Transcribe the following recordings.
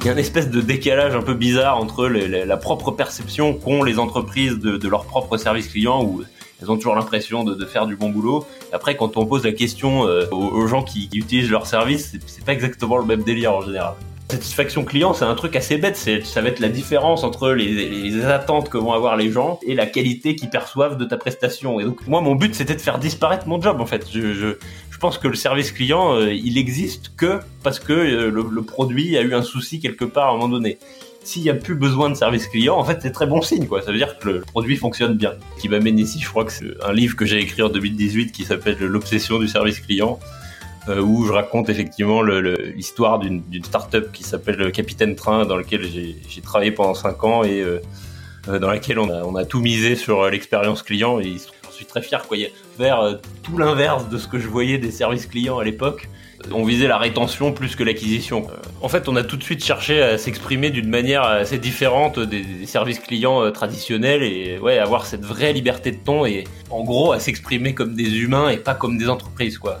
il y a une espèce de décalage un peu bizarre entre la propre perception qu'ont les entreprises de, leur propre service client où elles ont toujours l'impression de, faire du bon boulot. après, quand on pose la question euh, aux, gens qui, utilisent leur service, c'est pas exactement le même délire en général. Satisfaction client, c'est un truc assez bête. Ça va être la différence entre les, attentes que vont avoir les gens et la qualité qu'ils perçoivent de ta prestation. Et donc, moi, mon but, c'était de faire disparaître mon job, en fait. je, pense que le service client, euh, il existe que parce que euh, le, produit a eu un souci quelque part à un moment donné. S'il n'y a plus besoin de service client, en fait, c'est très bon signe, quoi. Ça veut dire que le produit fonctionne bien. Ce qui m'amène ici, je crois que c'est un livre que j'ai écrit en 2018 qui s'appelle L'obsession du service client, euh, où je raconte effectivement l'histoire d'une start-up qui s'appelle Capitaine Train, dans lequel j'ai travaillé pendant 5 ans et dans laquelle on a, on a tout misé sur l'expérience client. Et suis très fier quoi. Vers euh, tout l'inverse de ce que je voyais des services clients à l'époque. On visait la rétention plus que l'acquisition. En fait, on a tout de suite cherché à s'exprimer d'une manière assez différente des, services clients euh, traditionnels et ouais, avoir cette vraie liberté de ton et en gros à s'exprimer comme des humains et pas comme des entreprises quoi.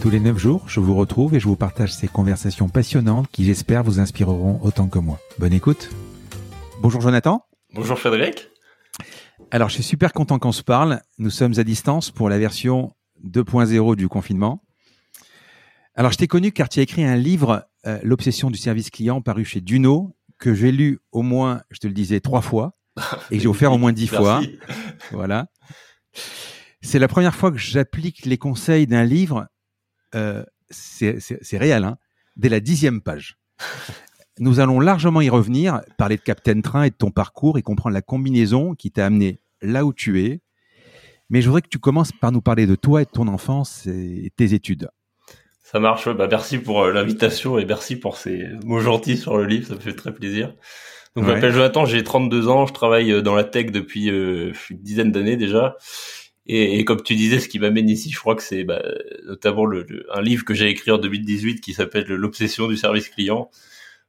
Tous les 9 jours, je vous retrouve et je vous partage ces conversations passionnantes qui j'espère vous inspireront autant que moi. Bonne écoute. Bonjour Jonathan. Bonjour Frédéric. Alors je suis super content qu'on se parle. Nous sommes à distance pour la version 2.0 du confinement. Alors je t'ai connu car tu as écrit un livre, euh, L'obsession du service client, paru chez Duno, que j'ai lu au moins, je te le disais, trois fois et que j'ai offert au moins dix fois. Voilà. C'est la première fois que j'applique les conseils d'un livre euh, c'est réel, hein, dès la dixième page. Nous allons largement y revenir, parler de Captain Train et de ton parcours et comprendre la combinaison qui t'a amené là où tu es. Mais je voudrais que tu commences par nous parler de toi et de ton enfance et tes études. Ça marche. Bah, merci pour euh, l'invitation et merci pour ces mots gentils sur le livre. Ça me fait très plaisir. Donc, je m'appelle Jonathan, j'ai 32 ans, je travaille euh, dans la tech depuis une dizaine d'années déjà. Et, et, comme tu disais, ce qui m'amène ici, je crois que c'est bah, notamment le, un livre que j'ai écrit en 2018 qui s'appelle L'obsession du service client,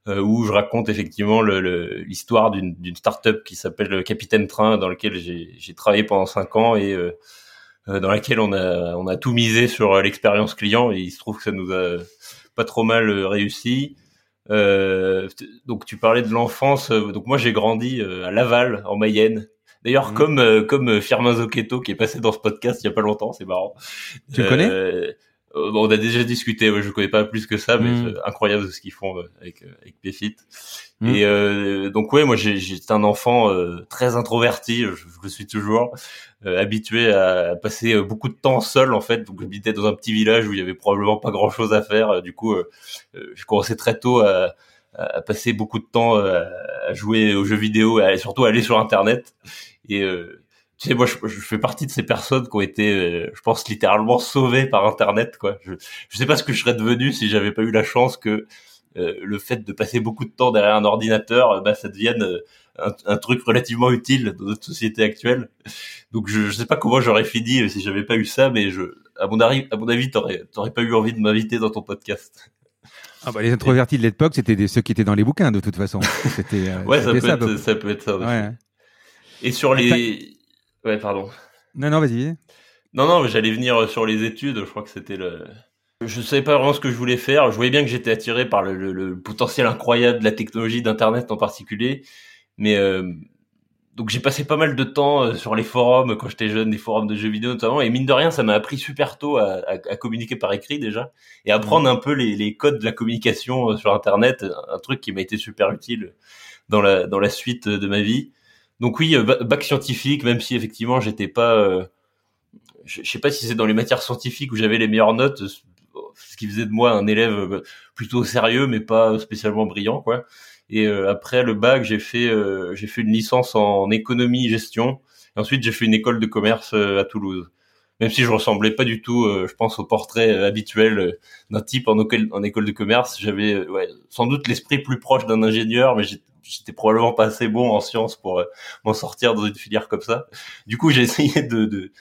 euh, où je raconte effectivement l'histoire d'une start-up qui s'appelle Capitaine Train, dans lequel j'ai travaillé pendant cinq ans et euh, euh, dans laquelle on a, on a tout misé sur l'expérience client. Et il se trouve que ça nous a pas trop mal réussi. Euh, donc tu parlais de l'enfance. Donc moi j'ai grandi à Laval en Mayenne D'ailleurs, mhm. comme euh, comme euh, Firmin Zocchetto qui est passé dans ce podcast il y a pas longtemps, c'est marrant. Tu le connais euh, bon, On a déjà discuté. Je connais pas plus que ça, mais mhm. c'est incroyable ce qu'ils font avec avec Pfit. Mhm. Et donc ouais, moi j'étais un enfant très introverti. Je, le suis toujours habitué à passer beaucoup de temps seul en fait. Donc j'habitais dans un petit village où il y avait probablement pas grand chose à faire. Du coup, je commençais très tôt à à passer beaucoup de temps à jouer aux jeux vidéo et surtout à aller sur internet et euh, tu sais, moi, je, je, fais partie de ces personnes qui ont été, euh, je pense, littéralement sauvées par Internet. Quoi. Je, je sais pas ce que je serais devenu si j'avais pas eu la chance que euh, le fait de passer beaucoup de temps derrière un ordinateur, bah, ça devienne un, un, truc relativement utile dans notre société actuelle. Donc, je, je sais pas comment j'aurais fini si j'avais pas eu ça, mais je, à mon avis, à mon avis, t'aurais, t'aurais pas eu envie de m'inviter dans ton podcast. Ah bah les introvertis de l'époque, c'était ceux qui étaient dans les bouquins de toute façon. C'était. ouais, ça peut, être, ça peut être ça. Ouais. Et sur les. Ouais, pardon. Non, non, vas-y. Non, non, j'allais venir sur les études. Je crois que c'était le. Je savais pas vraiment ce que je voulais faire. Je voyais bien que j'étais attiré par le, potentiel incroyable de la technologie d'Internet en particulier. Mais euh, donc j'ai passé pas mal de temps euh, sur les forums quand j'étais jeune, des forums de jeux vidéo notamment, et mine de rien, ça m'a appris super tôt à, à, communiquer par écrit déjà, et apprendre mmh. un peu les, les, codes de la communication sur Internet, un truc qui m'a été super utile dans la dans la suite de ma vie. Donc oui, bac scientifique, même si effectivement j'étais pas, je, je sais pas si c'est dans les matières scientifiques où j'avais les meilleures notes, ce qui faisait de moi un élève plutôt sérieux, mais pas spécialement brillant, quoi. Et euh, après le bac, j'ai fait euh, j'ai fait une licence en économie gestion. Et ensuite, j'ai fait une école de commerce euh, à Toulouse. Même si je ressemblais pas du tout, je pense, au portrait habituel d'un type en, en, école de commerce, j'avais ouais, sans doute l'esprit plus proche d'un ingénieur, mais j'étais probablement pas assez bon en sciences pour m'en sortir dans une filière comme ça. Du coup, j'ai essayé de, de,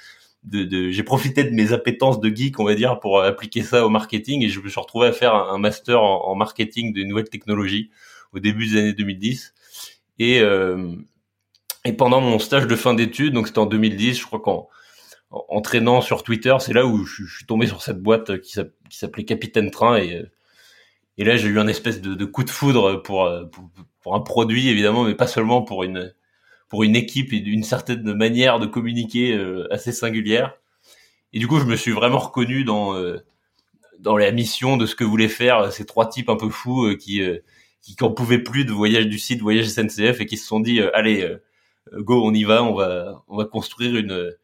de, de j'ai profité de mes appétences de geek, on va dire, pour appliquer ça au marketing et je me suis retrouvé à faire un, master en, marketing de nouvelles technologies au début des années 2010. Et, euh, et pendant mon stage de fin d'études, donc c'était en 2010, je crois qu'en en, traînant sur Twitter, c'est là où je, suis tombé sur cette boîte qui s'appelait Capitaine Train et et là j'ai eu un espèce de, de, coup de foudre pour, pour, un produit évidemment, mais pas seulement pour une pour une équipe et d'une certaine manière de communiquer euh, assez singulière. Et du coup, je me suis vraiment reconnu dans euh, dans la mission de ce que voulaient faire ces trois types un peu fous qui qui n'en pouvaient plus de voyage du site voyage SNCF et qui se sont dit euh, allez euh, go on y va on va on va construire une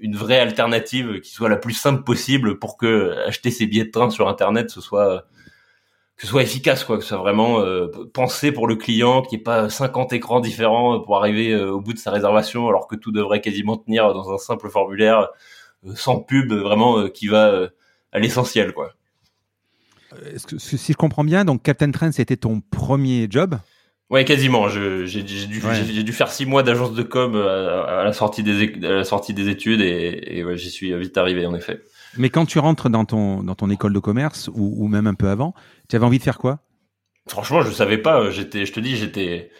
une vraie alternative qui soit la plus simple possible pour que acheter ses billets de train sur internet ce soit que ce soit efficace quoi que ce soit vraiment euh, pensé pour le client qu'il n'y ait pas 50 écrans différents pour arriver au bout de sa réservation alors que tout devrait quasiment tenir dans un simple formulaire sans pub vraiment qui va à l'essentiel quoi que, si je comprends bien, donc Captain Train, c'était ton premier job? Ouais, quasiment. J'ai dû, faire six mois d'agence de com à, la sortie des, la sortie des études et, j'y suis vite arrivé en effet. Mais quand tu rentres dans ton, dans ton école de commerce ou, même un peu avant, tu avais envie de faire quoi? Franchement, je savais pas. J'étais, je te dis, j'étais,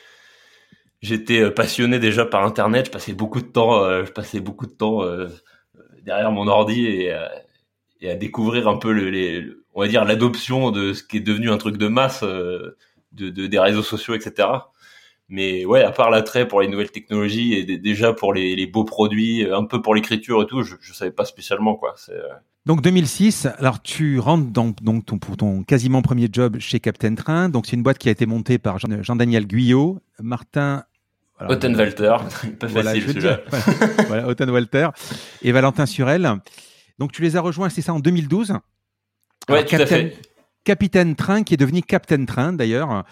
j'étais passionné déjà par Internet. Je passais beaucoup de temps, euh, je passais beaucoup de temps euh, derrière mon ordi et, à découvrir un peu les, on va dire l'adoption de ce qui est devenu un truc de masse euh, de, des réseaux sociaux, etc. Mais ouais, à part l'attrait pour les nouvelles technologies et déjà pour les, beaux produits, un peu pour l'écriture et tout, je, je savais pas spécialement quoi. Euh. Donc 2006, alors tu rentres dans donc ton, pour ton quasiment premier job chez Captain Train. Donc c'est une boîte qui a été montée par Jean-Daniel Guyot, Martin Ottenwalter, pas facile voilà, voilà, Ottenwalter et Valentin Surel. Donc tu les as rejoints, c'est ça, en 2012 Ouais, tout à fait. Capitaine Train, qui est devenu Captain Train d'ailleurs,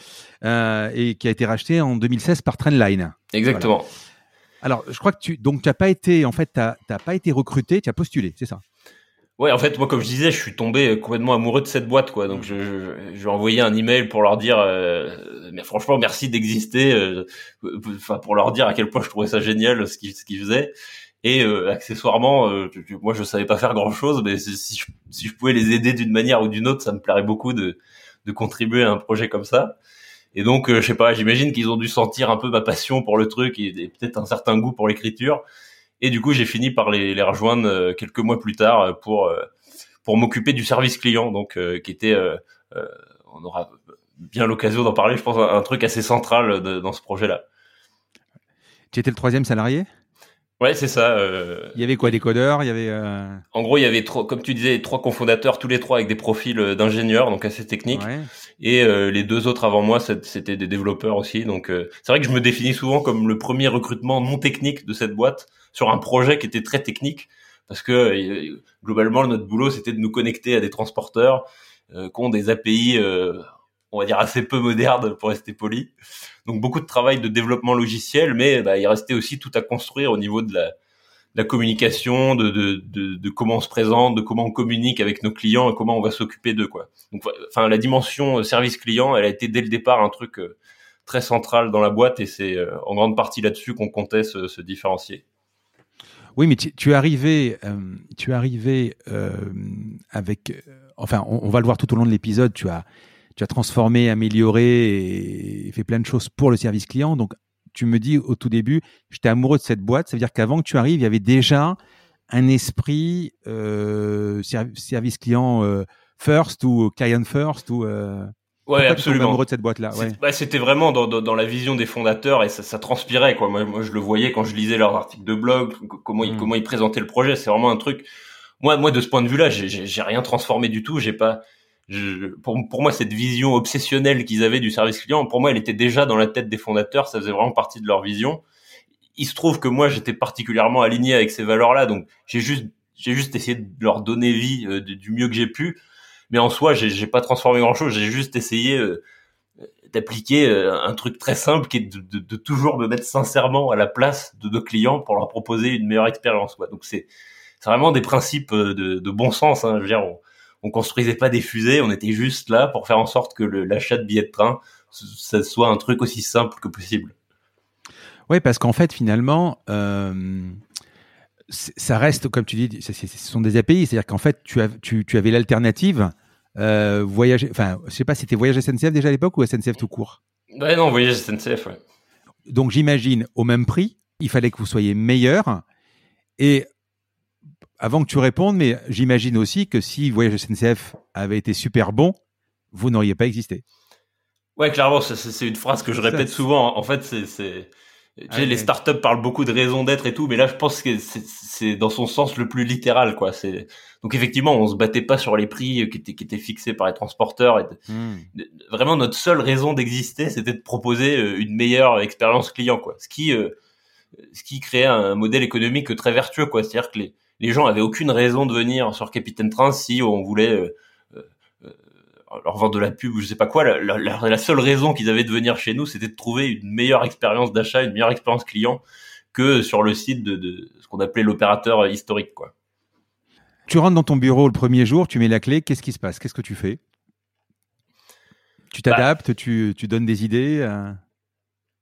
euh, et qui a été racheté en 2016 par Trainline. Exactement. Alors, je crois que tu donc tu n'as pas été en fait t'as pas été recruté, tu as postulé, c'est ça? Ouais, en fait, moi, comme je disais, je suis tombé complètement amoureux de cette boîte, quoi. Donc, je, je, je envoyé un email pour leur dire, euh, mais franchement, merci d'exister, euh, enfin, pour leur dire à quel point je trouvais ça génial ce qu'ils ce qu'ils faisaient. Et euh, accessoirement, euh, moi je savais pas faire grand chose, mais si je, je pouvais les aider d'une manière ou d'une autre, ça me plairait beaucoup de, contribuer à un projet comme ça. Et donc, euh, je sais pas, j'imagine qu'ils ont dû sentir un peu ma passion pour le truc et, peut-être un certain goût pour l'écriture. Et du coup, j'ai fini par les, rejoindre quelques mois plus tard pour pour m'occuper du service client, donc qui était, on aura bien l'occasion d'en parler, je pense, un truc assez central dans ce projet-là. Tu étais le troisième salarié? Ouais, c'est ça. Euh... Il y avait quoi, des codeurs? Il y avait. Euh... En gros, il y avait trois, comme tu disais, trois cofondateurs, tous les trois avec des profils euh, d'ingénieurs, donc assez techniques. Ouais. Et euh, les deux autres avant moi, c'était des développeurs aussi. Donc, euh, c'est vrai que je me définis souvent comme le premier recrutement non technique de cette boîte sur un projet qui était très technique, parce que globalement, notre boulot, c'était de nous connecter à des transporteurs qui ont des API, on va dire assez peu modernes pour rester poli. Donc beaucoup de travail de développement logiciel, mais bah, il restait aussi tout à construire au niveau de la, communication, de, comment on se présente, de comment on communique avec nos clients et comment on va s'occuper d'eux. Quoi. Donc, enfin, la dimension euh, service client, elle a été dès le départ un truc euh, très central dans la boîte et c'est euh, en grande partie là-dessus qu'on comptait se, différencier. Oui, mais tu, es arrivé, tu es arrivé avec, enfin, on, on, va le voir tout au long de l'épisode. Tu as tu as transformé, amélioré et fait plein de choses pour le service client. Donc, tu me dis au tout début, j'étais amoureux de cette boîte. Ça veut dire qu'avant que tu arrives, il y avait déjà un esprit euh, service client euh, first ou client first ou. Euh... Ouais, absolument. amoureux de cette boîte-là? Ouais. Bah, c'était vraiment dans, dans, dans, la vision des fondateurs et ça, ça transpirait quoi. Moi, moi, je le voyais quand je lisais leurs articles de blog, comment ils, mm. comment ils présentaient le projet. C'est vraiment un truc. Moi, moi, de ce point de vue-là, j'ai rien transformé du tout. J'ai pas. Je, pour, pour moi, cette vision obsessionnelle qu'ils avaient du service client, pour moi, elle était déjà dans la tête des fondateurs. Ça faisait vraiment partie de leur vision. Il se trouve que moi, j'étais particulièrement aligné avec ces valeurs-là, donc j'ai juste, j'ai juste essayé de leur donner vie euh, du mieux que j'ai pu mais en soi, j'ai pas transformé grand chose. J'ai juste essayé euh, d'appliquer euh, un truc très simple qui est de, de, toujours me mettre sincèrement à la place de nos clients pour leur proposer une meilleure expérience. Quoi. Donc c'est vraiment des principes de, de bon sens. Hein. Je veux dire, on, on construisait pas des fusées, on était juste là pour faire en sorte que l'achat de billets de train, ça soit un truc aussi simple que possible. Oui, parce qu'en fait, finalement, euh, ça reste, comme tu dis, ce sont des API. C'est-à-dire qu'en fait, tu, as, tu, tu avais l'alternative euh, voyager. Enfin, je sais pas, c'était Voyage SNCF déjà à l'époque ou SNCF tout court? Ouais, non, Voyage SNCF, ouais. Donc j'imagine, au même prix, il fallait que vous soyez meilleur. Et avant que tu répondes, mais j'imagine aussi que si Voyage SNCF avait été super bon, vous n'auriez pas existé. Ouais, clairement, c'est une phrase que je répète souvent. En fait, c'est tu sais, les startups parlent beaucoup de raison d'être et tout, mais là, je pense que c'est dans son sens le plus littéral, quoi. C'est donc effectivement, on se battait pas sur les prix qui étaient, qui étaient fixés par les transporteurs. Et hmm. Vraiment, notre seule raison d'exister, c'était de proposer euh, une meilleure expérience client, quoi. Ce qui, euh, ce qui créait un modèle économique très vertueux, quoi. C'est-à-dire que les, les gens avaient aucune raison de venir sur Capitaine Train si on voulait euh, leur vendre de la pub ou je sais pas quoi, la, la, seule raison qu'ils avaient de venir chez nous, c'était de trouver une meilleure expérience d'achat, une meilleure expérience client que sur le site de, de ce qu'on appelait l'opérateur historique, quoi. Tu rentres dans ton bureau le premier jour, tu mets la clé, qu'est-ce qui se passe? Qu'est-ce que tu fais? Tu bah t'adaptes, tu, tu, donnes des idées euh?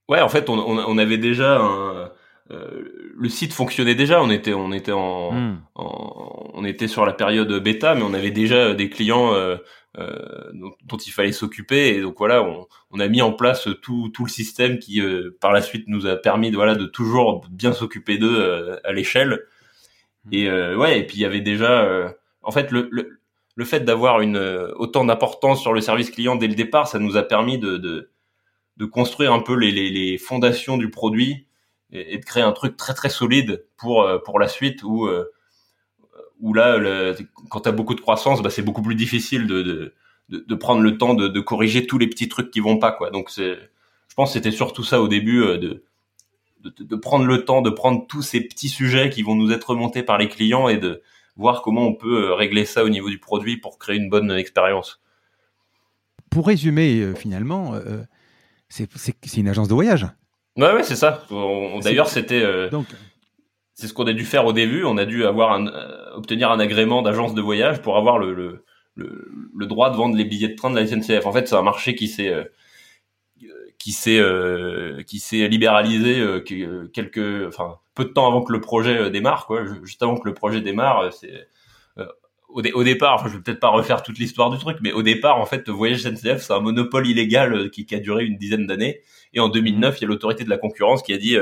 Ouais, en fait, on, on, avait déjà un, euh, le site fonctionnait déjà. On était, on était en, hmm. en, on était sur la période bêta, mais on avait déjà des clients euh, euh, dont, il fallait s'occuper. Et donc voilà, on, on, a mis en place tout, tout le système qui, euh, par la suite, nous a permis de, voilà, de toujours bien s'occuper d'eux euh, à l'échelle. Mmh. Et ouais, et puis il y avait déjà, en fait, le, le, le fait d'avoir une autant d'importance sur le service client dès le départ, ça nous a permis de, de, de construire un peu les, les, les fondations du produit et, de créer un truc très très solide pour pour la suite où où là, quand tu as beaucoup de croissance, bah, c'est beaucoup plus difficile de, de, prendre le temps de, corriger tous les petits trucs qui vont pas. Quoi. Donc, c'est, je pense que c'était surtout ça au début, euh, de, de, prendre le temps, de prendre tous ces petits sujets qui vont nous être remontés par les clients et de voir comment on peut euh, régler ça au niveau du produit pour créer une bonne expérience. Pour résumer, euh, finalement, c'est, une agence de voyage. Ouais, ouais, c'est ça. D'ailleurs, c'était. Donc, c'est ce qu'on a dû faire au début. On a dû avoir un, euh, obtenir un agrément d'agence de voyage pour avoir le, le, le, droit de vendre les billets de train de la SNCF. En fait, c'est un marché qui s'est euh, qui s'est euh, qui s'est libéralisé quelques enfin peu de temps avant que le projet démarre quoi juste avant que le projet démarre c'est au, au, départ enfin je vais peut-être pas refaire toute l'histoire du truc mais au départ en fait voyage SNCF c'est un monopole illégal qui, qui, a duré une dizaine d'années et en 2009 il y a l'autorité de la concurrence qui a dit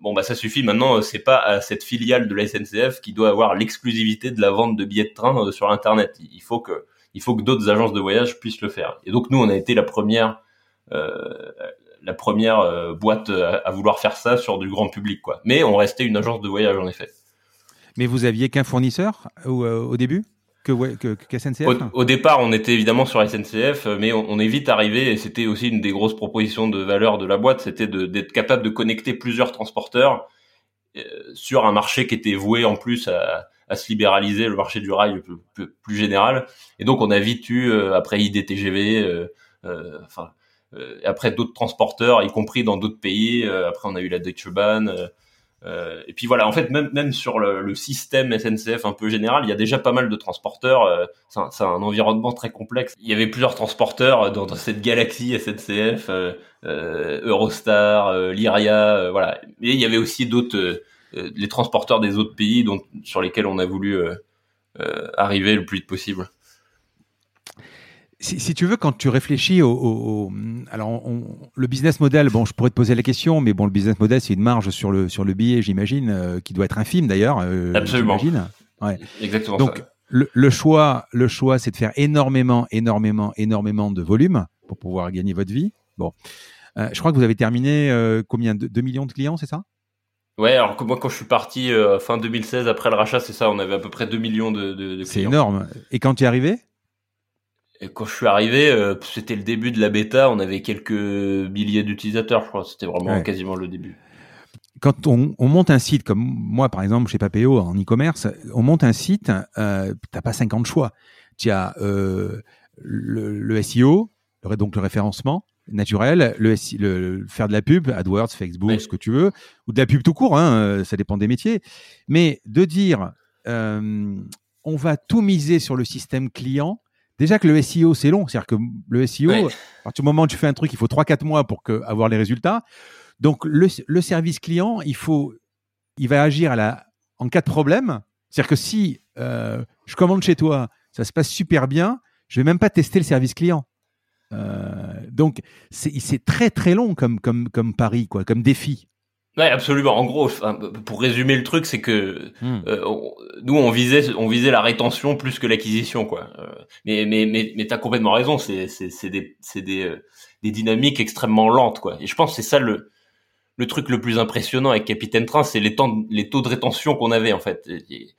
bon bah ça suffit maintenant c'est pas à cette filiale de la SNCF qui doit avoir l'exclusivité de la vente de billets de train euh, sur internet. Il faut que d'autres agences de voyage puissent le faire. Et donc nous on a été la première euh, la première euh, boîte à, vouloir faire ça sur du grand public mais on restait une agence de voyage en effet. Mais vous aviez qu'un fournisseur au début? Au, départ, on était évidemment sur SNCF, mais on, est vite arrivé, et c'était aussi une des grosses propositions de valeur de la boîte, c'était d'être capable de connecter plusieurs transporteurs euh, sur un marché qui était voué en plus à, se libéraliser, le marché du rail plus, général. Et donc, on a vite eu, euh, après IDTGV, euh, euh, après d'autres transporteurs, y compris dans d'autres pays. après, on a eu la Deutsche Bahn. Euh, et puis voilà, en fait, même, même sur le, le, système SNCF un peu général, il y a déjà pas mal de transporteurs. Euh, c'est un, un, environnement très complexe. Il y avait plusieurs transporteurs dans, dans cette galaxie SNCF, euh, euh, Eurostar, euh, Lyria, voilà. Mais il y avait aussi d'autres, les transporteurs des autres pays dont, sur lesquels on a voulu arriver le plus vite possible. Si, si, tu veux, quand tu réfléchis au, au, alors le business model, bon, je pourrais te poser la question, mais bon, le business model, c'est une marge sur le sur le billet, j'imagine, euh, qui doit être infime d'ailleurs. Euh, Absolument. Ouais. Exactement. Donc, le, choix, le choix, c'est de faire énormément, énormément, énormément de volume pour pouvoir gagner votre vie. Bon, euh, je crois que vous avez terminé euh, combien de 2 millions de clients, c'est ça? Ouais, alors que moi quand je suis parti euh, fin 2016 après le rachat, c'est ça, on avait à peu près 2 millions de, de, clients. C'est énorme. Et quand tu es arrivé? Et quand je suis arrivé, c'était le début de la bêta, on avait quelques milliers d'utilisateurs, je crois. C'était vraiment quasiment le début quand on, on, monte un site comme moi par exemple chez Papéo en e-commerce, on monte un site, euh, t'as pas 50 choix. Tu as euh, le, le, SEO, donc le référencement naturel, le, le, faire de la pub, AdWords, Facebook, ce que tu veux, ou de la pub tout court, hein, euh, ça dépend des métiers. Mais de dire euh, on va tout miser sur le système client, déjà que le SEO c'est long, c'est-à-dire que le SEO, à partir du moment où tu fais un truc, il faut 3-4 mois pour que, avoir les résultats. Donc le, service client, il faut, il va agir à la, en cas de problème. C'est-à-dire que si euh, je commande chez toi, ça se passe super bien, je vais même pas tester le service client. Euh, donc c'est très très long comme comme comme pari quoi, comme défi. Ouais, absolument. En gros, pour résumer le truc, c'est que hmm. euh, nous on visait on visait la rétention plus que l'acquisition quoi. mais mais mais mais t'as complètement raison. C'est c'est c'est des c'est des des dynamiques extrêmement lentes quoi. Et je pense que c'est ça le le truc le plus impressionnant avec Capitaine Train, c'est les temps, les taux de rétention qu'on avait en fait,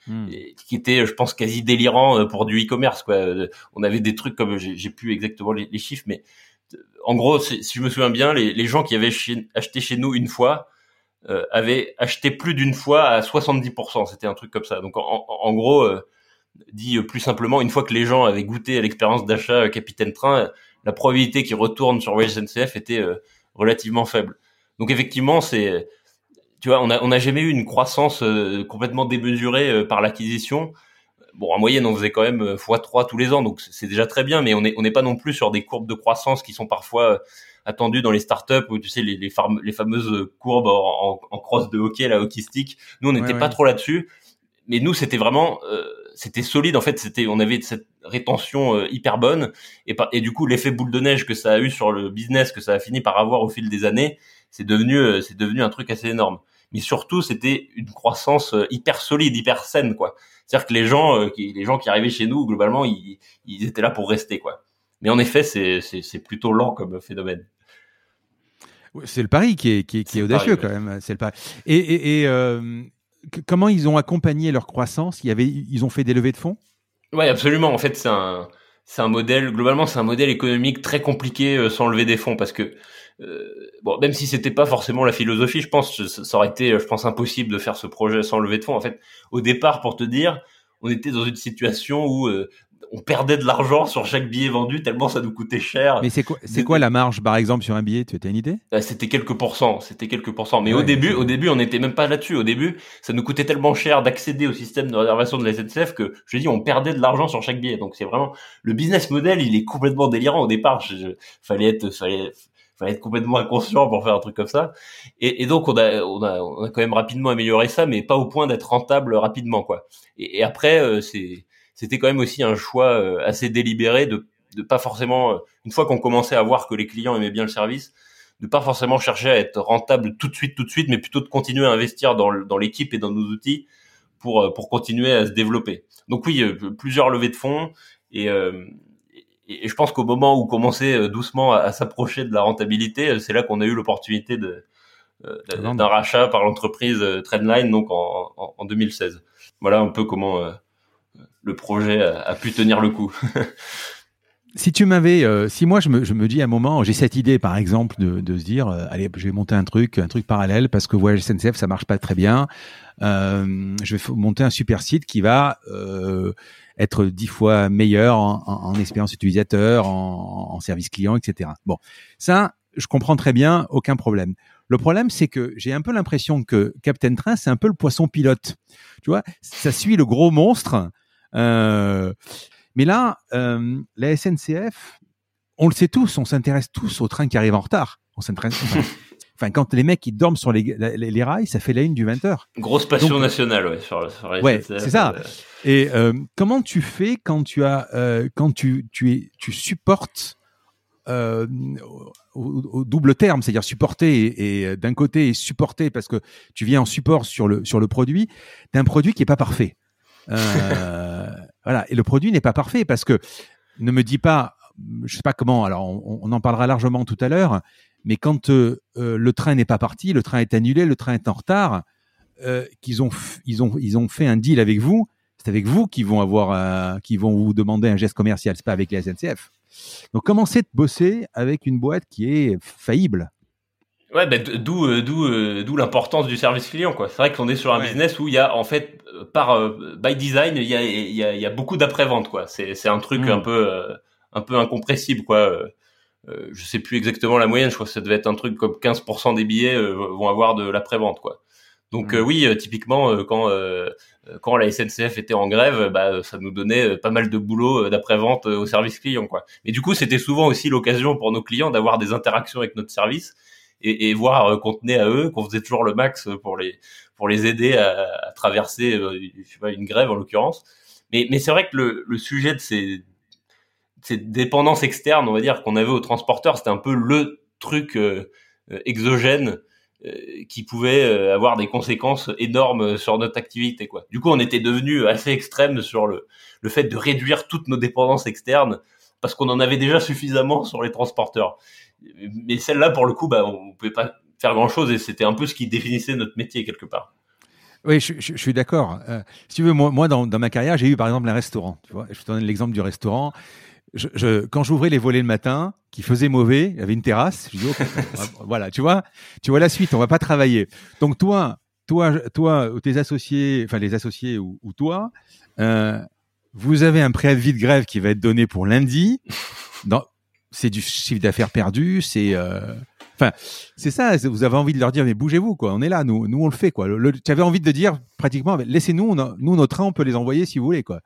hmm. qui étaient, je pense, quasi délirants euh, pour du e-commerce. Quoi. Euh, on avait des trucs comme, j'ai plus exactement les, chiffres, mais euh, en gros, si je me souviens bien, les, gens qui avaient acheté chez nous une fois avaient acheté plus d'une fois à 70%. C'était un truc comme ça. Donc en, gros, dit plus simplement, une fois que les gens avaient goûté à l'expérience d'achat Capitaine Train, la probabilité qu'ils retournent sur Voyage SNCF était relativement faible. Donc effectivement, c'est tu vois, on a on a jamais eu une croissance euh, complètement démesurée euh, par l'acquisition. Bon, en moyenne, on faisait quand même euh, x3 tous les ans, donc c'est déjà très bien, mais on n'est pas non plus sur des courbes de croissance qui sont parfois attendues dans les startups où tu sais les les, les fameuses courbes en, en, cross de hockey, la hockey stick. Nous, on n'était pas trop là-dessus, mais nous, c'était vraiment c'était solide en fait c'était on avait cette rétention hyper bonne et, et du coup l'effet boule de neige que ça a eu sur le business que ça a fini par avoir au fil des années c'est devenu euh, c'est devenu un truc assez énorme. Mais surtout, c'était une croissance euh, hyper solide, hyper saine, quoi. C'est-à-dire que les gens, euh, qui, les gens qui arrivaient chez nous, globalement, ils, ils étaient là pour rester, quoi. Mais en effet, c'est, c'est, plutôt lent comme phénomène. C'est le pari qui est, qui est, audacieux quand même. C'est le pari. Et, et, comment ils ont accompagné leur croissance? Il y avait, ils ont fait des levées de fonds? Ouais, absolument. En fait, c'est un, c'est un modèle. Globalement, c'est un modèle économique très compliqué sans lever des fonds parce que euh, bon, même si c'était pas forcément la philosophie, je pense que ça aurait été, je pense, impossible de faire ce projet sans lever de fonds. En fait, au départ, pour te dire, on était dans une situation où euh, on perdait de l'argent sur chaque billet vendu tellement ça nous coûtait cher. Mais c'est quoi, c'est quoi la marge, par exemple, sur un billet? Tu as une idée? Bah, C'était quelques pourcents, c'était quelques pourcents. Mais au début, au début, on n'était même pas là-dessus. Au début, ça nous coûtait tellement cher d'accéder au système de réservation de la SNCF que je dis, on perdait de l'argent sur chaque billet. Donc c'est vraiment le business model, il est complètement délirant au départ. Je, fallait être, fallait, fallait être complètement inconscient pour faire un truc comme ça. Et, et donc on a, on a, on a quand même rapidement amélioré ça, mais pas au point d'être rentable rapidement, quoi. Et, et après, euh, c'est, c'était quand même aussi un choix euh, assez délibéré de, de pas forcément, euh, une fois qu'on commençait à voir que les clients aimaient bien le service, de pas forcément chercher à être rentable tout de suite, tout de suite, mais plutôt de continuer à investir dans, dans l'équipe et dans nos outils pour pour continuer à se développer. Donc oui, plusieurs levées de fonds et et, je pense qu'au moment où commençait euh, doucement à, s'approcher de la rentabilité, euh, c'est là qu'on a eu l'opportunité de euh, d'un rachat par l'entreprise Trendline donc en, en, 2016. Voilà un peu comment le projet a, pu tenir le coup. si tu m'avais, si moi je me, je me dis à un moment, j'ai cette idée par exemple de, de se dire, allez, je vais monter un truc, un truc parallèle parce que Voyage SNCF ça marche pas très bien. je vais monter un super site qui va être dix fois meilleur en, expérience utilisateur, en, service client, etc. Bon, ça, je comprends très bien, aucun problème. Le problème, c'est que j'ai un peu l'impression que Captain Train, c'est un peu le poisson pilote. Tu vois, ça suit le gros monstre. Euh, mais là, euh, la SNCF, on le sait tous, on s'intéresse tous au train qui arrive en retard. On s'intéresse. Enfin, quand les mecs ils dorment sur les, les, rails, ça fait la une du 20h. Grosse passion nationale, ouais, sur, sur Ouais, c'est ça. Euh, et euh, comment tu fais quand tu as, euh, quand tu, tu, es, tu supportes euh, au, double terme, c'est-à-dire supporter et, d'un côté et supporter parce que tu viens en support sur le sur le produit d'un produit qui est pas parfait. Voilà. Et le produit n'est pas parfait parce que ne me dis pas, je sais pas comment. Alors, on, en parlera largement tout à l'heure. Mais quand euh, euh, le train n'est pas parti, le train est annulé, le train est en retard, euh, qu'ils ont, ils ont, ils ont fait un deal avec vous. C'est avec vous qu'ils vont avoir, qui vont vous demander un geste commercial. C'est pas avec les SNCF. Donc, commencez de bosser avec une boîte qui est faillible? Ouais, bah, d'où euh, d'où euh, d'où l'importance du service client quoi. C'est vrai qu'on est sur un business où il y a en fait par euh, by design il y a il y a, il y a beaucoup d'après vente quoi. C'est c'est un truc mm. un peu un peu incompressible quoi. je sais plus exactement la moyenne, je crois que ça devait être un truc comme 15% des billets vont avoir de l'après vente quoi. Donc mm. oui, typiquement quand quand la SNCF était en grève, bah ça nous donnait pas mal de boulot d'après vente au service client quoi. Mais du coup, c'était souvent aussi l'occasion pour nos clients d'avoir des interactions avec notre service et, et voir euh, qu'on tenait à eux, qu'on faisait toujours le max pour les pour les aider à, traverser euh, une grève en l'occurrence. Mais, c'est vrai que le, sujet de ces, ces dépendances externes, on va dire qu'on avait aux transporteurs, c'était un peu le truc euh, exogène qui pouvait avoir des conséquences énormes sur notre activité. Du coup, on était devenu assez extrême sur le le fait de réduire toutes nos dépendances externes parce qu'on en avait déjà suffisamment sur les transporteurs mais celle-là, pour le coup, bah, on pouvait pas faire grand-chose et c'était un peu ce qui définissait notre métier quelque part. Oui, je, je, suis d'accord. Euh, si tu veux, moi, moi dans, dans, ma carrière, j'ai eu par exemple un restaurant. Tu vois, je te donne l'exemple du restaurant. Je, je, quand j'ouvrais les volets le matin, qui faisait mauvais, il y avait une terrasse. Je dis, voilà, tu vois, tu vois la suite. On va pas travailler. Donc toi, toi, toi, ou tes associés, enfin les associés ou, ou toi, euh, vous avez un préavis de grève qui va être donné pour lundi. Dans, c'est du chiffre d'affaires perdu, c'est euh, enfin c'est ça. Vous avez envie de leur dire mais bougez-vous quoi, on est là, nous nous on le fait quoi. tu avais envie de dire pratiquement laissez-nous, nous nos trains on peut les envoyer si vous voulez quoi.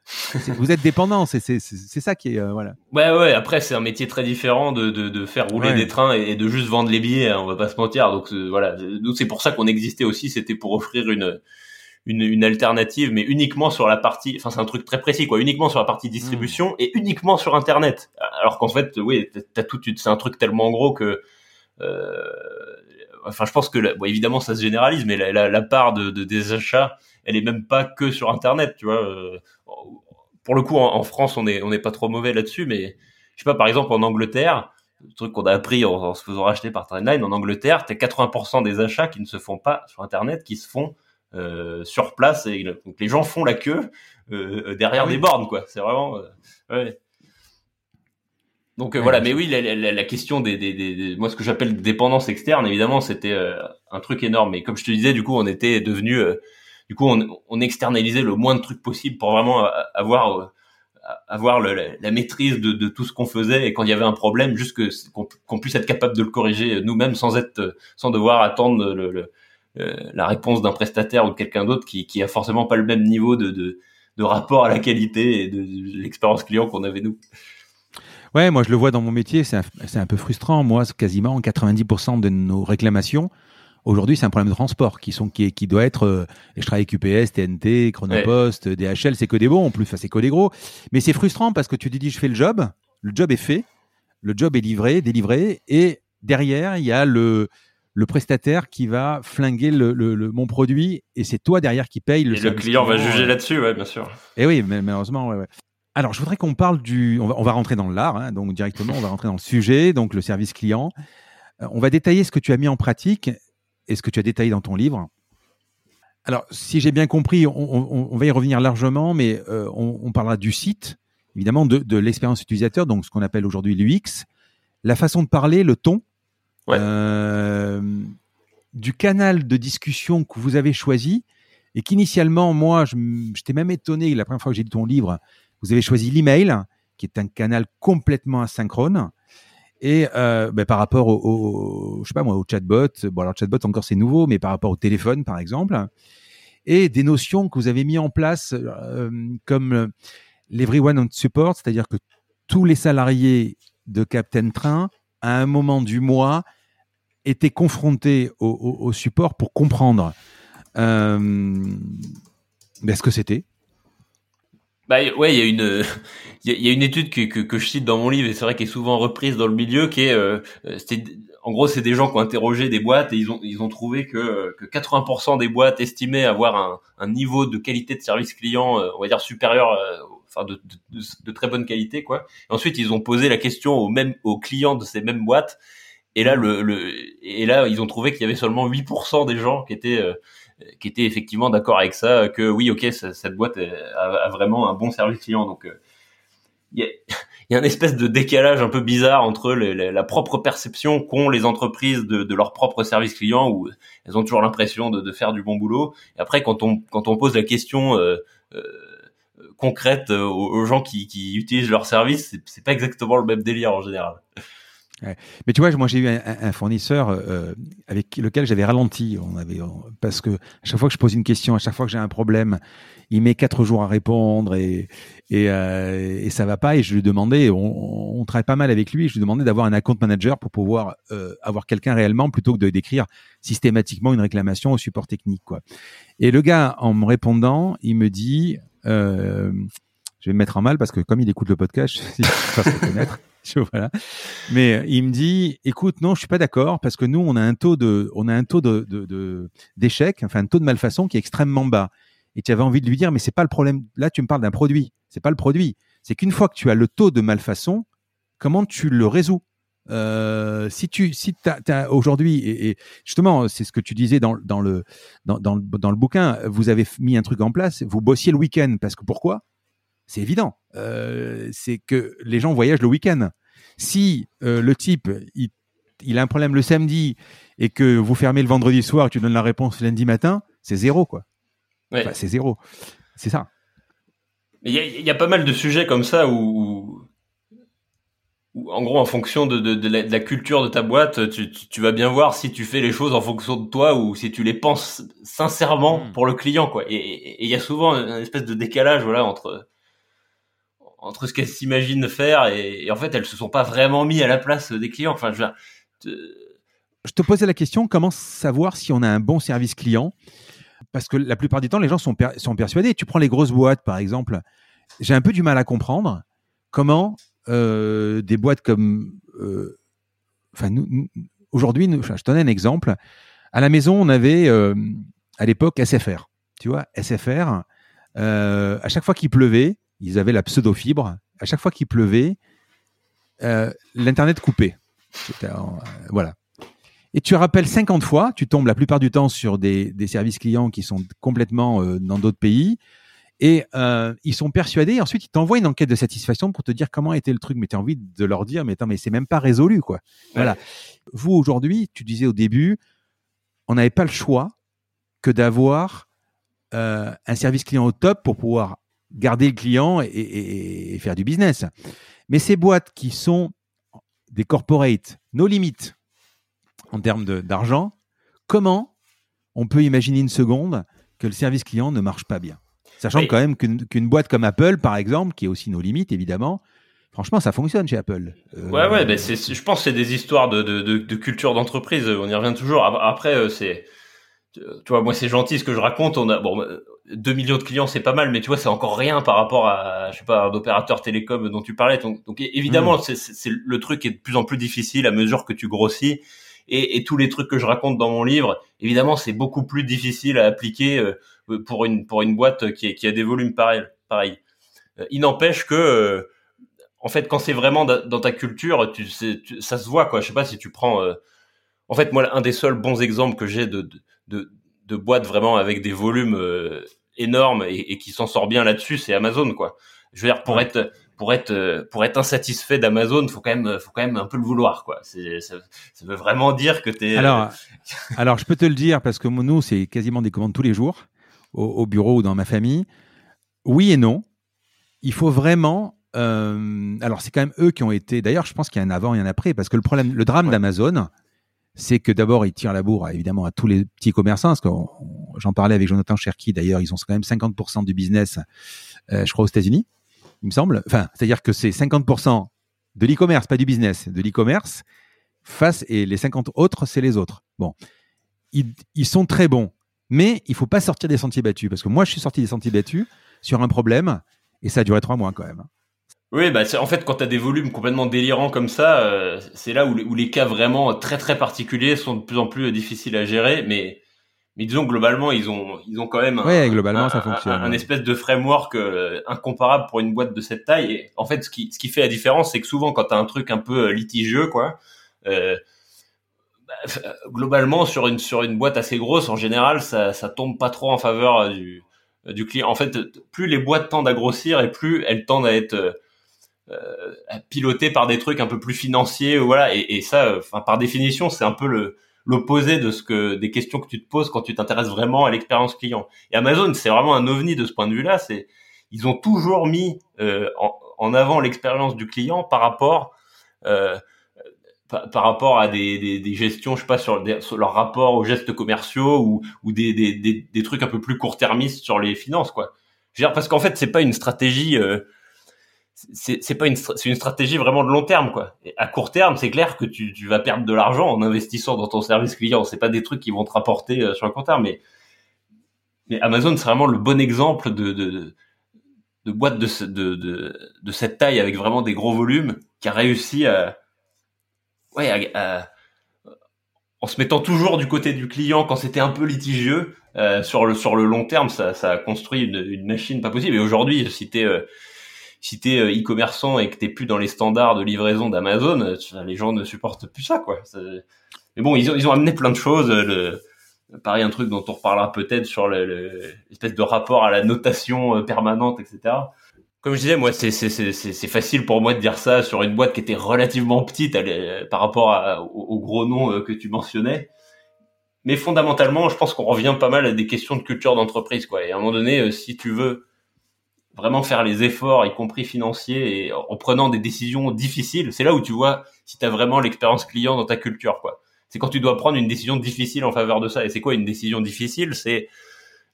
vous êtes dépendants, c'est c'est c'est ça qui est euh, voilà. Ouais ouais. Après c'est un métier très différent de de, de faire rouler des trains et, de juste vendre les billets. Hein, on va pas se mentir. Donc euh, voilà, nous c'est pour ça qu'on existait aussi. C'était pour offrir une une, une, alternative, mais uniquement sur la partie, enfin c'est un truc très précis quoi, uniquement sur la partie distribution hmm. et uniquement sur Internet. Alors qu'en fait, oui, t'as tout, c'est un truc tellement gros que, euh, enfin je pense que, bon, évidemment ça se généralise, mais la, la, part de, de, des achats, elle est même pas que sur Internet, tu vois. Euh, pour le coup, en, France, on est on n'est pas trop mauvais là-dessus, mais je sais pas, par exemple en Angleterre, le truc qu'on a appris en, en, se faisant racheter par Trendline, en Angleterre, t'as 80% des achats qui ne se font pas sur Internet, qui se font euh, sur place et donc les gens font la queue euh, derrière ah des bornes quoi. C'est vraiment euh, ouais. donc voilà. mais oui la, la, la question des, des, des, moi ce que j'appelle dépendance externe évidemment c'était un truc énorme. Mais comme je te disais du coup on était devenu du coup on, on externalisait le moins de trucs possible pour vraiment avoir avoir le, la, maîtrise de, de tout ce qu'on faisait. Et quand il y avait un problème juste qu'on puisse être capable de le corriger nous-mêmes sans être sans devoir attendre le, le euh, la réponse d'un prestataire ou de quelqu'un d'autre qui, qui a forcément pas le même niveau de, de, de rapport à la qualité et de, l'expérience client qu'on avait nous. Ouais, moi je le vois dans mon métier, c'est un, un, peu frustrant. Moi, quasiment 90% de nos réclamations, aujourd'hui, c'est un problème de transport qui sont qui, qui doit être. Euh, je travaille avec UPS, TNT, Chronopost, DHL, c'est que des bons en plus, enfin, c'est que des gros. Mais c'est frustrant parce que tu te dis, je fais le job, le job est fait, le job est livré, délivré, et derrière, il y a le le prestataire qui va flinguer le, mon produit et c'est toi derrière qui paye le. Et le client va juger là-dessus, ouais, bien sûr. Et oui, mais malheureusement, ouais, ouais. Alors, je voudrais qu'on parle du. On va, on va rentrer dans l'art, hein, donc directement, on va rentrer dans le sujet, donc le service client. Euh, on va détailler ce que tu as mis en pratique et ce que tu as détaillé dans ton livre. Alors, si j'ai bien compris, on, va y revenir largement, mais euh, on, parlera du site, évidemment, de, de l'expérience utilisateur, donc ce qu'on appelle aujourd'hui l'UX, la façon de parler, le ton, euh, du canal de discussion que vous avez choisi et qu'initialement, moi, j'étais même étonné la première fois que j'ai lu ton livre, vous avez choisi l'email, qui est un canal complètement asynchrone. Et euh, ben, par rapport au, au, je sais pas moi, au chatbot, bon alors chatbot encore c'est nouveau, mais par rapport au téléphone par exemple, et des notions que vous avez mis en place euh, comme l'everyone on support, c'est-à-dire que tous les salariés de Captain Train à un moment du mois, étaient confrontés au, support pour comprendre euh, ben, ce que c'était. Bah ouais, il y a une y, a une étude que, que, je cite dans mon livre et c'est vrai qu'elle est souvent reprise dans le milieu qui est euh, en gros c'est des gens qui ont interrogé des boîtes et ils ont ils ont trouvé que que 80% des boîtes estimaient avoir un, niveau de qualité de service client euh, on va dire supérieur enfin de, très bonne qualité quoi. ensuite ils ont posé la question aux mêmes aux clients de ces mêmes boîtes. Et là le, et là ils ont trouvé qu'il y avait seulement 8% des gens qui étaient euh, qui étaient effectivement d'accord avec ça que oui ok cette boîte a, vraiment un bon service client. Donc euh, il y a, y une espèce de décalage un peu bizarre entre la propre perception qu'ont les entreprises de, leur propre service client où elles ont toujours l'impression de, faire du bon boulot. Et après quand on quand on pose la question euh, euh, concrète euh, aux, gens qui, utilisent leur service, c'est pas exactement le même délire en général. Mais tu vois, moi j'ai eu un, fournisseur euh, avec lequel j'avais ralenti. Parce que à chaque fois que je pose une question, à chaque fois que j'ai un problème, il met quatre jours à répondre et et, euh, ça va pas. Et je lui demandais, on, on travaille pas mal avec lui. Je lui demandais d'avoir un account manager pour pouvoir euh, avoir quelqu'un réellement plutôt que de d'écrire systématiquement une réclamation au support technique. Et le gars, en me répondant, il me dit. Euh, je vais me mettre en mal parce que comme il écoute le podcast, je vais se reconnaître. voilà. Mais euh, il me dit, écoute, non, je suis pas d'accord parce que nous, on a un taux de, on a un taux de, d'échec, enfin un taux de malfaçon qui est extrêmement bas. Et tu avais envie de lui dire, mais c'est pas le problème. Là, tu me parles d'un produit. C'est pas le produit. C'est qu'une fois que tu as le taux de malfaçon, comment tu le résous? Euh, si tu si t'as, aujourd'hui et, justement c'est ce que tu disais dans, dans le dans, dans, dans, le bouquin vous avez mis un truc en place vous bossiez le week-end parce que pourquoi? C'est évident. Euh, c'est que les gens voyagent le week-end. Si euh, le type, il, a un problème le samedi et que vous fermez le vendredi soir et tu donnes la réponse lundi matin, c'est zéro, quoi. c'est zéro. C'est ça. Il y, a pas mal de sujets comme ça où, en gros, en fonction de, la, culture de ta boîte, tu, vas bien voir si tu fais les choses en fonction de toi ou si tu les penses sincèrement hmm. pour le client, quoi. Et il y a souvent une espèce de décalage, voilà, entre entre ce qu'elles s'imaginent faire et, en fait elles se sont pas vraiment mis à la place des clients. Enfin, je, je te posais la question comment savoir si on a un bon service client? Parce que la plupart du temps, les gens sont, sont persuadés. Tu prends les grosses boîtes, par exemple. J'ai un peu du mal à comprendre comment euh, des boîtes comme, euh, enfin, aujourd'hui, je te donne un exemple. À la maison, on avait euh, à l'époque SFR. Tu vois, SFR. à chaque fois qu'il pleuvait, ils avaient la pseudo-fibre. À chaque fois qu'il pleuvait, l'internet coupait. Voilà. Et tu rappelles 50 fois, tu tombes la plupart du temps sur des, services clients qui sont complètement dans d'autres pays, et ils sont persuadés. Ensuite, ils t'envoient une enquête de satisfaction pour te dire comment était le truc. Mais tu as envie de leur dire, mais attends, mais c'est même pas résolu, quoi. Voilà. Vous aujourd'hui, tu disais au début, on n'avait pas le choix que d'avoir un service client au top pour pouvoir garder le client et, faire du business. Mais ces boîtes qui sont des corporates, nos limites en termes d'argent, comment on peut imaginer une seconde que le service client ne marche pas bien? Sachant quand même qu'une boîte comme Apple, par exemple, qui est aussi nos limites, évidemment, franchement, ça fonctionne chez Apple. Euh, ouais, ouais, ben je pense que c'est des histoires de, de culture d'entreprise. On y revient toujours. Après, euh, c'est tu vois, moi c'est gentil ce que je raconte. On a bon 2 millions de clients, c'est pas mal, mais tu vois, c'est encore rien par rapport à je sais pas un opérateur télécom dont tu parlais. Donc, donc évidemment, mmh. c'est le truc est de plus en plus difficile à mesure que tu grossis. Et, et tous les trucs que je raconte dans mon livre, évidemment, c'est beaucoup plus difficile à appliquer euh, pour une pour une boîte qui, qui a des volumes pareils. Pareil. Euh, il n'empêche que euh, en fait, quand c'est vraiment dans ta culture, tu, ça se voit quoi. Je sais pas si tu prends en fait, moi, un des seuls bons exemples que j'ai de, de, de boîtes vraiment avec des volumes euh, énormes et, qui s'en sort bien là-dessus, c'est Amazon, quoi. Je veux dire, pour être pour être pour être insatisfait d'Amazon, faut quand même faut quand même un peu le vouloir, quoi. C'est ça, veut vraiment dire que t'es. Alors alors je peux te le dire parce que nous c'est quasiment des commandes tous les jours au, bureau ou dans ma famille. Oui et non. Il faut vraiment. Euh, alors c'est quand même eux qui ont été. D'ailleurs, je pense qu'il y a un avant et un après parce que le problème, le drame d'Amazon, c'est que d'abord, ils tirent la bourre, évidemment, à tous les petits commerçants. Parce que j'en parlais avec Jonathan Cherky, d'ailleurs, ils ont quand même 50% du business, euh, je crois, aux États-Unis, il me semble. Enfin, c'est-à-dire que c'est 50% de l'e-commerce, pas du business, de l'e-commerce, face, et les 50 autres, c'est les autres. Bon, ils, ils, sont très bons, mais il faut pas sortir des sentiers battus. Parce que moi, je suis sorti des sentiers battus sur un problème, et ça a duré trois mois quand même. Oui, bah en fait quand tu as des volumes complètement délirants comme ça, euh, c'est là où, où, les cas vraiment très très particuliers sont de plus en plus difficiles à gérer. Mais mais disons globalement ils ont ils ont quand même un, globalement ça fonctionne un, espèce de framework euh, incomparable pour une boîte de cette taille et en fait ce qui ce qui fait la différence c'est que souvent quand tu as un truc un peu euh, litigieux quoi euh, globalement sur une sur une boîte assez grosse en général ça ça tombe pas trop en faveur du du client en fait plus les boîtes tendent à grossir et plus elles tendent à être pilotées par des trucs un peu plus financiers voilà et, ça enfin par définition c'est un peu le l'opposé de ce que des questions que tu te poses quand tu t'intéresses vraiment à l'expérience client. Et Amazon, c'est vraiment un ovni de ce point de vue-là. C'est ils ont toujours mis euh, en, avant l'expérience du client par rapport euh, par, rapport à des, des, gestions, je sais pas, sur, leur rapport aux gestes commerciaux ou, ou des, trucs un peu plus court-termistes sur les finances, quoi. Je veux dire, parce qu'en fait, c'est pas une stratégie euh, c'est pas une c'est une stratégie vraiment de long terme quoi. À court terme, c'est clair que tu, vas perdre de l'argent en investissant dans ton service client. C'est pas des trucs qui vont te rapporter euh, sur le court terme, mais mais Amazon c'est vraiment le bon exemple de de, de boîte de, de, de de cette taille avec vraiment des gros volumes qui a réussi à ouais à, en se mettant toujours du côté du client quand c'était un peu litigieux euh, sur le sur le long terme ça ça a construit une, une machine pas possible et aujourd'hui si t'es euh, si t'es euh, e-commerçant et que t'es plus dans les standards de livraison d'Amazon, euh, les gens ne supportent plus ça, quoi. Mais bon, ils ont, ils ont amené plein de choses. Le, pareil, un truc dont on reparlera peut-être sur l'espèce de rapport à la notation euh, permanente, etc. Comme je disais, moi, c'est c'est facile pour moi de dire ça sur une boîte qui était relativement petite par rapport à, au, gros nom que tu mentionnais. Mais fondamentalement, je pense qu'on revient pas mal à des questions de culture d'entreprise, quoi. Et à un moment donné, si tu veux vraiment faire les efforts, y compris financiers, en prenant des décisions difficiles. C'est là où tu vois si tu as vraiment l'expérience client dans ta culture, quoi. C'est quand tu dois prendre une décision difficile en faveur de ça. Et c'est quoi une décision difficile? C'est,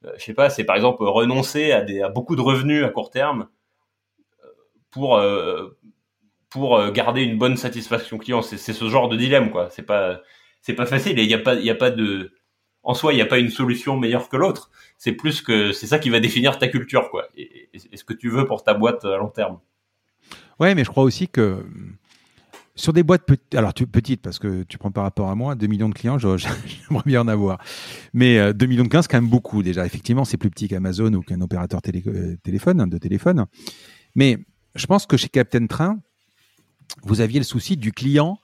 euh, je sais pas, c'est par exemple renoncer à, des, à beaucoup de revenus à court terme euh, pour euh, pour garder une bonne satisfaction client. C'est ce genre de dilemme, quoi. C'est pas c'est pas facile il y a pas il y a pas de en soi, il n'y a pas une solution meilleure que l'autre. C'est plus que c'est ça qui va définir ta culture, quoi. Et, ce que tu veux pour ta boîte à long terme. Ouais, mais je crois aussi que sur des boîtes petites, alors petites parce que tu prends par rapport à moi, 2 millions de clients, j'aimerais bien en avoir. Mais 2 euh, millions de 15, c'est quand même beaucoup déjà. Effectivement, c'est plus petit qu'Amazon ou qu'un opérateur euh, téléphone, de téléphone. Mais je pense que chez Captain Train, vous aviez le souci du client.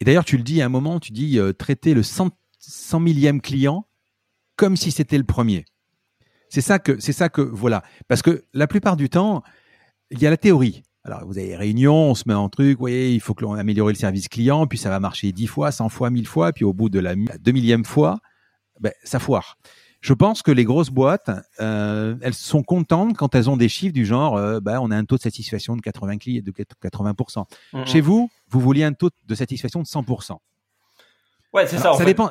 Et d'ailleurs, tu le dis à un moment, tu dis euh, traiter le 100 100 millième client comme si c'était le premier. C'est ça que, c'est ça que, voilà. Parce que la plupart du temps, il y a la théorie. Alors, vous avez des réunions, on se met en truc, vous voyez, il faut que l'on améliore le service client, puis ça va marcher 10 fois, 100 fois, 1000 fois, puis au bout de la, deux millième fois, ben, ça foire. Je pense que les grosses boîtes, euh, elles sont contentes quand elles ont des chiffres du genre, euh, ben, on a un taux de satisfaction de 80 clients, de 80%. Chez vous, vous vouliez un taux de satisfaction de 100%. Ouais, c'est ça. ça dépend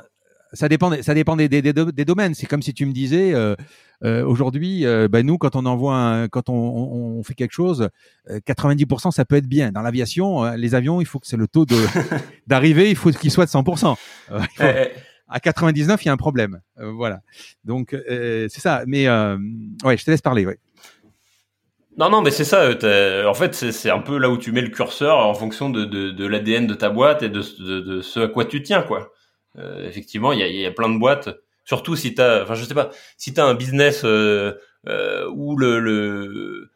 ça dépend, ça dépend des, des, des, domaines. C'est comme si tu me disais euh, euh, aujourd'hui, euh, bah, nous quand on envoie, quand on, on, fait quelque chose, 90% ça peut être bien. Dans l'aviation, les avions, il faut que c'est le taux de d'arrivée, il faut qu'il soit de 100%. À 99, il y a un problème. voilà. Donc c'est ça. Mais ouais, je te laisse parler. Ouais. Non, non, mais c'est ça. En fait, c'est un peu là où tu mets le curseur en fonction de, l'ADN de ta boîte et de, ce à quoi tu tiens, quoi. Euh, effectivement, il y a, plein de boîtes. Surtout si t'as, enfin je sais pas, si t'as un business euh, euh, où il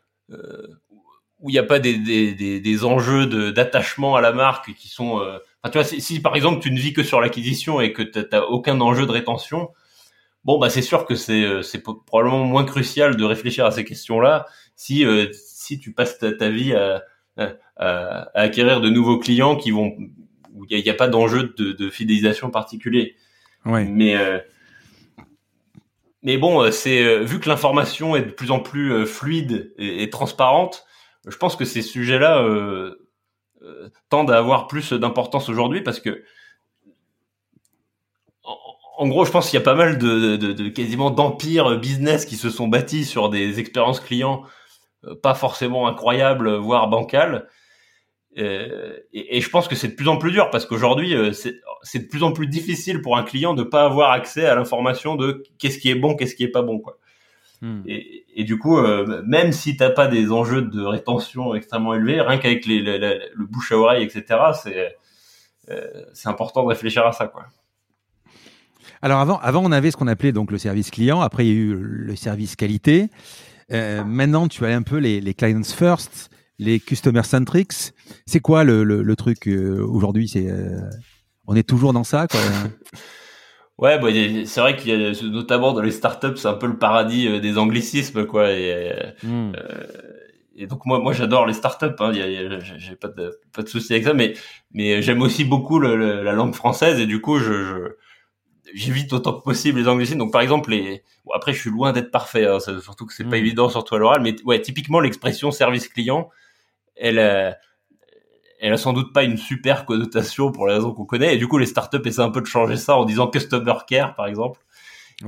n'y a pas des enjeux d'attachement à la marque qui sont. Enfin, tu vois, si, si, par exemple tu ne vis que sur l'acquisition et que tu n'as aucun enjeu de rétention, bon bah c'est sûr que c'est c'est probablement moins crucial de réfléchir à ces questions-là si si tu passes ta, ta vie à, à, à, acquérir de nouveaux clients qui vont où il n'y a, pas d'enjeu de, de, fidélisation particulier. Ouais. Mais euh, mais bon, euh, c'est euh, vu que l'information est de plus en plus fluide et, transparente, je pense que ces sujets-là euh, tendent à avoir plus d'importance aujourd'hui parce que en, gros, je pense qu'il y a pas mal de, quasiment d'empires business qui se sont bâtis sur des expériences clients pas forcément incroyables, voire bancales, euh, et, et, je pense que c'est de plus en plus dur parce qu'aujourd'hui, euh, c'est de plus en plus difficile pour un client de pas avoir accès à l'information de qu'est-ce qui est bon, qu'est-ce qui est pas bon, quoi. Hmm. Et, et, du coup, euh, même si t'as pas des enjeux de rétention extrêmement élevés, rien qu'avec les, le bouche à oreille, etc., c'est c'est important de réfléchir à ça, quoi. Alors avant, avant on avait ce qu'on appelait donc le service client. Après il y a eu le service qualité. Euh, maintenant tu as un peu les, les clients first, les customer centrics. C'est quoi le, le, le truc euh, aujourd'hui? C'est euh, on est toujours dans ça quoi? Ouais, bah, c'est vrai qu'il y a notamment dans les startups, c'est un peu le paradis euh, des anglicismes, quoi. Et, hmm. euh, et donc moi, moi, j'adore les startups. Hein, J'ai pas de pas de souci avec ça, mais mais j'aime aussi beaucoup le, la langue française et du coup, je, j'évite autant que possible les anglicismes. Donc par exemple, les bon, après, je suis loin d'être parfait, hein, surtout que c'est pas hmm. évident, surtout à l'oral. Mais ouais, typiquement l'expression service client, elle euh, elle a sans doute pas une super connotation pour les raisons qu'on connaît. Et du coup, les startups essaient un peu de changer ça en disant customer care, par exemple.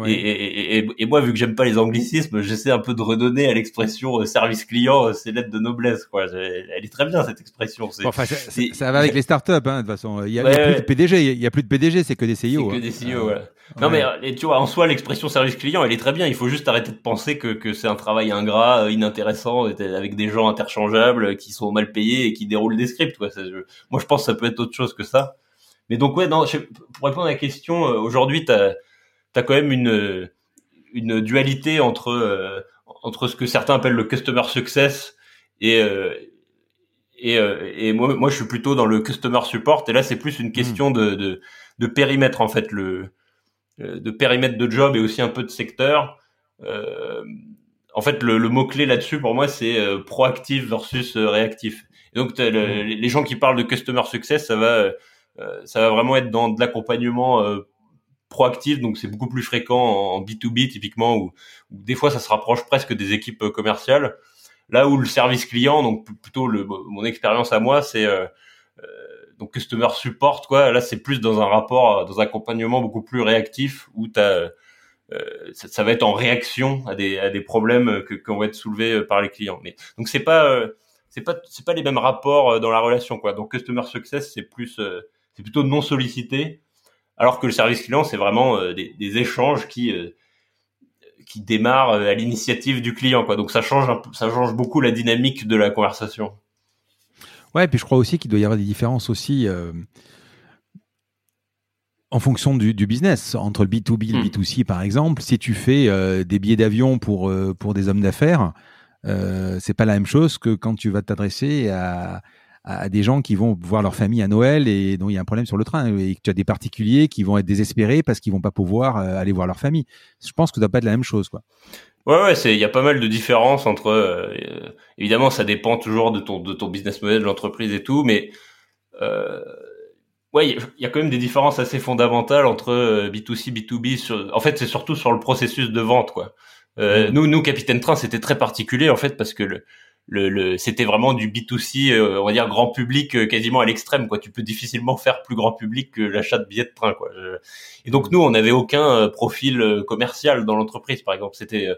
Et, et, et, et, moi, vu que j'aime pas les anglicismes, j'essaie un peu de redonner à l'expression euh, service client euh, ses lettres de noblesse. Quoi. Elle est très bien cette expression. Bon, enfin, ça, va avec les startups, hein, de toute façon. Il y a, y a plus de PDG, il y a plus de PDG, c'est que des CEO. C'est que hein. des CEO, voilà. Non mais euh, tu vois, en soi, l'expression service client, elle est très bien. Il faut juste arrêter de penser que, que c'est un travail ingrat, inintéressant, avec des gens interchangeables qui sont mal payés et qui déroulent des scripts. Quoi. moi, je pense que ça peut être autre chose que ça. Mais donc ouais, non, pour répondre à la question, aujourd'hui, t'as tu as quand même une, une dualité entre, euh, entre ce que certains appellent le customer success et, euh, et, euh, et moi, moi, je suis plutôt dans le customer support. Et là, c'est plus une question de, de, de, périmètre, en fait, le, de périmètre de job et aussi un peu de secteur. en fait, le, le mot-clé là-dessus, pour moi, c'est proactif versus réactif. Et donc, les gens qui parlent de customer success, ça va, ça va vraiment être dans de l'accompagnement proactive, donc c'est beaucoup plus fréquent en, B2B typiquement, où, des fois ça se rapproche presque des équipes euh, commerciales. Là où le service client, donc plutôt le, mon expérience à moi, c'est euh, euh, donc customer support, quoi. Là, c'est plus dans un rapport, dans un accompagnement beaucoup plus réactif, où t'as, ça, ça, va être en réaction à des, à des problèmes que qu'on va être soulevés par les clients. Mais donc c'est pas c'est pas c'est pas les mêmes rapports dans la relation, quoi. Donc customer success, c'est plus c'est plutôt non sollicité alors que le service client, c'est vraiment euh, des, échanges qui euh, qui démarrent euh, à l'initiative du client, quoi. Donc ça change ça change beaucoup la dynamique de la conversation. Ouais, et puis je crois aussi qu'il doit y avoir des différences aussi en fonction du, business entre le B2B et le B2C hmm. par exemple. Si tu fais des billets d'avion pour pour des hommes d'affaires, c'est pas la même chose que quand tu vas t'adresser à à des gens qui vont voir leur famille à Noël et dont il y a un problème sur le train et que tu as des particuliers qui vont être désespérés parce qu'ils vont pas pouvoir euh, aller voir leur famille. Je pense que ça doit pas être la même chose, quoi. Ouais, ouais, c'est il y a pas mal de différences entre. Euh, évidemment, ça dépend toujours de ton de ton business model, de l'entreprise et tout, mais euh, ouais, il y a quand même des différences assez fondamentales entre B2C, B2B. Sur, en fait, c'est surtout sur le processus de vente, quoi. Euh, mmh. Nous, nous, Capitaine Train, c'était très particulier en fait parce que le, le, le c'était vraiment du B2C, euh, on va dire grand public euh, quasiment à l'extrême quoi. Tu peux difficilement faire plus grand public que l'achat de billets de train quoi. Et donc nous on n'avait aucun euh, profil commercial dans l'entreprise par exemple. C'était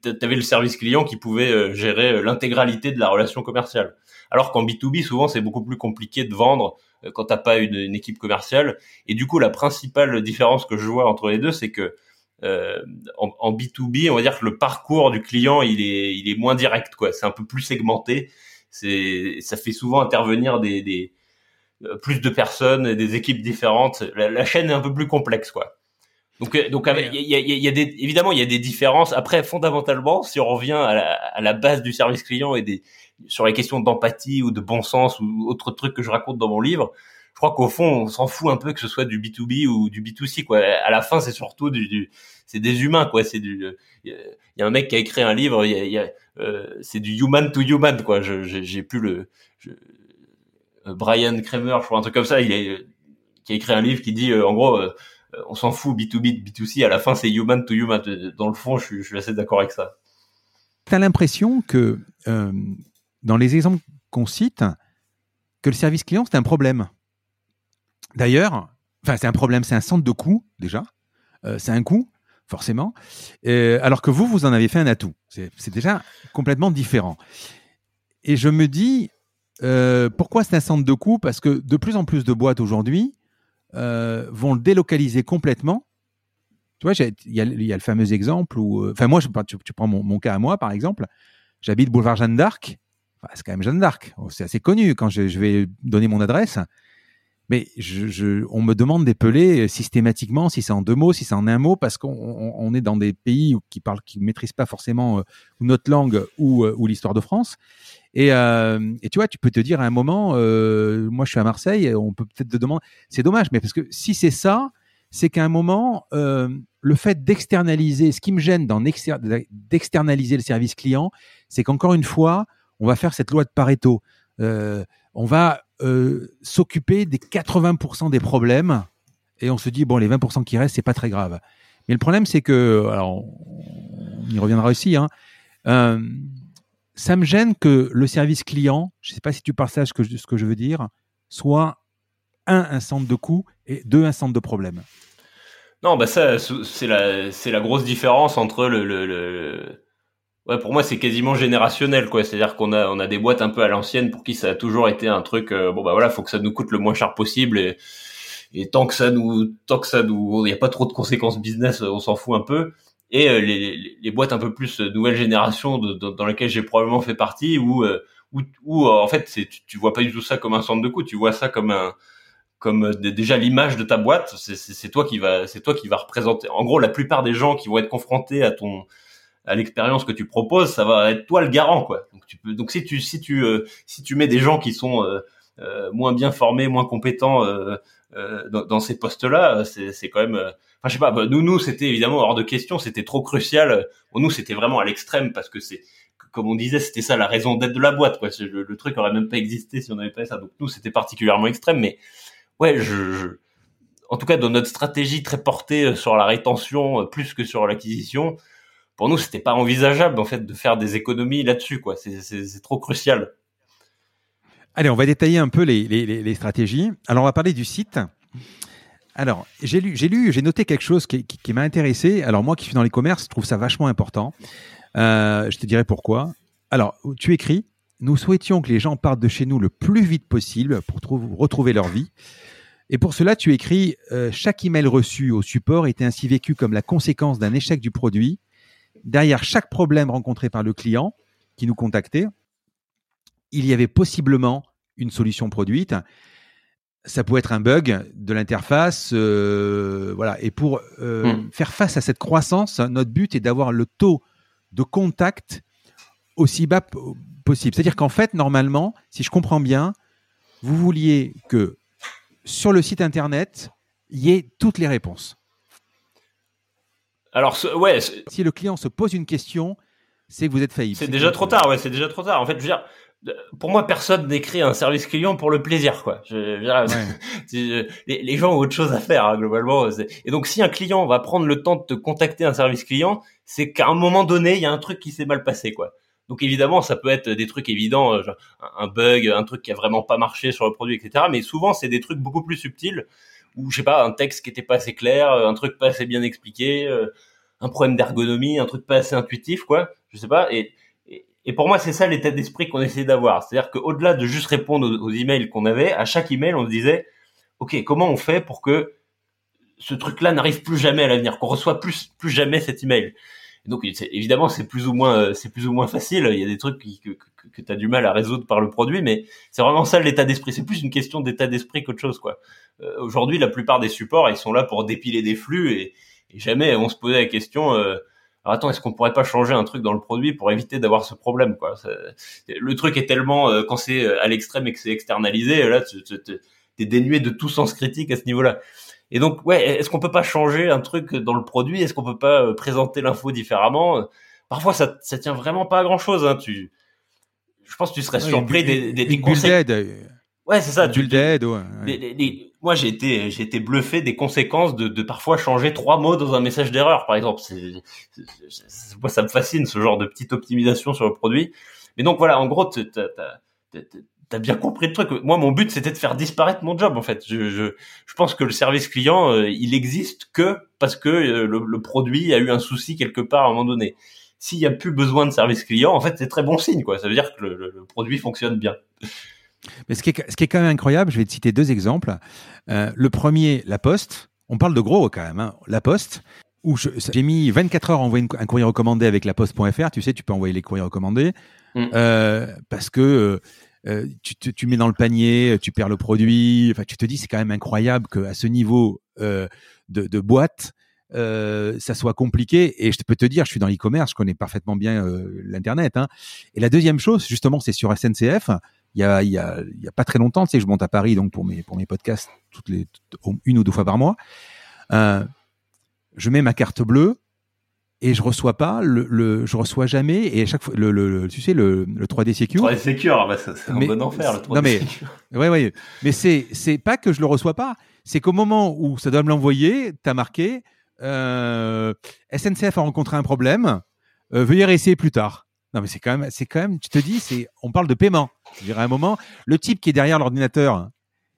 t'avais le service client qui pouvait gérer l'intégralité de la relation commerciale. Alors qu'en B2B souvent c'est beaucoup plus compliqué de vendre quand t'as pas une, équipe commerciale. Et du coup la principale différence que je vois entre les deux c'est que euh, en, en, B2B, on va dire que le parcours du client, il est, il est moins direct, quoi. C'est un peu plus segmenté. C'est, ça fait souvent intervenir des, des euh, plus de personnes, des équipes différentes. La, chaîne est un peu plus complexe, quoi. Donc, euh, donc, il y a, y a, des, évidemment, il y a des différences. Après, fondamentalement, si on revient à la, à la base du service client et des, sur les questions d'empathie ou de bon sens ou autres trucs que je raconte dans mon livre, je crois qu'au fond, on s'en fout un peu que ce soit du B2B ou du B2C, quoi. À la fin, c'est surtout c'est des humains, quoi. C'est du, il y a un mec qui a écrit un livre, euh, c'est du human to human, quoi. j'ai plus le, euh, Brian Kramer, je crois un truc comme ça, qui a écrit un livre qui dit, euh, en gros, on s'en fout B2B, B2C, à la fin, c'est human to human. Dans le fond, je suis, assez d'accord avec ça. T'as l'impression que, dans les exemples qu'on cite, que le service client, c'est un problème? D'ailleurs, enfin, c'est un problème, c'est un centre de coût, déjà. Euh, c'est un coût, forcément. Euh, alors que vous, vous en avez fait un atout. C'est déjà complètement différent. Et je me dis, euh, pourquoi c'est un centre de coût? Parce que de plus en plus de boîtes aujourd'hui vont le délocaliser complètement. Tu vois, il y, a le fameux exemple où, enfin moi, je, tu, tu prends mon, cas à moi, par exemple, j'habite boulevard Jeanne d'Arc. c'est quand même Jeanne d'Arc. C'est assez connu quand je, vais donner mon adresse mais on me demande d'épeler systématiquement si c'est en deux mots, si c'est en un mot, parce qu'on est dans des pays qui parlent, qui maîtrisent pas forcément euh, notre langue ou, ou l'histoire de France. Et, tu vois, tu peux te dire à un moment, moi je suis à Marseille, on peut peut-être te demander, c'est dommage, mais parce que si c'est ça, c'est qu'à un moment, euh, le fait d'externaliser, ce qui me gêne d'externaliser le service client, c'est qu'encore une fois, on va faire cette loi de Pareto. Euh, on va euh, s'occuper des 80% des problèmes et on se dit bon les 20% qui restent c'est pas très grave. Mais le problème c'est que alors on y reviendra aussi. Hein, ça me gêne que le service client, je ne sais pas si tu partages ce que, ce que je veux dire, soit un, un centre de coût et deux, un centre de problème. Non, bah ça, c'est la, la grosse différence entre le... Ouais, pour moi, c'est quasiment générationnel, quoi. C'est-à-dire qu'on a, on a des boîtes un peu à l'ancienne pour qui ça a toujours été un truc. Euh, bon, bah voilà, faut que ça nous coûte le moins cher possible et, et tant que ça nous, tant que ça nous, il n'y a pas trop de conséquences business, on s'en fout un peu. Et euh, les, les, boîtes un peu plus nouvelle génération dans lesquelles j'ai probablement fait partie, où, euh, où, où en fait, c'est, tu, tu vois pas du tout ça comme un centre de coût, tu vois ça comme un comme euh, déjà l'image de ta boîte, c'est toi qui va, c'est toi qui va représenter. En gros, la plupart des gens qui vont être confrontés à ton, à l'expérience que tu proposes, ça va être toi le garant, quoi. Donc tu peux, donc si tu, si tu, euh, si tu mets des gens qui sont euh, moins bien formés, moins compétents dans, dans, ces postes-là, c'est quand même. Enfin, je sais pas. Bah, nous, nous, c'était évidemment hors de question. C'était trop crucial. Pour nous, c'était vraiment à l'extrême parce que c'est comme on disait, c'était ça la raison d'être de la boîte. Quoi. Le, truc aurait même pas existé si on n'avait pas ça. Donc nous, c'était particulièrement extrême, mais ouais, je, en tout cas, dans notre stratégie très portée euh, sur la rétention euh, plus que sur l'acquisition, pour nous, c'était pas envisageable en fait de faire des économies là-dessus, quoi. C'est trop crucial. Allez, on va détailler un peu les, stratégies. Alors, on va parler du site. Alors, j'ai lu, j'ai noté quelque chose qui m'a intéressé. Alors, moi qui suis dans les commerces, je trouve ça vachement important. Euh, je te dirai pourquoi. Alors, tu écris Nous souhaitions que les gens partent de chez nous le plus vite possible pour retrouver leur vie. Et pour cela, tu écris euh, chaque email reçu au support était ainsi vécu comme la conséquence d'un échec du produit. Derrière chaque problème rencontré par le client qui nous contactait, il y avait possiblement une solution produite. Ça pouvait être un bug de l'interface, euh, voilà. Et pour euh, hmm. faire face à cette croissance, notre but est d'avoir le taux de contact aussi bas possible. C'est-à-dire qu'en fait, normalement, si je comprends bien, vous vouliez que sur le site internet, il y ait toutes les réponses. Alors, ouais. Si le client se pose une question, c'est que vous êtes faillible. C'est déjà trop tard, ouais, c'est déjà trop tard. En fait, je veux dire, pour moi, personne n'écrit un service client pour le plaisir, quoi. les, gens ont autre chose à faire, hein, globalement. Et donc, si un client va prendre le temps de te contacter un service client, c'est qu'à un moment donné, il y a un truc qui s'est mal passé, quoi. Donc évidemment, ça peut être des trucs évidents, euh, genre un bug, un truc qui a vraiment pas marché sur le produit, etc. Mais souvent, c'est des trucs beaucoup plus subtils, ou je sais pas, un texte qui était pas assez clair, euh, un truc pas assez bien expliqué, euh, un problème d'ergonomie, un truc pas assez intuitif, quoi. Je sais pas. Et, et, pour moi, c'est ça l'état d'esprit qu'on essayait d'avoir. C'est-à-dire qu'au-delà de juste répondre aux, aux emails qu'on avait, à chaque email, on se disait, ok, comment on fait pour que ce truc-là n'arrive plus jamais à l'avenir, qu'on reçoit plus plus jamais cet email? Donc évidemment c'est plus ou moins euh, c'est plus ou moins facile. Il y a des trucs que, que, que tu as du mal à résoudre par le produit, mais c'est vraiment ça l'état d'esprit. C'est plus une question d'état d'esprit qu'autre chose quoi. Euh, Aujourd'hui la plupart des supports ils sont là pour dépiler des flux et, et jamais on se posait la question. Euh, alors attends, est-ce qu'on pourrait pas changer un truc dans le produit pour éviter d'avoir ce problème quoi? Le truc est tellement euh, quand c'est à l'extrême et que c'est externalisé, là tu es dénué de tout sens critique à ce niveau-là. Et donc, ouais, est-ce qu'on peut pas changer un truc dans le produit? Est-ce qu'on peut pas euh, présenter l'info différemment? Parfois, ça, ça tient vraiment pas à grand chose. Hein. Tu, je pense que tu serais surpris des, des, des conseils. Ouais, c'est ça. Du dead, ouais. moi, j'ai été, j'ai été bluffé des conséquences de, de parfois changer trois mots dans un message d'erreur, par exemple. C'est, moi, ça me fascine ce genre de petite optimisation sur le produit. Mais donc voilà, en gros, t'as, t'as bien compris le truc. Moi, mon but, c'était de faire disparaître mon job, en fait. Je, je, je pense que le service client, euh, il existe que parce que euh, le, produit a eu un souci quelque part à un moment donné. S'il n'y a plus besoin de service client, en fait, c'est très bon signe, quoi. Ça veut dire que le, produit fonctionne bien. Mais ce qui, est, ce qui est quand même incroyable, je vais te citer deux exemples. Euh, le premier, La Poste. On parle de gros quand même. Hein. La Poste, où j'ai mis 24 heures à envoyer un courrier recommandé avec la poste.fr. Tu sais, tu peux envoyer les courriers recommandés. Mm. Parce que euh, tu, te, tu mets dans le panier, tu perds le produit. Enfin, tu te dis, c'est quand même incroyable qu'à ce niveau euh, de, de boîte, euh, ça soit compliqué. Et je peux te dire, je suis dans l'e-commerce, je connais parfaitement bien euh, l'internet. Hein. Et la deuxième chose, justement, c'est sur SNCF. Il y a, il y a, il y a pas très longtemps, tu sais, je monte à Paris donc pour mes pour mes podcasts toutes les une ou deux fois par mois. Euh, je mets ma carte bleue et je reçois pas le, le je reçois jamais et à chaque fois le, le, tu sais le, le 3D Secure. 3D Secure bah c'est un bon enfer le 3D non mais Secure. ouais ouais mais c'est c'est pas que je le reçois pas c'est qu'au moment où ça doit me l'envoyer t'as marqué euh, SNCF a rencontré un problème euh, veuillez réessayer plus tard. Non mais c'est quand même c'est quand même tu te dis c'est on parle de paiement. Je dirais à un moment le type qui est derrière l'ordinateur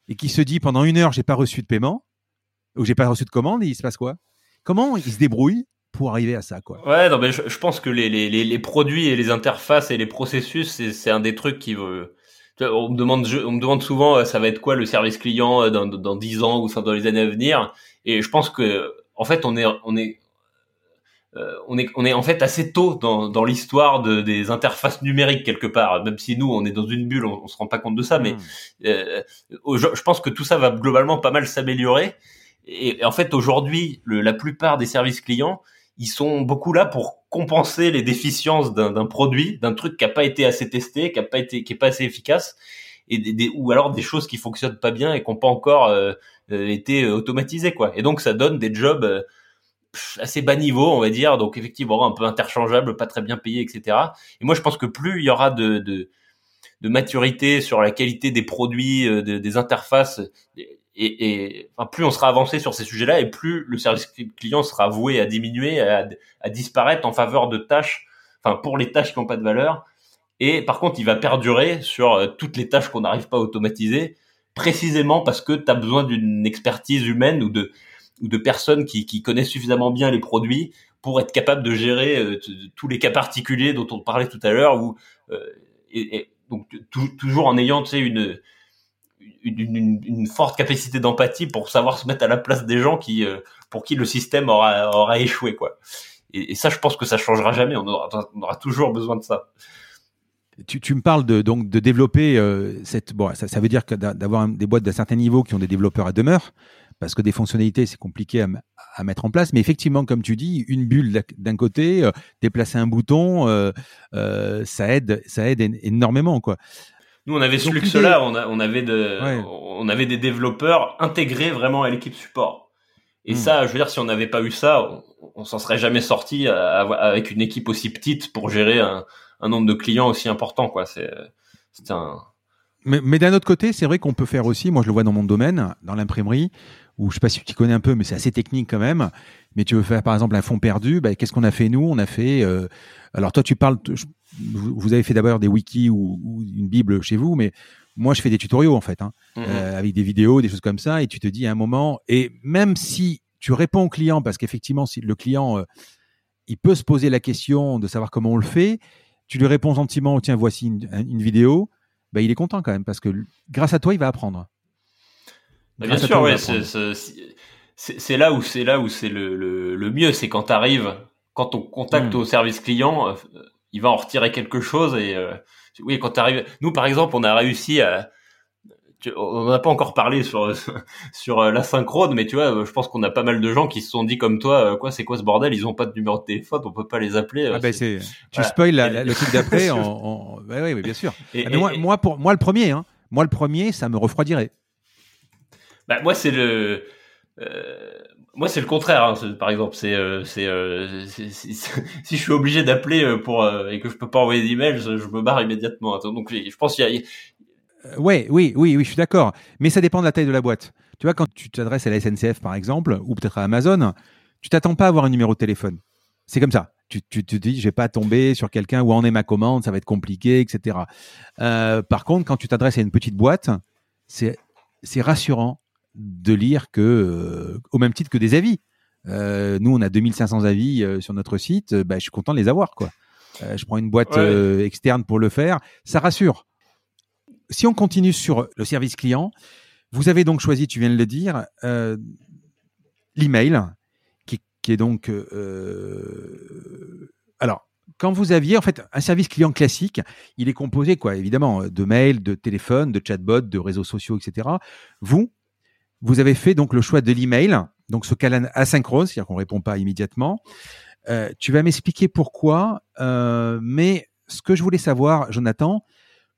et qui se dit pendant une heure j'ai pas reçu de paiement ou j'ai pas reçu de commande il se passe quoi? Comment il se débrouille? Pour arriver à ça, quoi. Ouais, non, mais je, je pense que les, les, les, produits et les interfaces et les processus, c'est un des trucs qui veut. On me demande, on me demande souvent, euh, ça va être quoi le service client euh, dans, dans 10 ans ou dans les années à venir. Et je pense que, en fait, on est, on est, euh, on est, on est en fait assez tôt dans, dans l'histoire de, des interfaces numériques quelque part. Même si nous, on est dans une bulle, on, on se rend pas compte de ça. Mais mmh. euh, je, je pense que tout ça va globalement pas mal s'améliorer. Et, et, en fait, aujourd'hui, la plupart des services clients, ils sont beaucoup là pour compenser les déficiences d'un produit, d'un truc qui a pas été assez testé, qui a pas été, qui est pas assez efficace, et des, ou alors des choses qui fonctionnent pas bien et qui n'ont pas encore euh, euh, été automatisées quoi. Et donc ça donne des jobs euh, assez bas niveau, on va dire, donc effectivement un peu interchangeables, pas très bien payés, etc. Et moi je pense que plus il y aura de, de, de maturité sur la qualité des produits, des interfaces et, et enfin, plus on sera avancé sur ces sujets-là, et plus le service client sera voué à diminuer, à, disparaître en faveur de tâches, enfin pour les tâches qui n'ont pas de valeur. Et par contre, il va perdurer sur euh, toutes les tâches qu'on n'arrive pas à automatiser, précisément parce que tu as besoin d'une expertise humaine ou de ou de personnes qui, qui connaissent suffisamment bien les produits pour être capable de gérer euh, tous les cas particuliers dont on parlait tout à l'heure, euh, et, et, donc toujours en ayant tu sais une une, forte capacité d'empathie pour savoir se mettre à la place des gens qui, euh, pour qui le système aura, aura échoué, quoi. Et, ça, je pense que ça changera jamais. On aura, toujours besoin de ça. Tu, tu, me parles de, donc de développer euh, cette. Bon, ça, ça veut dire que d'avoir des boîtes d'un certain niveau qui ont des développeurs à demeure, parce que des fonctionnalités c'est compliqué à, mettre en place. Mais effectivement, comme tu dis, une bulle d'un côté, euh, déplacer un bouton, ça aide, ça aide énormément, quoi. Nous, on avait ce luxe-là, on, on, avait de, ouais. on avait des développeurs intégrés vraiment à l'équipe support. Et hmm. ça, je veux dire, si on n'avait pas eu ça, on, on s'en serait jamais sorti avec une équipe aussi petite pour gérer un, un nombre de clients aussi important, quoi. C'est, c'est un. Mais, mais d'un autre côté, c'est vrai qu'on peut faire aussi. Moi, je le vois dans mon domaine, dans l'imprimerie, où je sais pas si tu connais un peu, mais c'est assez technique quand même. Mais tu veux faire par exemple un fond perdu, bah, qu'est-ce qu'on a fait nous? On a fait. Euh, alors toi, tu parles. Je, vous avez fait d'abord des wikis ou, ou, une bible chez vous, mais moi je fais des tutoriaux en fait, hein, mmh. euh, avec des vidéos, des choses comme ça, et tu te dis à un moment, et même si tu réponds au client, parce qu'effectivement, si le client, euh, il peut se poser la question de savoir comment on le fait, tu lui réponds gentiment, tiens, voici une, une vidéo, bah, il est content quand même, parce que grâce à toi, il va apprendre. Bah, bien sûr, ouais, c'est là où c'est là où c'est le, le, le, mieux, c'est quand tu arrives, quand on contacte mmh. au service client, euh, il va en retirer quelque chose et euh, oui quand tu arrives nous par exemple on a réussi à on n'a pas encore parlé sur sur euh, la synchrone mais tu vois je pense qu'on a pas mal de gens qui se sont dit comme toi euh, quoi c'est quoi ce bordel ils ont pas de numéro de téléphone on peut pas les appeler ah c'est tu voilà. spoil la, la, le truc d'après en, en... Bah oui, bien sûr et, ah, mais et, moi, et... moi pour moi le premier hein moi le premier ça me refroidirait bah moi c'est le euh, moi, c'est le contraire. Hein, par exemple, euh, euh, si je suis obligé d'appeler pour et que je peux pas envoyer d'email, je, je me barre immédiatement. Donc, je pense qu'il oui, oui, oui, je suis d'accord. Mais ça dépend de la taille de la boîte. Tu vois, quand tu t'adresses à la SNCF, par exemple, ou peut-être à Amazon, tu t'attends pas à avoir un numéro de téléphone. C'est comme ça. Tu, tu, te dis, je vais pas tomber sur quelqu'un où en est ma commande, ça va être compliqué, etc. Par contre, quand tu t'adresses à une petite boîte, c'est rassurant de lire que, euh, au même titre que des avis. Euh, nous, on a 2500 avis euh, sur notre site. Bah, je suis content de les avoir, quoi. Je prends une boîte ouais. externe pour le faire. Ça rassure. Si on continue sur le service client, vous avez donc choisi, tu viens de le dire, l'email, qui, qui, est donc, alors, quand vous aviez en fait un service client classique, il est composé quoi, évidemment, de mails, de téléphones, de chatbots, de réseaux sociaux, etc. Vous, vous avez fait donc le choix de l'email, donc ce canal asynchrone, c'est-à-dire qu'on répond pas immédiatement. Euh, tu vas m'expliquer pourquoi, euh, mais ce que je voulais savoir, Jonathan,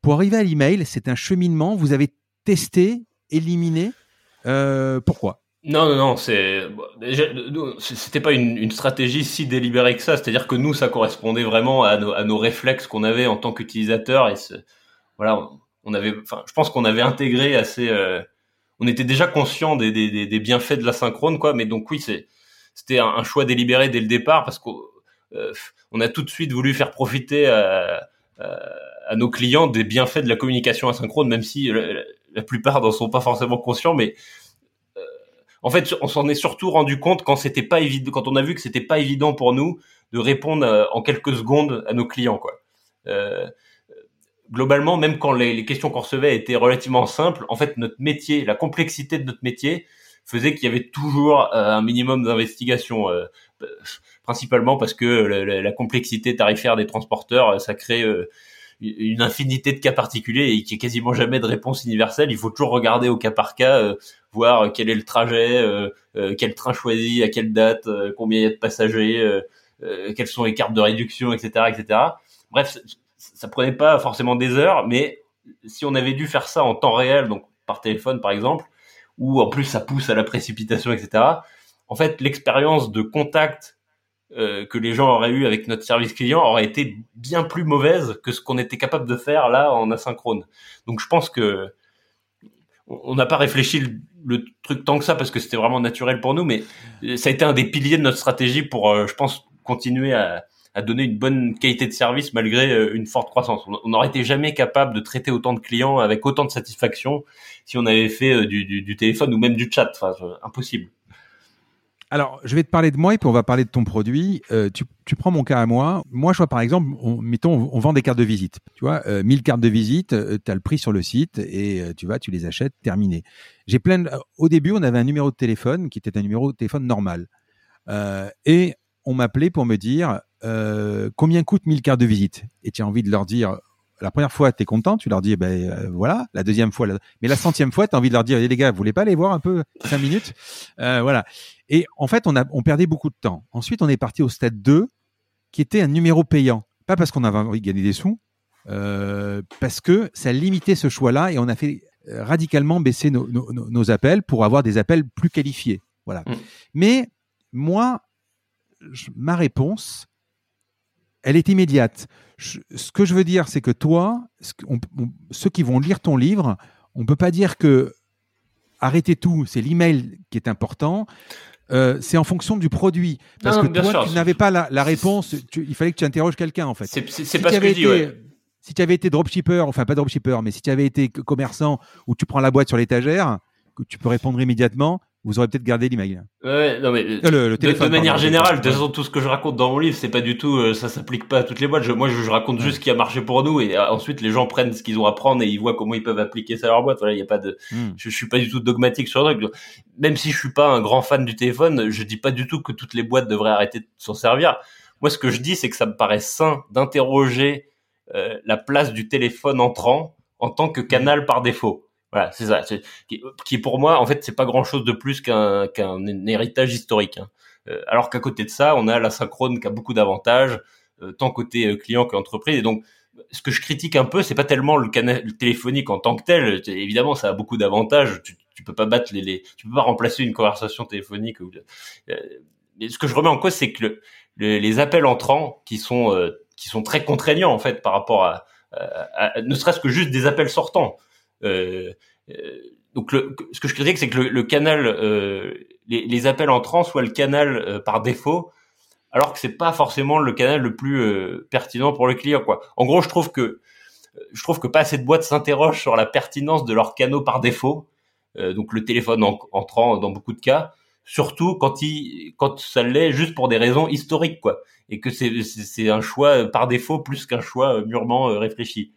pour arriver à l'email, c'est un cheminement. Vous avez testé, éliminé. Euh, pourquoi? Non, non, non, c'était pas une, stratégie si délibérée que ça. C'est-à-dire que nous, ça correspondait vraiment à nos, réflexes qu'on avait en tant qu'utilisateur. Et voilà, on avait, enfin, je pense qu'on avait intégré assez. On était déjà conscient des, des, des, bienfaits de la synchrone, quoi. Mais donc oui, c'était un, choix délibéré dès le départ parce qu'on euh, on a tout de suite voulu faire profiter à, à, nos clients des bienfaits de la communication asynchrone, même si la, la plupart n'en sont pas forcément conscients, mais en fait, on s'en est surtout rendu compte quand c'était pas évident, quand on a vu que c'était pas évident pour nous de répondre euh, en quelques secondes à nos clients, quoi. Euh, globalement, même quand les, questions qu'on recevait étaient relativement simples, en fait, notre métier, la complexité de notre métier faisait qu'il y avait toujours euh, un minimum d'investigation, principalement parce que la, la, complexité tarifaire des transporteurs, ça crée une infinité de cas particuliers et qui est quasiment jamais de réponse universelle. Il faut toujours regarder au cas par cas, euh, voir quel est le trajet, euh, euh, quel train choisi, à quelle date, combien il y a de passagers, quelles sont les cartes de réduction, etc., etc. Bref, ça prenait pas forcément des heures, mais si on avait dû faire ça en temps réel, donc par téléphone par exemple, ou en plus ça pousse à la précipitation, etc. En fait, l'expérience de contact euh, que les gens auraient eu avec notre service client aurait été bien plus mauvaise que ce qu'on était capable de faire là en asynchrone. Donc je pense que on n'a pas réfléchi le, truc tant que ça parce que c'était vraiment naturel pour nous, mais ça a été un des piliers de notre stratégie pour, euh, je pense, continuer à, à, donner une bonne qualité de service malgré euh, une forte croissance. On n'aurait été jamais capable de traiter autant de clients avec autant de satisfaction si on avait fait du, du, téléphone ou même du chat. Impossible. Alors, je vais te parler de moi et puis on va parler de ton produit. Euh, tu, prends mon cas à moi. Moi, je vois par exemple, on, mettons, on vend des cartes de visite. Tu vois, euh, 1000 cartes de visite, euh, tu as le prix sur le site et euh, tu vas, tu les achètes, terminé. J'ai plein. Au début, on avait un numéro de téléphone qui était un numéro de téléphone normal. et on m'appelait pour me dire combien coûte 1000 cartes de visite. Et tu as envie de leur dire la première fois, tu es content, tu leur dis, ben euh, voilà. La deuxième fois, mais la centième fois, tu as envie de leur dire, les gars, vous voulez pas aller voir un peu cinq minutes euh, Voilà. Et en fait, on, a, on perdait beaucoup de temps. Ensuite, on est parti au stade 2, qui était un numéro payant. Pas parce qu'on avait envie de gagner des sous, euh, parce que ça limitait ce choix-là et on a fait radicalement baisser nos, nos, nos appels pour avoir des appels plus qualifiés. Voilà. Mm. Mais moi, ma réponse, elle est immédiate ce que je veux dire, c'est que toi, ceux qui vont lire ton livre, on ne peut pas dire que arrêtez tout, c'est l'email qui est important. Euh, c'est en fonction du produit. Parce que toi, tu n'avais pas la, réponse. il fallait que tu interroges quelqu'un, en fait. C'est pas ce que je dis, Si tu avais été dropshipper, enfin pas dropshipper, mais si tu avais été commerçant où tu prends la boîte sur l'étagère, que tu peux répondre immédiatement, vous aurez peut-être gardé l'email. Ouais, non mais euh, le, téléphone, de, manière générale, de toute façon, tout ce que je raconte dans mon livre, c'est pas du tout, euh, ça s'applique pas à toutes les boîtes. moi, je, raconte juste ce qui a marché pour nous, et euh, ensuite les gens prennent ce qu'ils ont à prendre et ils voient comment ils peuvent appliquer ça à leur boîte. Voilà, il y a pas de, hmm. je, suis pas du tout dogmatique sur le truc. Même si je suis pas un grand fan du téléphone, je dis pas du tout que toutes les boîtes devraient arrêter de s'en servir. Moi, ce que je dis, c'est que ça me paraît sain d'interroger la place du téléphone entrant en tant que canal par défaut. Voilà, c'est ça. Qui, qui, pour moi, en fait, c'est pas grand chose de plus qu'un qu'un héritage historique. Hein. Euh, alors qu'à côté de ça, on a la synchrone qui a beaucoup d'avantages, euh, tant côté euh, client qu'entreprise. Et donc, ce que je critique un peu, c'est pas tellement le canal téléphonique en tant que tel. Évidemment, ça a beaucoup d'avantages. Tu, tu peux pas battre les, tu peux pas remplacer une conversation téléphonique. mais ce que je remets en cause, c'est que le, les appels entrants, qui sont qui sont très contraignants en fait par rapport à ne serait-ce que juste des appels sortants. Euh, euh, donc ce que je critique, c'est que le, canal, euh, les, appels entrants soient le canal par défaut, alors que c'est pas forcément le canal le plus pertinent pour le client. Quoi. En gros, je trouve que je trouve que pas assez de boîtes s'interrogent sur la pertinence de leurs canaux par défaut. donc le téléphone entrant dans beaucoup de cas, surtout quand il quand ça l'est juste pour des raisons historiques quoi, et que c'est un choix par défaut plus qu'un choix mûrement réfléchi.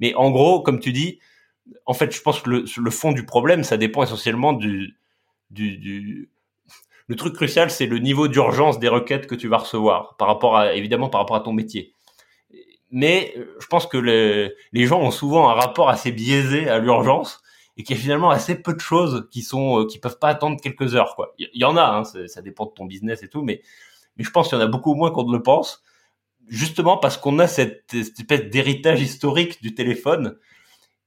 Mais en gros, comme tu dis, en fait, je pense que le, fond du problème, ça dépend essentiellement du, le truc crucial, c'est le niveau d'urgence des requêtes que tu vas recevoir par rapport à, évidemment, par rapport à ton métier. mais je pense que les, gens ont souvent un rapport assez biaisé à l'urgence et qu'il y a finalement assez peu de choses qui sont euh, qui peuvent pas attendre quelques heures. Il y, en a, hein, ça dépend de ton business et tout, mais mais je pense qu'il y en a beaucoup moins qu'on ne le pense, justement parce qu'on a cette, cette espèce d'héritage historique du téléphone.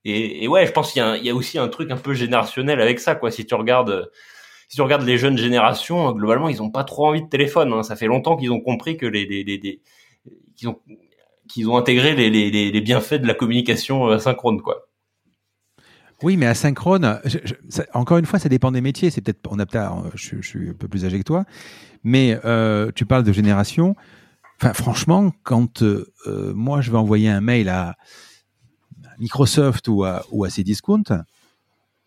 Et, ouais, je pense qu'il y, y, a aussi un truc un peu générationnel avec ça quoi. Si tu regardes si tu regardes les jeunes générations, globalement, ils ont pas trop envie de téléphone. Hein. Ça fait longtemps qu'ils ont compris que les, qu'ils ont intégré les, bienfaits de la communication euh, asynchrone quoi. Oui, mais asynchrone, encore une fois, ça dépend des métiers. C'est peut-être, on a je, je, suis un peu plus âgé que toi, mais euh, tu parles de génération. Enfin, franchement, quand euh, moi je vais envoyer un mail à Microsoft ou à, ou à Cdiscount,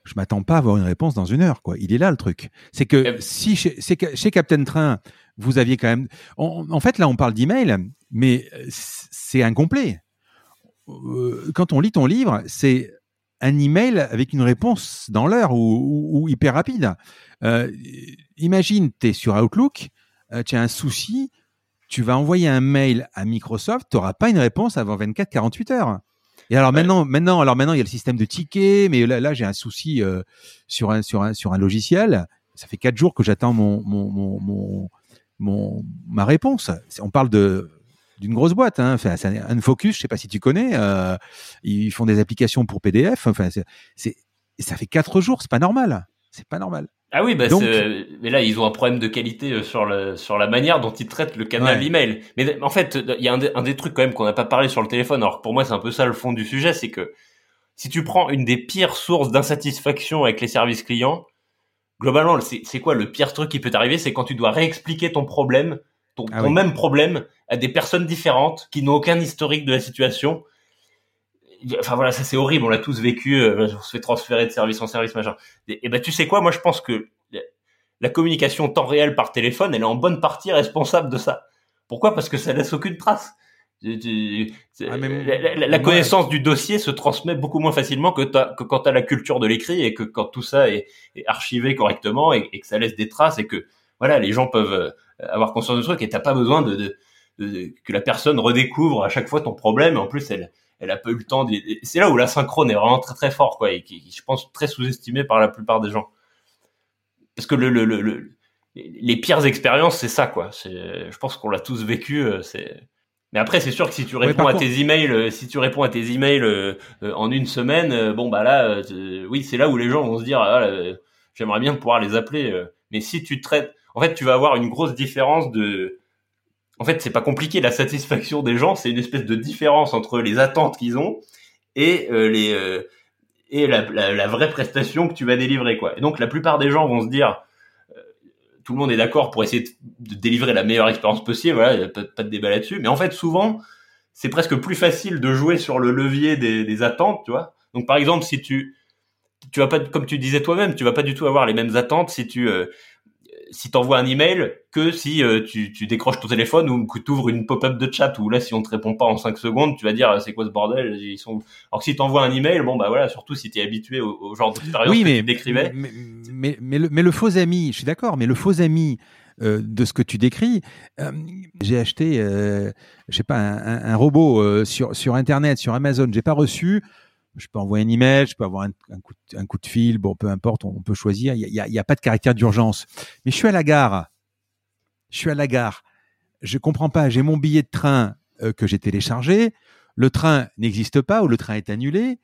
je m'attends pas à avoir une réponse dans une heure. Quoi. Il est là le truc. C'est que si chez, chez, Captain Train, vous aviez quand même. en fait, là, on parle d'email, mais c'est incomplet. Euh, quand on lit ton livre, c'est un email avec une réponse dans l'heure ou, hyper rapide. Euh, imagine, tu es sur Outlook, euh, tu as un souci, tu vas envoyer un mail à Microsoft, tu n'auras pas une réponse avant 24-48 heures. Et alors maintenant, maintenant, alors maintenant, il y a le système de tickets, mais là, là j'ai un souci euh, sur un sur un sur un logiciel. Ça fait quatre jours que j'attends mon mon, mon mon ma réponse. On parle de d'une grosse boîte. Hein. Enfin, c'est un focus, je sais pas si tu connais. Euh, ils font des applications pour PDF. Enfin, c'est, ça fait quatre jours, c'est pas normal. C'est pas normal. Ah oui, bah mais là ils ont un problème de qualité euh, sur le sur la manière dont ils traitent le canal email. Mais en fait, il y a un, un des trucs quand même qu'on n'a pas parlé sur le téléphone. Alors pour moi, c'est un peu ça le fond du sujet, c'est que si tu prends une des pires sources d'insatisfaction avec les services clients, globalement, c'est quoi le pire truc qui peut t'arriver? C'est quand tu dois réexpliquer ton problème ton, ah même problème à des personnes différentes qui n'ont aucun historique de la situation. Enfin voilà, ça c'est horrible, on l'a tous vécu, euh, on se fait transférer de service en service, machin. Et, et ben tu sais quoi, moi je pense que la communication temps réel par téléphone, elle est en bonne partie responsable de ça. Pourquoi? Parce que ça laisse aucune trace. Ah, la, connaissance du dossier se transmet beaucoup moins facilement que, que quand tu as la culture de l'écrit et que quand tout ça est, archivé correctement et, et, que ça laisse des traces et que voilà les gens peuvent euh, avoir conscience de truc et t'as pas besoin de, de, que la personne redécouvre à chaque fois ton problème. En plus, elle, elle a pas eu le temps. C'est là où la synchrone est vraiment très très fort, quoi, et qui, je pense, très sous-estimé par la plupart des gens. Parce que le, le, le, les pires expériences, c'est ça, quoi. Je pense qu'on l'a tous vécu. Euh, c'est. Mais après, c'est sûr que si tu réponds à tes emails, euh, si tu réponds à tes emails euh, en une semaine, bon bah là, oui, c'est là où les gens vont se dire, ah, j'aimerais bien pouvoir les appeler. mais si tu traites, en fait, tu vas avoir une grosse différence de. En fait, c'est pas compliqué. La satisfaction des gens, c'est une espèce de différence entre les attentes qu'ils ont et euh, les euh, et la, vraie prestation que tu vas délivrer, quoi. Et donc, la plupart des gens vont se dire, euh, tout le monde est d'accord pour essayer de, délivrer la meilleure expérience possible. Voilà, il a pas, de débat là-dessus. Mais en fait, souvent, c'est presque plus facile de jouer sur le levier des, des attentes, tu vois. Donc, par exemple, si tu tu vas pas, comme tu disais toi-même, tu vas pas du tout avoir les mêmes attentes si tu si t'envoies un email que si euh, tu, tu, décroches ton téléphone ou que tu ouvres une pop-up de chat où là si on te répond pas en 5 secondes tu vas dire c'est quoi ce bordel? Ils sont alors que si t'envoies un email bon bah voilà surtout si t'es habitué au, genre d'expérience oui, mais, que tu décrivais mais, mais, mais, le, mais le faux ami je suis d'accord mais le faux ami euh, de ce que tu décris. Euh, j'ai acheté, euh, je sais pas, un, un robot sur sur internet, sur Amazon. J'ai pas reçu je peux envoyer un email, je peux avoir un, coup, de, un coup, de, fil, bon, peu importe, on, peut choisir. Il n'y a, y a, pas de caractère d'urgence. Mais je suis à la gare. Je suis à la gare. Je comprends pas. J'ai mon billet de train euh, que j'ai téléchargé. Le train n'existe pas ou le train est annulé.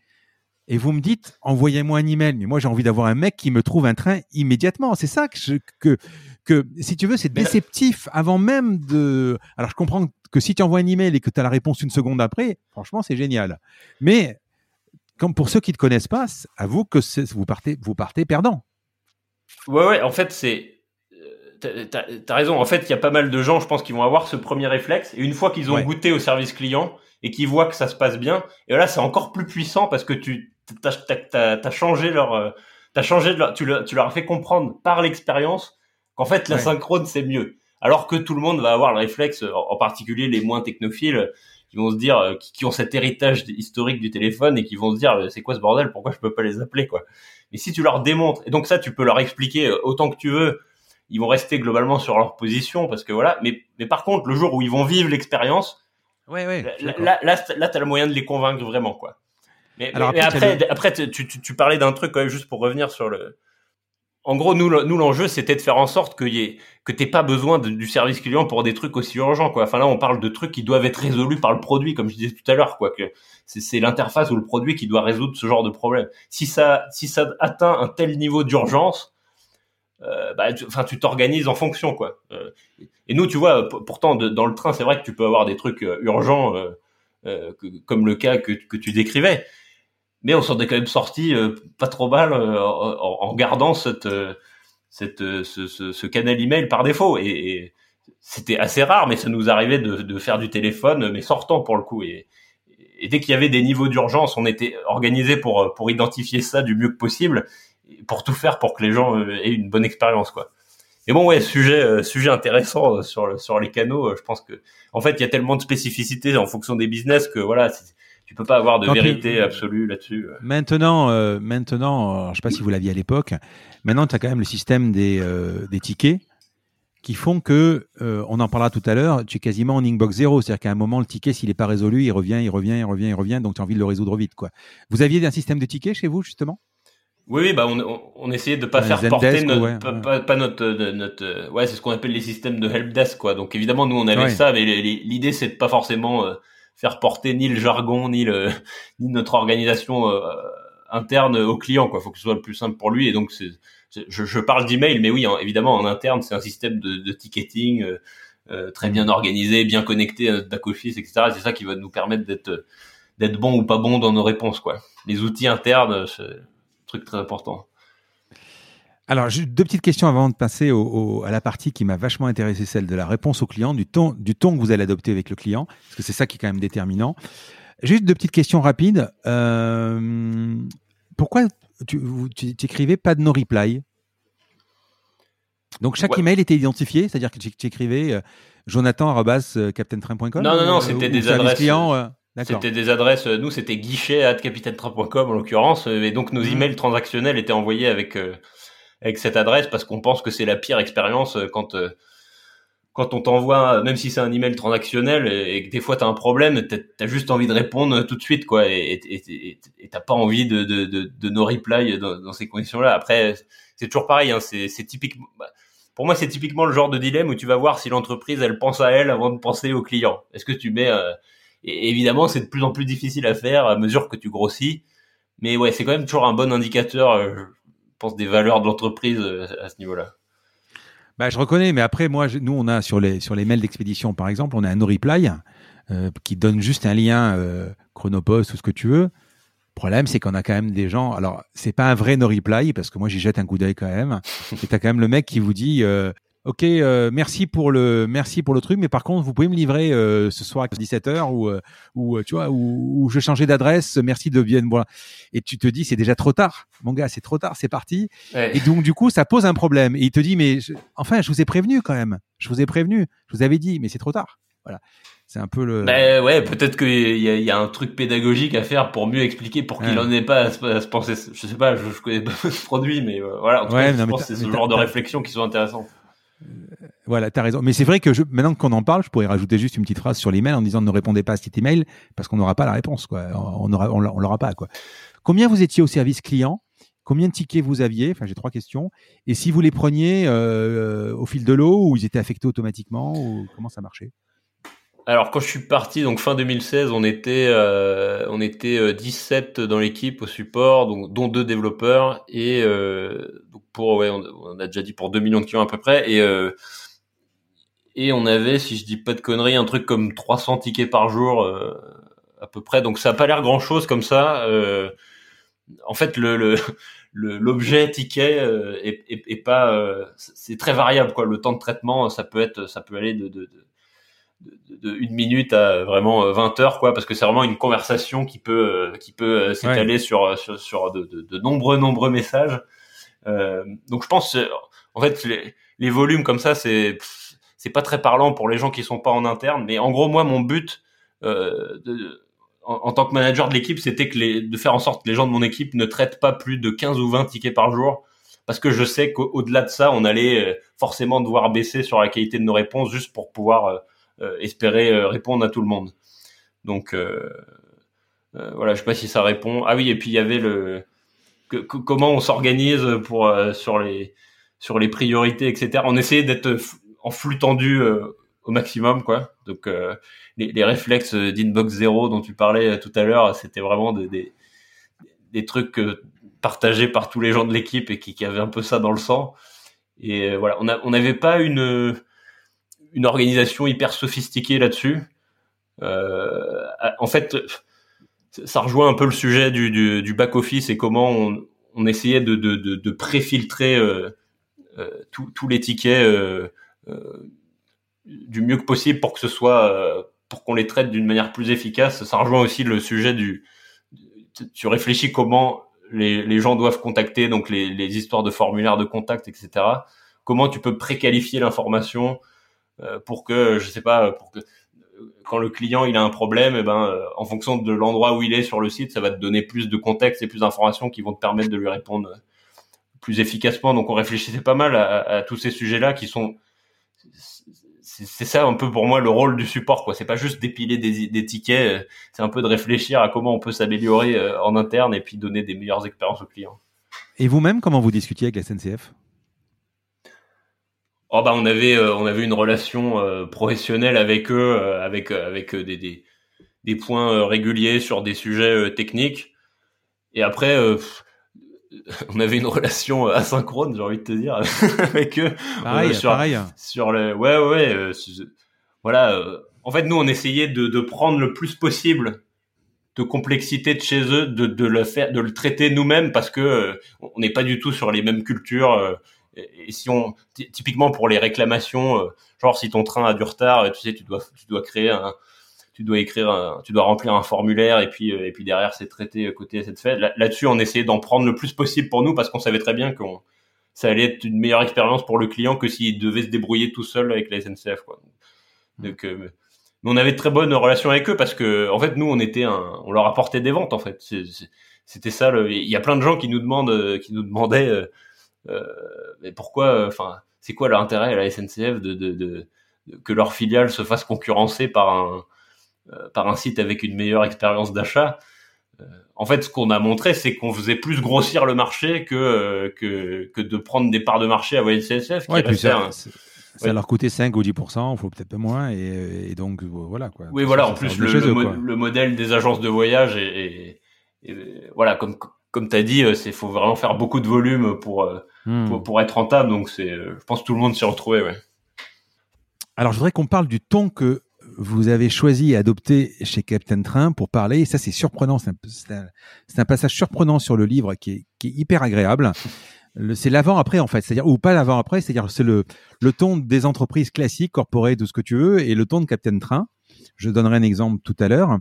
Et vous me dites, envoyez-moi un email. Mais moi, j'ai envie d'avoir un mec qui me trouve un train immédiatement. C'est ça que, je, que, que, si tu veux, c'est déceptif avant même de. Alors, je comprends que si tu envoies un email et que tu as la réponse une seconde après, franchement, c'est génial. Mais comme pour ceux qui ne te connaissent pas, avoue que vous partez, vous partez perdant. Ouais, ouais, en fait, c'est. Euh, t'as as raison. En fait, il y a pas mal de gens, je pense, qui vont avoir ce premier réflexe. Et une fois qu'ils ont goûté au service client et qu'ils voient que ça se passe bien, et là, c'est encore plus puissant parce que tu as, changé leur. Euh, as changé leur, tu, leur, tu leur as fait comprendre par l'expérience qu'en fait, la synchrone, c'est mieux. Alors que tout le monde va avoir le réflexe, en particulier les moins technophiles, qui vont se dire, euh, qui, ont cet héritage historique du téléphone et qui vont se dire, euh, c'est quoi ce bordel? Pourquoi je peux pas les appeler quoi? Mais si tu leur démontres, et donc ça, tu peux leur expliquer euh, autant que tu veux, ils vont rester globalement sur leur position parce que voilà. Mais mais par contre, le jour où ils vont vivre l'expérience, Ouais, ouais. Là, là, là, t'as le moyen de les convaincre vraiment, quoi. Mais, Alors, après, après, tu, tu, tu, parlais d'un truc quand même, juste pour revenir sur le. En gros, nous, nous l'enjeu, c'était de faire en sorte que y que t'aies pas besoin du service client pour des trucs aussi urgents, quoi. Enfin là, on parle de trucs qui doivent être résolus par le produit, comme je disais tout à l'heure, c'est l'interface ou le produit qui doit résoudre ce genre de problème. Si ça, si ça atteint un tel niveau d'urgence, euh, bah, enfin, tu t'organises en fonction, quoi. Euh, et nous, tu vois, pourtant, dans le train, c'est vrai que tu peux avoir des trucs euh, urgents, comme le cas que tu décrivais. Mais on s'en est quand même sorti pas trop mal en, gardant cette, cette, ce, ce, ce, canal email par défaut. Et, c'était assez rare, mais ça nous arrivait de, de, faire du téléphone, mais sortant pour le coup. Et, dès qu'il y avait des niveaux d'urgence, on était organisé pour pour identifier ça du mieux que possible pour tout faire pour que les gens euh, aient une bonne expérience, quoi. Et bon, ouais, sujet, euh, sujet intéressant euh, sur sur les canaux. je pense que, en fait, il y a tellement de spécificités en fonction des business que voilà, tu peux pas avoir de vérité absolue là-dessus. Maintenant, maintenant, je sais pas si vous l'aviez à l'époque. Maintenant, tu as quand même le système des des tickets qui font que, on en parlera tout à l'heure, tu es quasiment en inbox zéro. C'est-à-dire qu'à un moment, le ticket, s'il n'est pas résolu, il revient, il revient, il revient, il revient. Donc, tu as envie de le résoudre vite. Quoi. Vous aviez un système de tickets chez vous, justement? Oui, bah on, on essayait de pas faire porter notre, pas, notre, notre, ouais, c'est ce qu'on appelle les systèmes de helpdesk, quoi. Donc évidemment, nous on avait ça, mais l'idée c'est de pas forcément euh, faire porter ni le jargon ni le, ni notre organisation euh, interne au client, quoi. Faut que ce soit le plus simple pour lui. Et donc c'est, je, je parle d'email, mais oui, évidemment en interne c'est un système de, de ticketing euh, très bien organisé, bien connecté à notre back office, etc. C'est ça qui va nous permettre d'être d'être bon ou pas bon dans nos réponses, quoi. Les outils internes très important. Alors, deux petites questions avant de passer à la partie qui m'a vachement intéressé, celle de la réponse au client, du ton, du ton que vous allez adopter avec le client, parce que c'est ça qui est quand même déterminant. Juste deux petites questions rapides. Euh, pourquoi tu, tu, écrivais pas de no reply? Donc, chaque email était identifié, c'est-à-dire que tu, écrivais euh, jonathan.captaintrain.com Non, non, non, c'était des adresses. Clients, c'était des adresses, nous c'était guichet at capitaine.com en l'occurrence, et donc nos mmh. emails transactionnels étaient envoyés avec euh, avec cette adresse parce qu'on pense que c'est la pire expérience euh, quand euh, quand on t'envoie, même si c'est un email transactionnel et, que des fois t'as un problème, t'as as juste envie de répondre tout de suite quoi, et t'as pas envie de de, de, de no reply dans, ces conditions-là. Après, c'est toujours pareil, hein, c'est typiquement bah, pour moi, c'est typiquement le genre de dilemme où tu vas voir si l'entreprise elle pense à elle avant de penser au client. Est-ce que tu mets et évidemment, c'est de plus en plus difficile à faire à mesure que tu grossis. Mais ouais, c'est quand même toujours un bon indicateur, euh, pense, des valeurs de l'entreprise euh, à ce niveau-là. Bah, je reconnais, mais après, moi, nous, on a sur les, sur les mails d'expédition, par exemple, on a un no-reply euh, qui donne juste un lien Chronopost ou ce que tu veux. Le problème, c'est qu'on a quand même des gens. Alors, c'est pas un vrai no-reply parce que moi, j'y jette un coup d'œil quand même. Et t'as quand même le mec qui vous dit Ok, euh, merci pour le merci pour le truc, mais par contre, vous pouvez me livrer euh, ce soir à 17h ou euh, ou tu vois ou, je changeais d'adresse. Merci de bien voilà. Et tu te dis c'est déjà trop tard, mon gars, c'est trop tard, c'est parti. Et donc du coup, ça pose un problème. Et il te dit mais enfin, je vous ai prévenu quand même. Je vous ai prévenu. Je vous avais dit, mais c'est trop tard. Voilà. C'est un peu le. Ben ouais, peut-être qu'il y a, y a un truc pédagogique à faire pour mieux expliquer pour qu'il en ait pas à se, penser. Je sais pas, je, je connais pas ce produit, mais voilà. En tout cas, je pense que c'est ce genre de réflexion qui sont intéressantes. Euh, voilà, tu raison. Mais c'est vrai que maintenant qu'on en parle, je pourrais rajouter juste une petite phrase sur l'email en disant ne répondez pas à cet email parce qu'on n'aura pas la réponse. Quoi. On aura, on, l'aura pas. Quoi. Combien vous étiez au service client? Combien de tickets vous aviez? Enfin, j'ai trois questions. Et si vous les preniez euh, au fil de l'eau ou ils étaient affectés automatiquement ou comment ça marchait? Alors quand je suis parti, donc fin 2016, on était euh, on était 17 euh, dans l'équipe au support, donc dont deux développeurs et euh, donc pour ouais, on, a déjà dit pour 2 millions de clients à peu près et euh, et on avait, si je dis pas de conneries, un truc comme 300 tickets par jour à peu près. Donc ça a pas l'air grand chose comme ça. en fait, le, l'objet ticket est, est, pas c'est très variable quoi le temps de traitement ça peut être ça peut aller de, de, de de, une minute à vraiment 20 euh, heures quoi parce que c'est vraiment une conversation qui peut euh, qui peut euh, s'étaler sur, sur, sur de, de, nombreux nombreux messages. Euh, donc je pense en fait les, les volumes comme ça c'est c'est pas très parlant pour les gens qui sont pas en interne mais en gros moi mon but euh, de, en, en, tant que manager de l'équipe c'était que les, de faire en sorte que les gens de mon équipe ne traitent pas plus de 15 ou 20 tickets par jour parce que je sais qu'au-delà de ça on allait forcément devoir baisser sur la qualité de nos réponses juste pour pouvoir espérer euh, répondre à tout le monde. Donc voilà, je sais pas si ça répond. Ah oui, et puis il y avait le comment on s'organise pour sur les sur les priorités, etc. On essayait d'être en flux tendu au maximum, quoi. Donc les, les, réflexes d'inbox zéro dont tu parlais tout à l'heure, c'était vraiment des, des trucs partagés par tous les gens de l'équipe et qui, qui avaient un peu ça dans le sang. Et voilà, on n'avait pas une une organisation hyper sophistiquée là-dessus. Euh, en fait, ça rejoint un peu le sujet du, du, du back office et comment on, essayait de, de, de, préfiltrer euh, euh, tous les tickets du mieux que possible pour que ce soit pour qu'on les traite d'une manière plus efficace. Ça rejoint aussi le sujet du tu réfléchis comment les, gens doivent contacter donc les, les histoires de formulaires de contact etc. Comment tu peux préqualifier l'information pour que je sais pas quand le client il a un problème, eh ben euh, en fonction de l'endroit où il est sur le site, ça va te donner plus de contexte et plus d'informations qui vont te permettre de lui répondre plus efficacement. Donc on réfléchissait pas mal à, tous ces sujets-là qui sont c'est ça un peu pour moi le rôle du support quoi. C'est pas juste dépiler des, des tickets, c'est un peu de réfléchir à comment on peut s'améliorer euh, en interne et puis donner des meilleures expériences aux clients. Et vous-même, comment vous discutiez avec la SNCF Oh bah on avait euh, on avait une relation euh, professionnelle avec eux euh, avec avec des, des, des points réguliers sur des sujets techniques et après on avait une relation asynchrone j'ai envie de te dire avec eux pareil, sur pareil. sur le ouais ouais voilà en fait nous on essayait de, de prendre le plus possible de complexité de chez eux de, de le faire de le traiter nous-mêmes parce que on n'est pas du tout sur les mêmes cultures et si on typiquement pour les réclamations euh, genre si ton train a du retard tu sais tu dois tu dois créer un tu dois écrire un, tu dois remplir un formulaire et puis euh, et puis derrière c'est traité côté SNCF là-dessus on essayait d'en prendre le plus possible pour nous parce qu'on savait très bien qu'on ça allait être une meilleure expérience pour le client que s'il devait se débrouiller tout seul avec la SNCF quoi. Donc euh, mais on avait de très bonnes relations avec eux parce que en fait nous on était un, on leur apportait des ventes en fait. C'était ça il y a plein de gens qui nous demandent qui nous demandaient euh, mais pourquoi Enfin, c'est quoi l'intérêt à la SNCF de, de, de, que leur filiale se fasse concurrencer par un euh, par un site avec une meilleure expérience d'achat? Euh, en fait, ce qu'on a montré, c'est qu'on faisait plus grossir le marché que, que, que de prendre des parts de marché à YCSF. Ouais, ça, un... ça leur coûtait 5 ou 10%, il faut peut-être moins, et, et, donc voilà. Quoi. Oui, voilà, en plus, le, le, le, modèle des agences de voyage est, voilà, comme, comme tu as dit, il faut vraiment faire beaucoup de volume pour, Hmm. pour, pour, être rentable. Donc, c'est, euh, je pense que tout le monde s'y retrouvait. Ouais. Alors, je voudrais qu'on parle du ton que vous avez choisi et adopté chez Captain Train pour parler. Et ça, c'est surprenant. C'est un, un, un, passage surprenant sur le livre qui est, qui est hyper agréable. C'est l'avant-après, en fait. C'est-à-dire, ou pas l'avant-après, c'est-à-dire, c'est le, le ton des entreprises classiques, corporées, tout ce que tu veux, et le ton de Captain Train. Je donnerai un exemple tout à l'heure.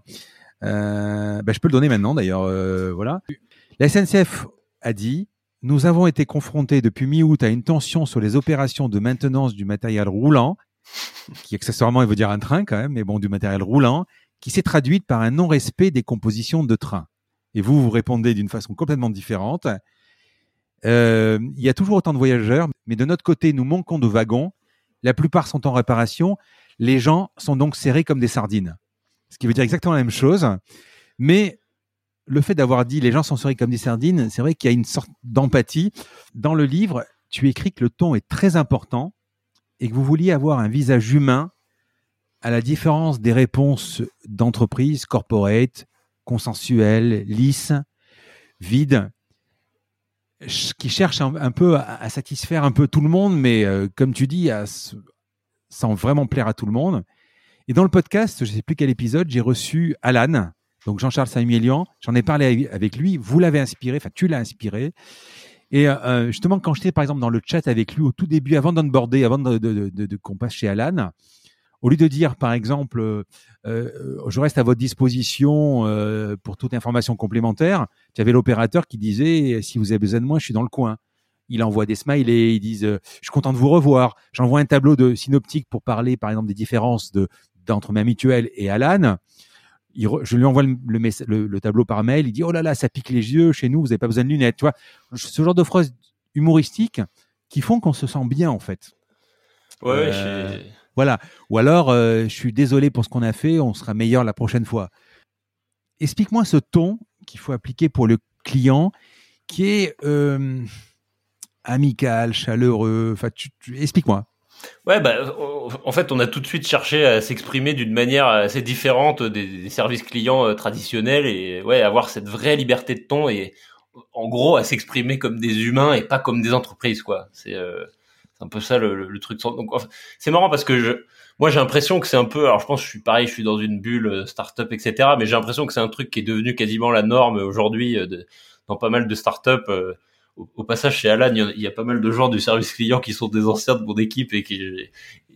Euh, ben, je peux le donner maintenant, d'ailleurs. Euh, voilà. La SNCF a dit nous avons été confrontés depuis mi-août à une tension sur les opérations de maintenance du matériel roulant, qui accessoirement veut dire un train quand même, mais bon, du matériel roulant, qui s'est traduite par un non-respect des compositions de train. Et vous, vous répondez d'une façon complètement différente. Euh, il y a toujours autant de voyageurs, mais de notre côté, nous manquons de wagons. La plupart sont en réparation. Les gens sont donc serrés comme des sardines. Ce qui veut dire exactement la même chose. Mais le fait d'avoir dit les gens sont serrés comme des sardines, c'est vrai qu'il y a une sorte d'empathie. Dans le livre, tu écris que le ton est très important et que vous vouliez avoir un visage humain à la différence des réponses d'entreprises corporate, consensuelles, lisses, vides, qui cherchent un, peu à, satisfaire un peu tout le monde, mais euh, comme tu dis, à, sans vraiment plaire à tout le monde. Et dans le podcast, je ne sais plus quel épisode, j'ai reçu Alan, donc Jean-Charles Samuelian, j'en ai parlé avec lui, vous l'avez inspiré, enfin tu l'as inspiré. Et euh, justement, quand j'étais par exemple dans le chat avec lui au tout début, avant d'onboarder, avant de, de, de, de qu'on passe chez Alan, au lieu de dire par exemple, euh, euh je reste à votre disposition euh, pour toute information complémentaire, tu avais l'opérateur qui disait, si vous avez besoin de moi, je suis dans le coin. Il envoie des smileys, ils disent, euh, je suis content de vous revoir. J'envoie un tableau de synoptique pour parler par exemple des différences de d'entre ma mutuelle et Alan je lui envoie le, le, tableau par mail, il dit oh là là ça pique les yeux chez nous, vous n'avez pas besoin de lunettes, tu vois, ce genre de phrases humoristiques qui font qu'on se sent bien en fait. Ouais, euh, Voilà. Ou alors, euh, je suis désolé pour ce qu'on a fait, on sera meilleur la prochaine fois. Explique-moi ce ton qu'il faut appliquer pour le client, qui est euh, amical, chaleureux. Enfin, explique-moi. Ouais, bah, en fait, on a tout de suite cherché à s'exprimer d'une manière assez différente des, services clients euh, traditionnels et ouais, avoir cette vraie liberté de ton et en gros à s'exprimer comme des humains et pas comme des entreprises, quoi. C'est euh, un peu ça le, truc. Donc, c'est marrant parce que je, moi, j'ai l'impression que c'est un peu. Alors, je pense que je suis pareil, je suis dans une bulle euh, startup, etc. Mais j'ai l'impression que c'est un truc qui est devenu quasiment la norme aujourd'hui dans pas mal de startups au, passage chez Alan, il y, a, pas mal de gens du service client qui sont des anciens de mon équipe et qui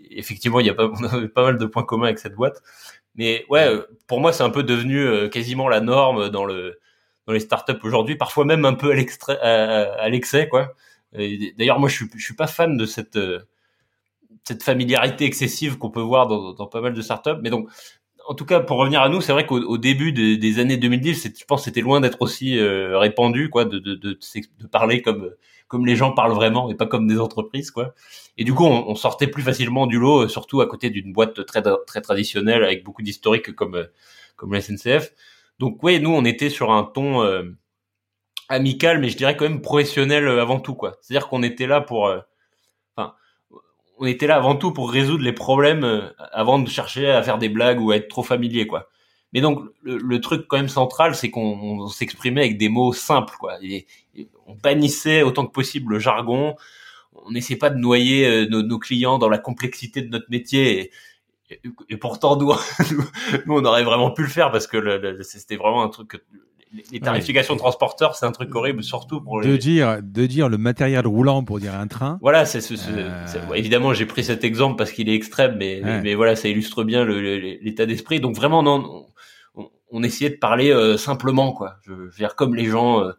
effectivement il y a pas, pas mal de points communs avec cette boîte. Mais ouais, pour moi c'est un peu devenu euh, quasiment la norme dans le dans les startups aujourd'hui, parfois même un peu à à, l'excès quoi. D'ailleurs moi je suis je suis pas fan de cette euh, cette familiarité excessive qu'on peut voir dans, dans pas mal de startups. Mais donc en tout cas, pour revenir à nous, c'est vrai qu'au début des, années 2010, je pense, c'était loin d'être aussi euh, répandu, quoi, de, parler comme comme les gens parlent vraiment et pas comme des entreprises, quoi. Et du coup, on, sortait plus facilement du lot, euh, surtout à côté d'une boîte très très traditionnelle avec beaucoup d'historique comme euh, comme la SNCF. Donc, oui, nous, on était sur un ton amical, mais je dirais quand même professionnel avant tout, quoi. C'est-à-dire qu'on était là pour on était là avant tout pour résoudre les problèmes euh, avant de chercher à faire des blagues ou à être trop familier, quoi. Mais donc le, truc quand même central, c'est qu'on s'exprimait avec des mots simples, quoi. Et, on bannissait autant que possible le jargon. On n'essayait pas de noyer euh, nos, clients dans la complexité de notre métier. Et, pourtant, nous, nous, on aurait vraiment pu le faire parce que c'était vraiment un truc les tarifications de transporteurs, c'est un truc horrible, surtout pour de dire de dire le matériel roulant pour dire un train. Voilà, c'est euh... évidemment j'ai pris cet exemple parce qu'il est extrême, mais, mais, voilà, ça illustre bien l'état d'esprit. Donc vraiment, non, on, on, essayait de parler euh, simplement, quoi. Je, veux dire comme les gens, euh,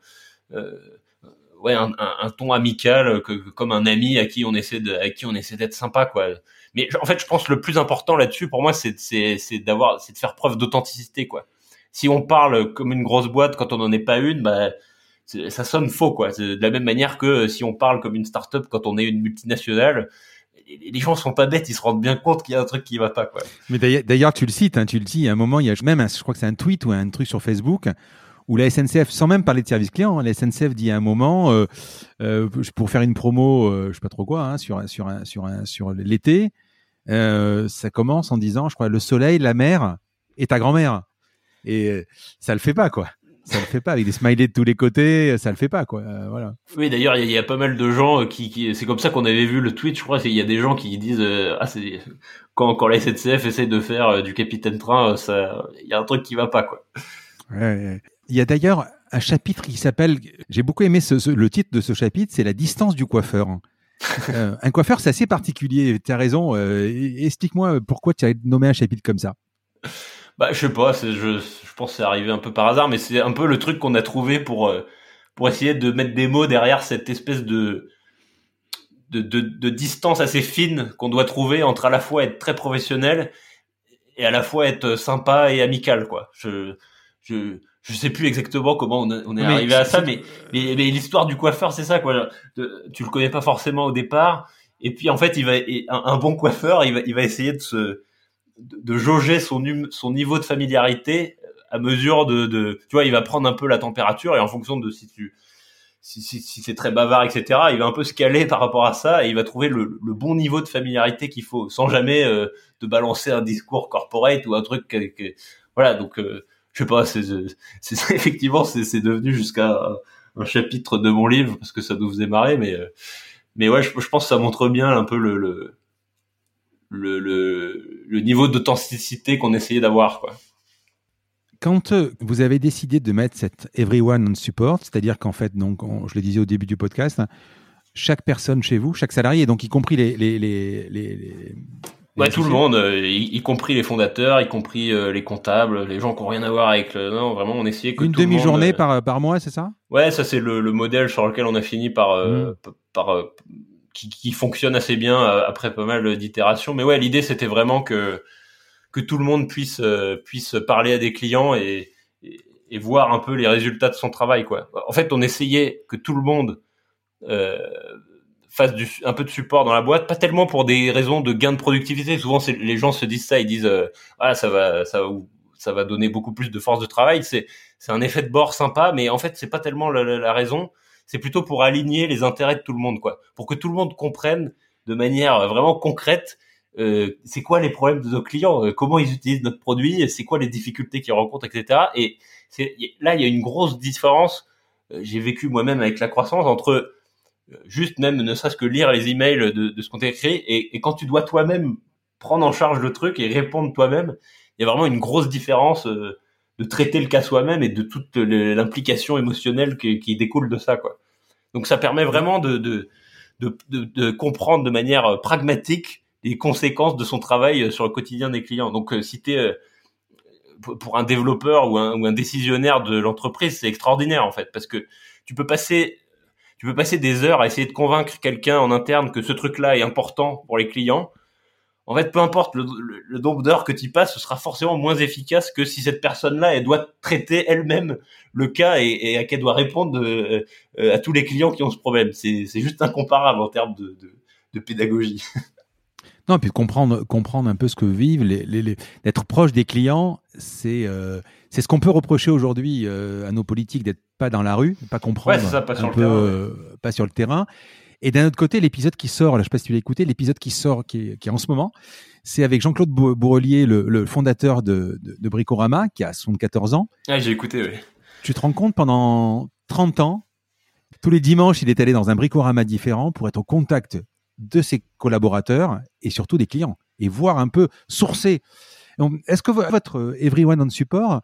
euh ouais, un, un, un, ton amical, que, comme un ami à qui on essaie de, à qui on essaie d'être sympa, quoi. Mais en fait, je pense le plus important là-dessus, pour moi, c'est c'est d'avoir, c'est de faire preuve d'authenticité, quoi si on parle comme une grosse boîte quand on n'en est pas une, bah, ça sonne faux, quoi. De la même manière que si on parle comme une start-up quand on est une multinationale, les gens sont pas bêtes, ils se rendent bien compte qu'il y a un truc qui va pas, quoi. Mais d'ailleurs, tu le cites, hein, tu le dis, à un moment, il y a même, je crois que c'est un tweet ou un truc sur Facebook où la SNCF, sans même parler de service client, hein, la SNCF dit à un moment, euh, euh, pour faire une promo, euh, je sais pas trop quoi, hein, sur sur l'été, ça commence en disant, je crois, le soleil, la mer et ta grand-mère. Et euh, ça le fait pas, quoi. Ça le fait pas avec des smileys de tous les côtés, ça le fait pas, quoi. Euh, voilà. Oui, d'ailleurs, il y, a pas mal de gens qui, qui c'est comme ça qu'on avait vu le tweet. Je crois, il y a des gens qui disent, euh, ah, c'est quand quand la SNCF essaie de faire du capitaine train, ça, il y a un truc qui va pas, quoi. Ouais, Il y a d'ailleurs un chapitre qui s'appelle, j'ai beaucoup aimé ce, le titre de ce chapitre, c'est la distance du coiffeur. un coiffeur, c'est assez particulier. Tu as raison. Explique-moi pourquoi tu as nommé un chapitre comme ça. Bah, je sais pas, je, je pense que c'est arrivé un peu par hasard, mais c'est un peu le truc qu'on a trouvé pour, euh, pour essayer de mettre des mots derrière cette espèce de, de, de, de distance assez fine qu'on doit trouver entre à la fois être très professionnel et à la fois être sympa et amical, quoi. Je, je, je sais plus exactement comment on, est arrivé à ça, mais, mais, l'histoire du coiffeur, c'est ça, quoi. tu le connais pas forcément au départ, et puis en fait, il va, un, un bon coiffeur, il va, il va essayer de se, de, jauger son, son niveau de familiarité à mesure de, de, tu vois, il va prendre un peu la température et en fonction de si tu, si, si, si c'est très bavard, etc., il va un peu se caler par rapport à ça et il va trouver le, le bon niveau de familiarité qu'il faut, sans jamais euh, de balancer un discours corporate ou un truc voilà. Donc, euh, je sais pas, c'est, c'est effectivement, c'est, devenu jusqu'à un, chapitre de mon livre parce que ça nous faisait marrer, mais, euh, mais ouais, je, je pense que ça montre bien un peu le, le le, le, le niveau d'authenticité qu'on essayait d'avoir. Quoi. Quand euh, vous avez décidé de mettre cette everyone on support, c'est-à-dire qu'en fait, donc, je le disais au début du podcast, chaque personne chez vous, chaque salarié, donc y compris les, les, les, les Ouais, tout le monde, euh, y, compris les fondateurs, y compris euh, les comptables, les gens qui n'ont rien à voir avec le... Non, vraiment, on essayait que Une demi-journée par, par mois, c'est ça? Ouais, ça c'est le, le, modèle sur lequel on a fini par, mmh. par, qui, fonctionne assez bien euh, après pas mal d'itérations. Mais ouais, l'idée c'était vraiment que que tout le monde puisse euh, puisse parler à des clients et, voir un peu les résultats de son travail quoi. En fait, on essayait que tout le monde euh, fasse un peu de support dans la boîte, pas tellement pour des raisons de gain de productivité. Souvent, les gens se disent ça, ils disent ah ça va ça va donner beaucoup plus de force de travail. C'est c'est un effet de bord sympa, mais en fait c'est pas tellement la, raison. C'est plutôt pour aligner les intérêts de tout le monde, quoi, pour que tout le monde comprenne de manière vraiment concrète euh, c'est quoi les problèmes de nos clients, euh, comment ils utilisent notre produit, c'est quoi les difficultés qu'ils rencontrent, etc. Et là il y a une grosse différence. Euh, j'ai vécu moi-même avec la croissance entre juste même ne serait-ce que lire les emails de, de ce qu'on t'a écrit et, et, quand tu dois toi-même prendre en charge le truc et répondre toi-même, il y a vraiment une grosse différence de traiter le cas soi-même et de toute l'implication émotionnelle qui, découle de ça quoi. Donc ça permet vraiment de, comprendre de manière pragmatique les conséquences de son travail euh, sur le quotidien des clients. Donc, euh, si tu es euh, pour un développeur ou un, ou un décisionnaire de l'entreprise, c'est extraordinaire en fait, parce que tu peux passer, tu peux passer des heures à essayer de convaincre quelqu'un en interne que ce truc-là est important pour les clients. En fait, peu importe le, nombre d'heures que tu passes, ce sera forcément moins efficace que si cette personne-là, elle doit traiter elle-même le cas et, et à qu'elle doit répondre à tous les clients qui ont ce problème. C'est juste incomparable en termes de, de, de pédagogie. Non, puis comprendre, comprendre un peu ce que vivent, les, les, d'être proche des clients, c'est euh, c'est ce qu'on peut reprocher aujourd'hui euh, à nos politiques d'être pas dans la rue, pas comprendre, ça, pas, sur peu, le terrain, euh, pas sur le terrain. Et d'un autre côté, l'épisode qui sort, là, je sais pas si tu l'as écouté, l'épisode qui sort, qui est, qui est en ce moment, c'est avec Jean-Claude Bourrelier, le, le, fondateur de, de, de, Bricorama, qui a 74 ans. Ah, j'ai écouté, oui. Tu te rends compte, pendant 30 ans, tous les dimanches, il est allé dans un Bricorama différent pour être au contact de ses collaborateurs et surtout des clients et voir un peu sourcer. Est-ce que votre euh, Everyone on Support,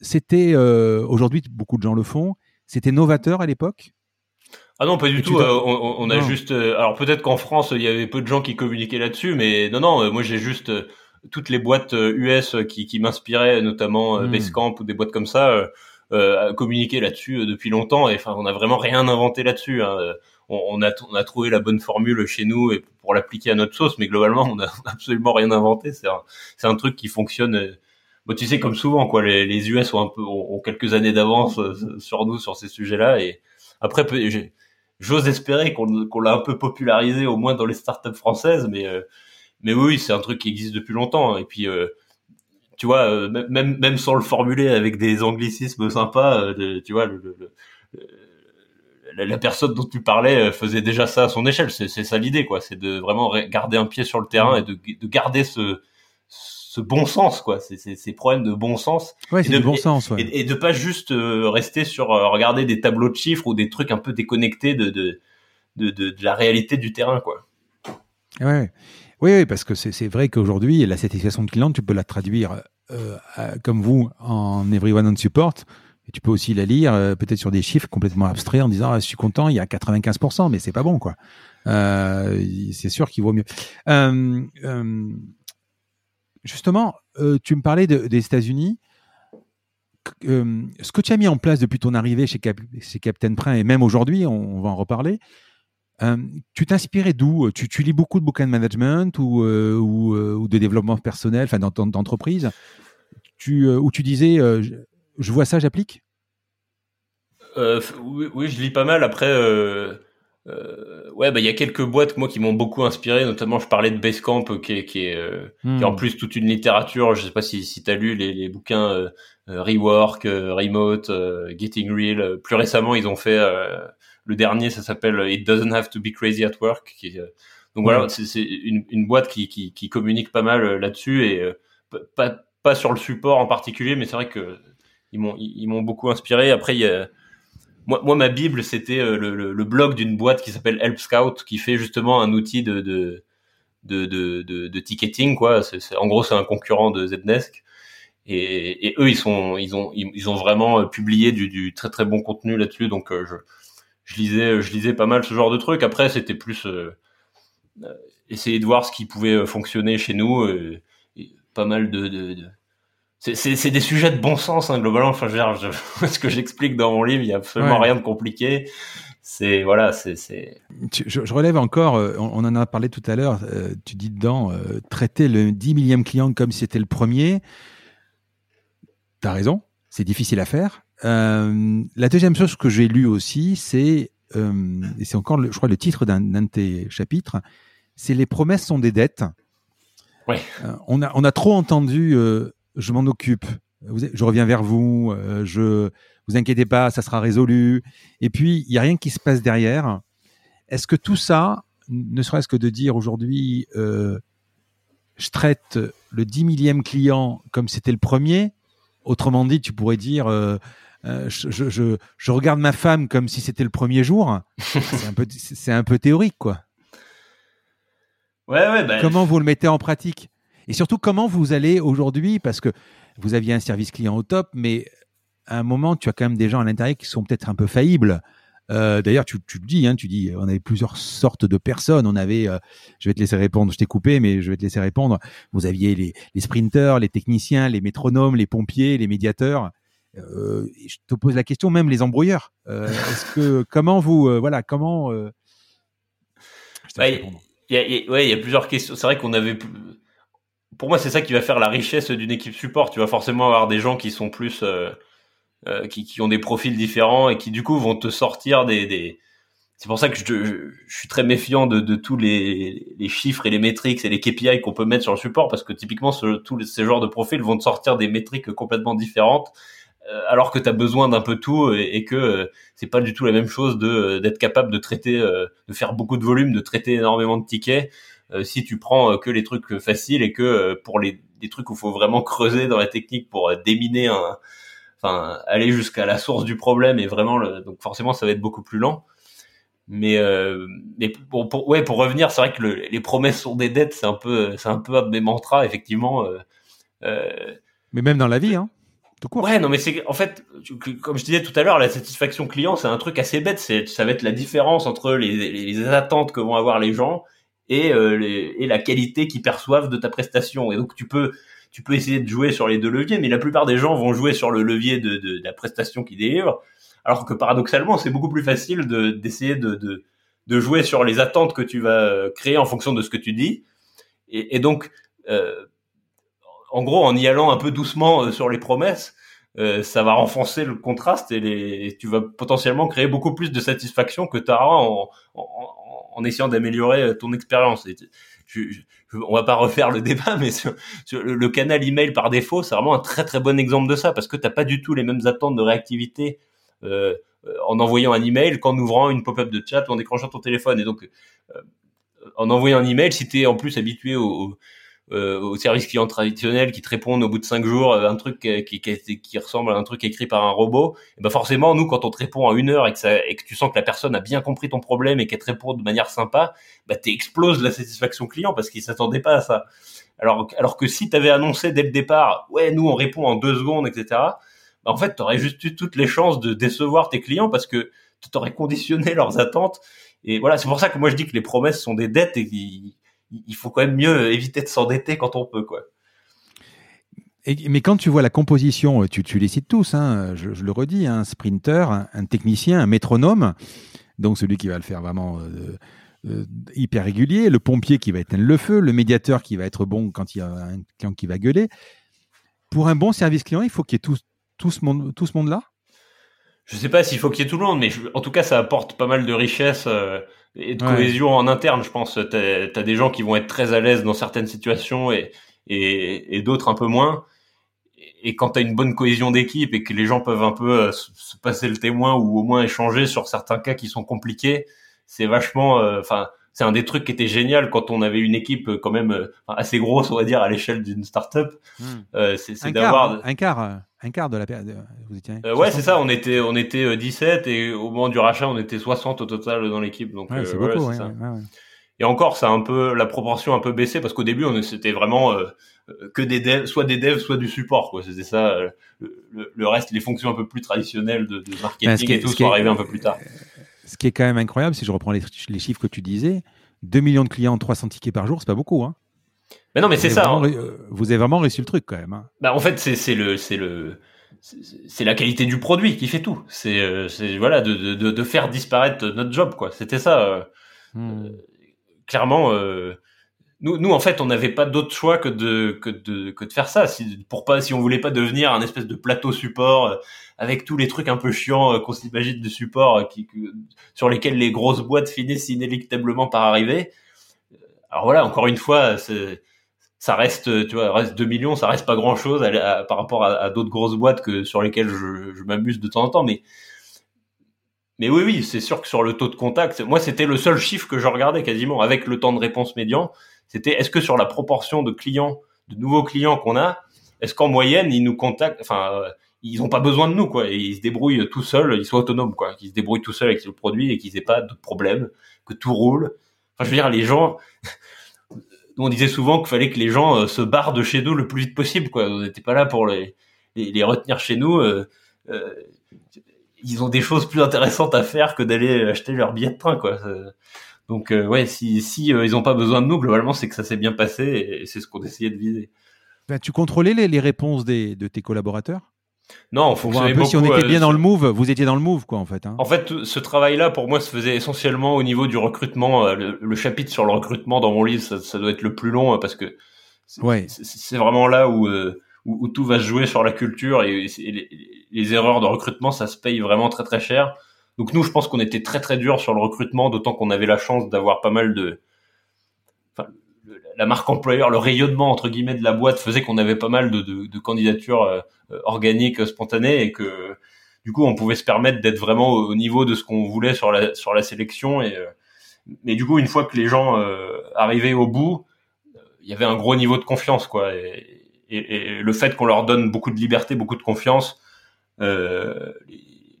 c'était, euh, aujourd'hui beaucoup de gens le font, c'était novateur à l'époque? Ah non, pas du tout. Euh, on, a juste. alors peut-être qu'en France, il y avait peu de gens qui communiquaient là-dessus, mais non, non. moi, j'ai juste toutes les boîtes US qui, qui m'inspiraient, notamment hmm. Basecamp ou des boîtes comme ça, euh, communiquer là-dessus depuis longtemps. Et enfin, on n'a vraiment rien inventé là-dessus. Hein on, a, on a trouvé la bonne formule chez nous et pour l'appliquer à notre sauce, mais globalement, on n'a absolument rien inventé. C'est un, c'est un truc qui fonctionne. Euh, bon, tu sais, comme souvent, quoi, les, les US ont un peu, ont, quelques années d'avance euh, sur nous sur ces sujets-là. Et après, j'ose espérer qu'on, qu'on l'a un peu popularisé, au moins dans les startups françaises, mais, euh, mais oui, c'est un truc qui existe depuis longtemps. Et puis, tu vois, même, même sans le formuler avec des anglicismes sympas, tu vois, le, le la, personne dont tu parlais euh, faisait déjà ça à son échelle. C'est ça l'idée, quoi. C'est de vraiment garder un pied sur le terrain et de, de garder ce, ce bon sens, quoi. C'est ces problèmes de bon sens. Ouais, c'est de bon sens, ouais. et, de pas juste euh, rester sur euh, regarder des tableaux de chiffres ou des trucs un peu déconnectés de de, de, de, la réalité du terrain, quoi. Ouais. Oui, oui, parce que c'est vrai qu'aujourd'hui, la satisfaction de client, tu peux la traduire euh, comme vous en Everyone on Support et tu peux aussi la lire euh, peut-être sur des chiffres complètement abstraits en disant ah, je suis content, il y a 95%, mais c'est pas bon quoi. Euh, c'est sûr qu'il vaut mieux. Euh, euh justement, euh, tu me parlais de, des États-Unis. ce que tu as mis en place depuis ton arrivée chez, Cap chez Captain Print et même aujourd'hui, on, va en reparler. tu t'inspirais d'où? Tu, lis beaucoup de bouquins de management ou, de développement personnel, enfin d'entreprise, où tu disais je vois ça, j'applique? Euh, oui, oui, je lis pas mal. Après, euh, euh, ouais, bah il y a quelques boîtes moi qui m'ont beaucoup inspiré. Notamment, je parlais de Basecamp, qui est, qui est, euh, qui est en hmm. plus toute une littérature. Je sais pas si, si tu as lu les, les bouquins euh, Rework, Remote, Getting Real. Plus récemment, ils ont fait le dernier, ça s'appelle It Doesn't Have to Be Crazy at Work. Qui, donc voilà, c'est une, une boîte qui, qui, qui communique pas mal là-dessus et pas, pas sur le support en particulier, mais c'est vrai que ils m'ont ils, m'ont beaucoup inspiré. Après il y a moi, moi ma bible c'était euh, le, le, blog d'une boîte qui s'appelle Help Scout qui fait justement un outil de de de, de, ticketing quoi. En gros c'est un concurrent de Zdesk. Et, et, eux ils sont ils ont ils ont vraiment euh, publié du, très très bon contenu là-dessus donc euh, je je lisais je lisais pas mal ce genre de trucs après c'était plus essayer de voir ce qui pouvait fonctionner chez nous et, pas mal de c'est des sujets de bon sens hein, globalement. Enfin, je, je, ce que j'explique dans mon livre, il y a absolument rien de compliqué. C'est voilà, c'est. Je, je, relève encore. Euh, on, en a parlé tout à l'heure. Euh, tu dis dedans euh, traiter le 10 millième client comme si c'était le premier. T'as raison. C'est difficile à faire. la deuxième chose que j'ai lu aussi, c'est et c'est encore, je crois, le titre d'un de tes chapitres, c'est les promesses sont des dettes. Ouais. on a on a trop entendu, je m'en occupe, je reviens vers vous, je vous inquiétez pas, ça sera résolu. Et puis il y a rien qui se passe derrière. Est-ce que tout ça, ne serait-ce que de dire aujourd'hui, euh, je traite le dix millième client comme c'était le premier, autrement dit, tu pourrais dire, euh, euh, je, je, je, regarde ma femme comme si c'était le premier jour. c'est un peu, c'est un peu théorique, quoi. Ouais, ouais. Bah, comment vous le mettez en pratique? Et surtout, comment vous allez aujourd'hui, parce que vous aviez un service client au top, mais à un moment, tu as quand même des gens à l'intérieur qui sont peut-être un peu faillibles. Euh, D'ailleurs, tu, tu, le dis, hein, tu dis, on avait plusieurs sortes de personnes. On avait, euh, je vais te laisser répondre, je t'ai coupé, mais je vais te laisser répondre. Vous aviez les, les sprinters, les techniciens, les métronomes, les pompiers, les médiateurs. Euh, je te pose la question, même les embrouilleurs. Est-ce que comment vous, voilà, comment il y, a, ouais, il y a plusieurs questions. C'est vrai qu'on avait. Pour moi, c'est ça qui va faire la richesse d'une équipe support. Tu vas forcément avoir des gens qui sont plus euh, qui, qui, ont des profils différents et qui du coup vont te sortir des, des... c'est pour ça que je, je, suis très méfiant de, de tous les, les, chiffres et les métriques et les KPI qu'on peut mettre sur le support parce que typiquement ce, tous ces genres de profils vont te sortir des métriques complètement différentes euh, alors que tu as besoin d'un peu tout et, et que euh, c'est pas du tout la même chose de d'être capable de traiter de faire beaucoup de volume de traiter énormément de tickets si tu prends que les trucs faciles et que pour les, trucs où il faut vraiment creuser dans la technique pour déminer un enfin aller jusqu'à la source du problème et vraiment le, donc forcément ça va être beaucoup plus lent mais euh, mais pour, pour, ouais pour revenir c'est vrai que le, les promesses sont des dettes c'est un peu c'est un peu un de mes mantras effectivement euh, euh, mais même dans la vie hein tout court. Ouais, non, mais c'est en fait, comme je disais tout à l'heure, la satisfaction client, c'est un truc assez bête. C'est, ça va être la différence entre les, les, attentes que vont avoir les gens et, euh, et la qualité qu'ils perçoivent de ta prestation. Et donc, tu peux, tu peux essayer de jouer sur les deux leviers, mais la plupart des gens vont jouer sur le levier de, la prestation qu'ils délivrent, alors que paradoxalement, c'est beaucoup plus facile de, d'essayer de, de, jouer sur les attentes que tu vas créer en fonction de ce que tu dis. Et, donc, euh, en gros, en y allant un peu doucement euh, sur les promesses, euh, ça va renforcer le contraste et, tu vas potentiellement créer beaucoup plus de satisfaction que tu auras en essayant d'améliorer ton expérience. Je, on va pas refaire le débat, mais sur, le, canal email par défaut, c'est vraiment un très très bon exemple de ça parce que t'as pas du tout les mêmes attentes de réactivité euh, en envoyant un email qu'en ouvrant une pop-up de chat ou en décrochant ton téléphone. Et donc, euh, en envoyant un email, si tu es en plus habitué au, euh, au service client traditionnel qui te répondent au bout de cinq jours euh, un truc qui, qui, qui, ressemble à un truc écrit par un robot, et ben forcément nous quand on te répond en une heure et que, ça, et que tu sens que la personne a bien compris ton problème et qu'elle te répond de manière sympa, bah exploses la satisfaction client parce qu'il s'attendait pas à ça. Alors alors que si tu avais annoncé dès le départ, ouais nous on répond en deux secondes etc. Bah en fait tu aurais juste eu toutes les chances de décevoir tes clients parce que tu t'aurais conditionné leurs attentes. Et voilà, c'est pour ça que moi je dis que les promesses sont des dettes et il faut quand même mieux éviter de s'endetter quand on peut, quoi. mais quand tu vois la composition, tu, tu les cites tous, hein, je, le redis, un sprinter, un, technicien, un métronome, donc celui qui va le faire vraiment euh, euh, hyper régulier, le pompier qui va éteindre le feu, le médiateur qui va être bon quand il y a un client qui va gueuler. Pour un bon service client, il faut qu'il y ait tout, tout ce monde, tout ce monde-là? Je ne sais pas s'il faut qu'il y ait tout le monde, mais en tout cas, ça apporte pas mal de richesse. Euh, et de cohésion en interne. Je pense t'as as des gens qui vont être très à l'aise dans certaines situations et, et, et d'autres un peu moins. Et quand tu as une bonne cohésion d'équipe et que les gens peuvent un peu euh, se passer le témoin ou au moins échanger sur certains cas qui sont compliqués, c'est vachement. Euh, Enfin, c'est un des trucs qui était génial quand on avait une équipe euh, quand même assez grosse, on va dire, à l'échelle d'une startup. Hmm. Euh, c'est d'avoir un quart un quart de la période. Vous étiez euh, ouais, c'est ça. On était, on était 17 euh, et au moment du rachat, on était 60 au total dans l'équipe. Donc, ouais, c'est euh, beaucoup. Ouais, et encore, ça a un peu la proportion un peu baissé parce qu'au début, on c'était vraiment que des devs, soit des devs, soit du quoi. C'était ça. Le, le, reste, les fonctions un peu plus traditionnelles de, de marketing et tout sont arrivées un peu plus tard. Ce qui est quand même incroyable, si je reprends les, les chiffres que tu disais, 2 millions de clients, 300 tickets par jour, c'est pas beaucoup, hein. Mais non, mais c'est ça. Hein. Vous avez vraiment réussi le truc quand même. Hein. Bah, en fait, c'est le, c'est le, c'est la qualité du produit qui fait tout. C'est, euh, voilà, de, de, de, faire disparaître notre job, quoi. C'était ça. Euh, hmm. euh clairement, euh, nous, nous, en fait, on n'avait pas d'autre choix que de, que de, que de faire ça. Si, pour pas, si on voulait pas devenir un espèce de plateau support euh, avec tous les trucs un peu chiants euh, qu'on s'imagine de support euh, qui, sur lesquels les grosses boîtes finissent inéluctablement par arriver. Alors voilà, encore une fois, ça reste, tu vois, reste 2 millions, ça reste pas grand chose par rapport à, d'autres grosses boîtes que sur lesquelles je, m'amuse de temps en temps, mais mais oui, oui, c'est sûr que sur le taux de contact, moi c'était le seul chiffre que je regardais quasiment avec le temps de réponse médian. C'était est-ce que sur la proportion de clients, de nouveaux clients qu'on a, est-ce qu'en moyenne ils nous contactent, enfin euh, ils n'ont pas besoin de nous quoi, ils se débrouillent tout seuls, ils sont autonomes quoi, qu'ils se débrouillent tout seuls avec le produit et qu'ils aient pas de problème, que tout roule. Enfin je veux dire les gens, on disait souvent qu'il fallait que les gens euh, se barrent de chez nous le plus vite possible. On n'était pas là pour les, retenir chez nous. Euh, euh, ils ont des choses plus intéressantes à faire que d'aller acheter leur billet de train quoi. Donc ouais, si, ils n'ont pas besoin de nous, globalement, c'est que ça s'est bien passé et, c'est ce qu'on essayait de viser. Ben, tu contrôlais les, les réponses des, de tes collaborateurs? Non, faut voir un peu si on était bien dans le move. Vous étiez dans le move, quoi, en fait. Hein. En fait, ce travail-là, pour moi, se faisait essentiellement au niveau du recrutement. Euh, le, chapitre sur le recrutement dans mon livre, ça, ça doit être le plus long parce que c'est ouais. vraiment là où, où, tout va se jouer sur la culture et, les, les, erreurs de recrutement, ça se paye vraiment très très cher. Donc nous, je pense qu'on était très très dur sur le recrutement, d'autant qu'on avait la chance d'avoir pas mal de... Enfin, la marque employeur, le rayonnement entre guillemets de la boîte faisait qu'on avait pas mal de, candidatures euh, organiques, spontanées, et que du coup, on pouvait se permettre d'être vraiment au, niveau de ce qu'on voulait sur la sur la sélection. Et euh, mais du coup, une fois que les gens euh, arrivaient au bout, il y avait un gros niveau de confiance, quoi. Et, le fait qu'on leur donne beaucoup de liberté, beaucoup de confiance, euh,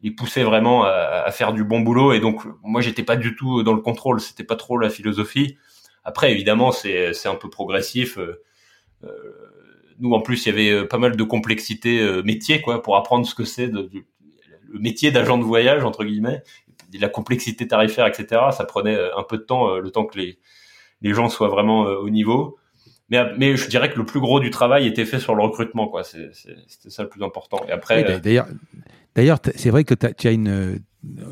les poussait vraiment à, à, faire du bon boulot. Et donc, moi, j'étais pas du tout dans le contrôle. C'était pas trop la philosophie. Après, évidemment, c'est c'est un peu progressif. Euh, euh nous, en plus, il y avait euh, pas mal de complexité métier, quoi, pour apprendre ce que c'est de, le métier d'agent de voyage entre guillemets, la complexité tarifaire, etc. Ça prenait un peu de temps, le temps que les les gens soient vraiment au niveau. Mais, mais je dirais que le plus gros du travail était fait sur le recrutement, quoi. C'était ça le plus important. Et après, d'ailleurs, D'ailleurs, c'est vrai que tu as une,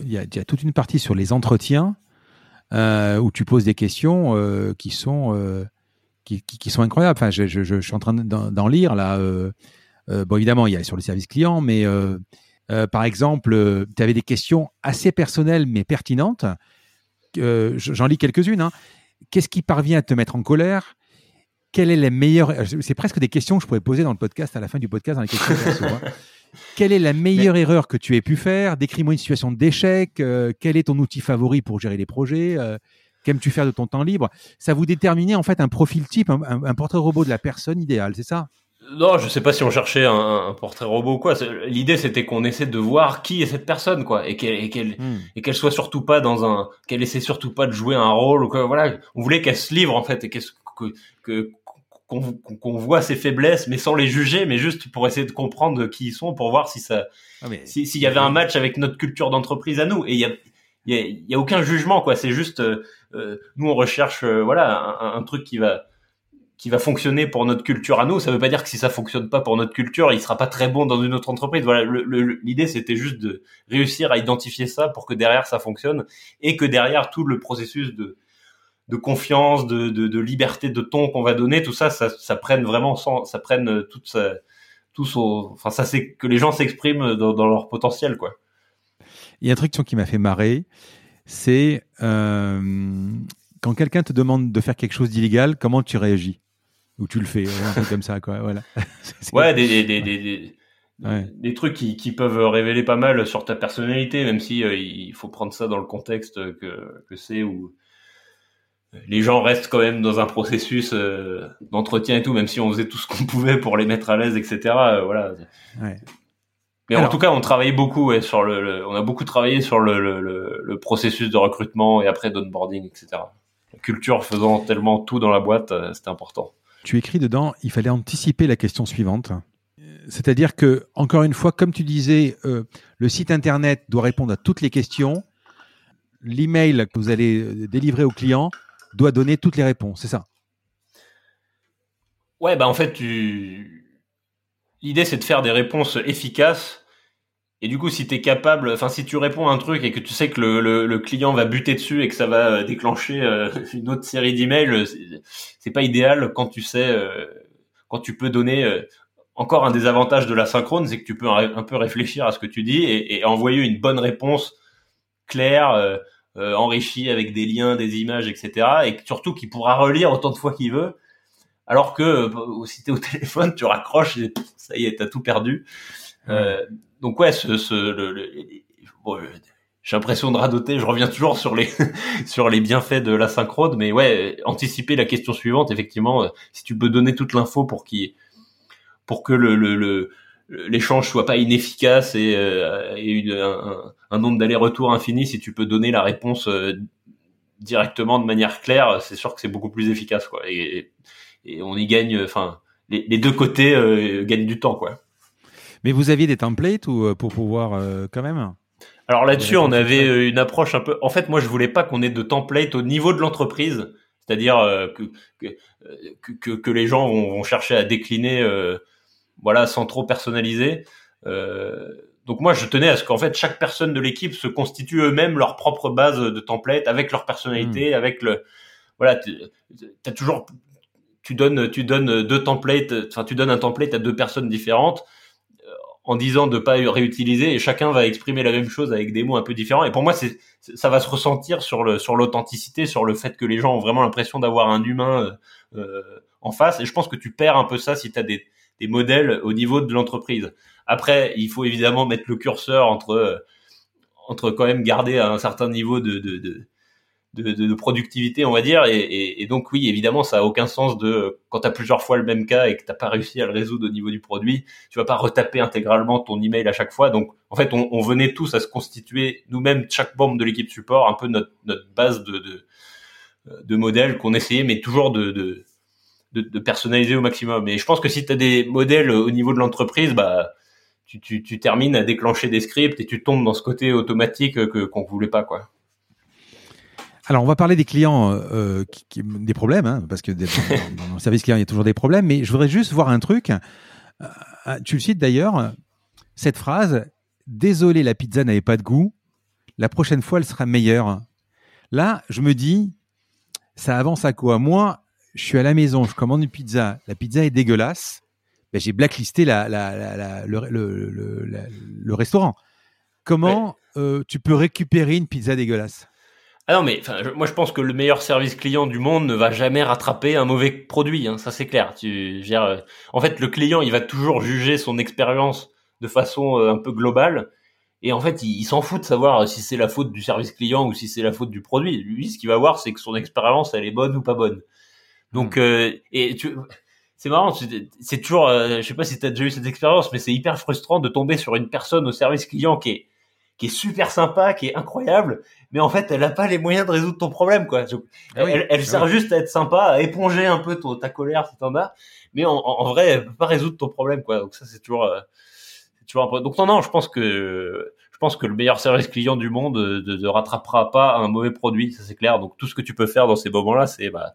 il y, a, toute une partie sur les entretiens euh, où tu poses des questions euh, qui sont euh, qui, sont incroyables. Enfin, je, je, je, suis en train d'en lire là. bon, évidemment, il y a sur le service client, mais par exemple, tu avais des questions assez personnelles mais pertinentes. J'en lis quelques-unes. Hein. Qu'est-ce qui parvient à te mettre en colère? Quelle est la meilleure C'est presque des questions que je pourrais poser dans le podcast à la fin du podcast dans les questions hein. Quelle est la meilleure erreur que tu aies pu faire? Décris-moi une situation d'échec. Euh, quel est ton outil favori pour gérer les projets euh, Qu'aimes-tu faire de ton temps libre? Ça vous déterminait en fait un profil type, un, portrait robot de la personne idéale, c'est ça? Non, je sais pas si on cherchait un, portrait robot ou quoi. L'idée, c'était qu'on essaie de voir qui est cette personne, quoi, et qu'elle et qu'elle hmm. et qu'elle soit surtout pas dans un, qu'elle essaie surtout pas de jouer un rôle ou quoi. Voilà, on voulait qu'elle se livre en fait et qu'est-ce que, que qu'on voit ses faiblesses, mais sans les juger, mais juste pour essayer de comprendre qui ils sont, pour voir si ça, ah, s'il y avait un match avec notre culture d'entreprise à nous. Et il y a, il y a, aucun jugement, quoi. C'est juste, euh, euh, nous on recherche, euh, voilà, un, truc qui va, qui va fonctionner pour notre culture à nous. Ça veut pas dire que si ça fonctionne pas pour notre culture, il sera pas très bon dans une autre entreprise. Voilà, l'idée c'était juste de réussir à identifier ça pour que derrière ça fonctionne et que derrière tout le processus de de confiance, de, de, de, liberté de ton qu'on va donner, tout ça, ça, ça prenne vraiment, sans, ça prenne toute sa, tout son, enfin ça c'est que les gens s'expriment dans, dans, leur potentiel quoi. Il y a un truc qui m'a fait marrer, c'est euh, quand quelqu'un te demande de faire quelque chose d'illégal, comment tu réagis? Ou tu le fais, un truc comme ça quoi, voilà. ouais, des, des, des, des Ouais. des trucs qui, qui, peuvent révéler pas mal sur ta personnalité, même si euh, il faut prendre ça dans le contexte que, que c'est ou les gens restent quand même dans un processus euh, d'entretien et tout, même si on faisait tout ce qu'on pouvait pour les mettre à l'aise, etc. Euh, voilà. Mais en tout cas, on travaillait beaucoup sur le, on a beaucoup travaillé sur le, le, processus de recrutement et après d'onboarding, etc. La culture faisant tellement tout dans la boîte, euh, c'était important. Tu écris dedans, il fallait anticiper la question suivante. C'est-à-dire que, encore une fois, comme tu disais, le site internet doit répondre à toutes les questions. L'email que vous allez délivrer au client doit donner toutes les réponses, c'est ça? Ouais, bah en fait, tu... l'idée c'est de faire des réponses efficaces. Et du coup, si t'es capable, enfin, si tu réponds à un truc et que tu sais que le, client va buter dessus et que ça va déclencher une autre série d'emails, c'est pas idéal quand tu sais, quand tu peux donner encore un des avantages de la synchrone, c'est que tu peux un, peu réfléchir à ce que tu dis et envoyer une bonne réponse claire, euh, enrichi avec des liens, des images, etc. Et surtout qu'il pourra relire autant de fois qu'il veut. Alors que euh, si t'es au téléphone, tu raccroches et ça y est, t'as tout perdu. Euh, donc ouais, ce, ce le, j'ai l'impression de radoter. Je reviens toujours sur les sur les bienfaits de la synchrone, mais ouais, anticiper la question suivante. Effectivement, si tu peux donner toute l'info pour qui pour que le, le l'échange soit pas inefficace et, euh, et un, un, nombre d'allers-retours infini, si tu peux donner la réponse euh, directement de manière claire, c'est sûr que c'est beaucoup plus efficace, quoi. Et, et on y gagne, enfin, les, les, deux côtés euh, gagnent du temps, quoi. Mais vous aviez des templates ou pour pouvoir quand même? Alors là-dessus, on avait une approche un peu. En fait, moi, je voulais pas qu'on ait de templates au niveau de l'entreprise, c'est-à-dire que, que, que, que, les gens vont, vont chercher à décliner voilà, sans trop personnaliser. Euh, donc moi, je tenais à ce qu'en fait chaque personne de l'équipe se constitue eux-mêmes leur propre base de template avec leur personnalité, hmm. avec le voilà, as toujours tu donnes tu donnes deux templates, enfin tu donnes un template à deux personnes différentes euh, en disant de pas réutiliser et chacun va exprimer la même chose avec des mots un peu différents et pour moi c'est ça va se ressentir sur le sur l'authenticité sur le fait que les gens ont vraiment l'impression d'avoir un humain euh, en face et je pense que tu perds un peu ça si tu as des des modèles au niveau de l'entreprise. Après, il faut évidemment mettre le curseur entre euh, entre quand même garder un certain niveau de de, de, de, productivité, on va dire. Et, donc oui, évidemment, ça a aucun sens de quand tu as plusieurs fois le même cas et que t'as pas réussi à le résoudre au niveau du produit, tu vas pas retaper intégralement ton email à chaque fois. Donc en fait, on, on venait tous à se constituer nous-mêmes, chaque membre de l'équipe support, un peu notre, notre base de, de, de modèles qu'on essayait, mais toujours de, de de, personnaliser au maximum. Et je pense que si tu as des modèles au niveau de l'entreprise, bah tu, tu, termines à déclencher des scripts et tu tombes dans ce côté automatique que qu'on voulait pas quoi. Alors, on va parler des clients, euh, des problèmes, hein, parce que dans, le service client, il y a toujours des problèmes. Mais je voudrais juste voir un truc. Euh, tu le cites d'ailleurs, cette phrase Désolé, la pizza n'avait pas de goût. La prochaine fois, elle sera meilleure. Là, je me dis, ça avance à quoi? Moi, je suis à la maison, je commande une pizza, la pizza est dégueulasse, ben, j'ai blacklisté la, la, la, le, le, le, le, restaurant. Comment euh, tu peux récupérer une pizza dégueulasse? Ah non mais moi je pense que le meilleur service client du monde ne va jamais rattraper un mauvais produit, hein, ça c'est clair. Tu, euh, en fait le client il va toujours juger son expérience de façon euh, un peu globale et en fait il, il s'en fout de savoir si c'est la faute du service client ou si c'est la faute du produit. Lui ce qu'il va voir c'est que son expérience elle est bonne ou pas bonne. Donc, hmm. euh, et tu, c'est marrant, c'est toujours, euh, je sais pas si tu as déjà eu cette expérience, mais c'est hyper frustrant de tomber sur une personne au service client qui est qui est super sympa, qui est incroyable, mais en fait, elle a pas les moyens de résoudre ton problème, quoi. Ah elle, elle ah sert juste à être sympa, à éponger un peu ton, ta colère si t'en as, mais en, en, vrai, elle peut pas résoudre ton problème, quoi. Donc ça, c'est toujours, euh, toujours un peu... Donc non, non, je pense que je pense que le meilleur service client du monde ne, ne rattrapera pas un mauvais produit, ça c'est clair. Donc tout ce que tu peux faire dans ces moments-là, c'est bah euh,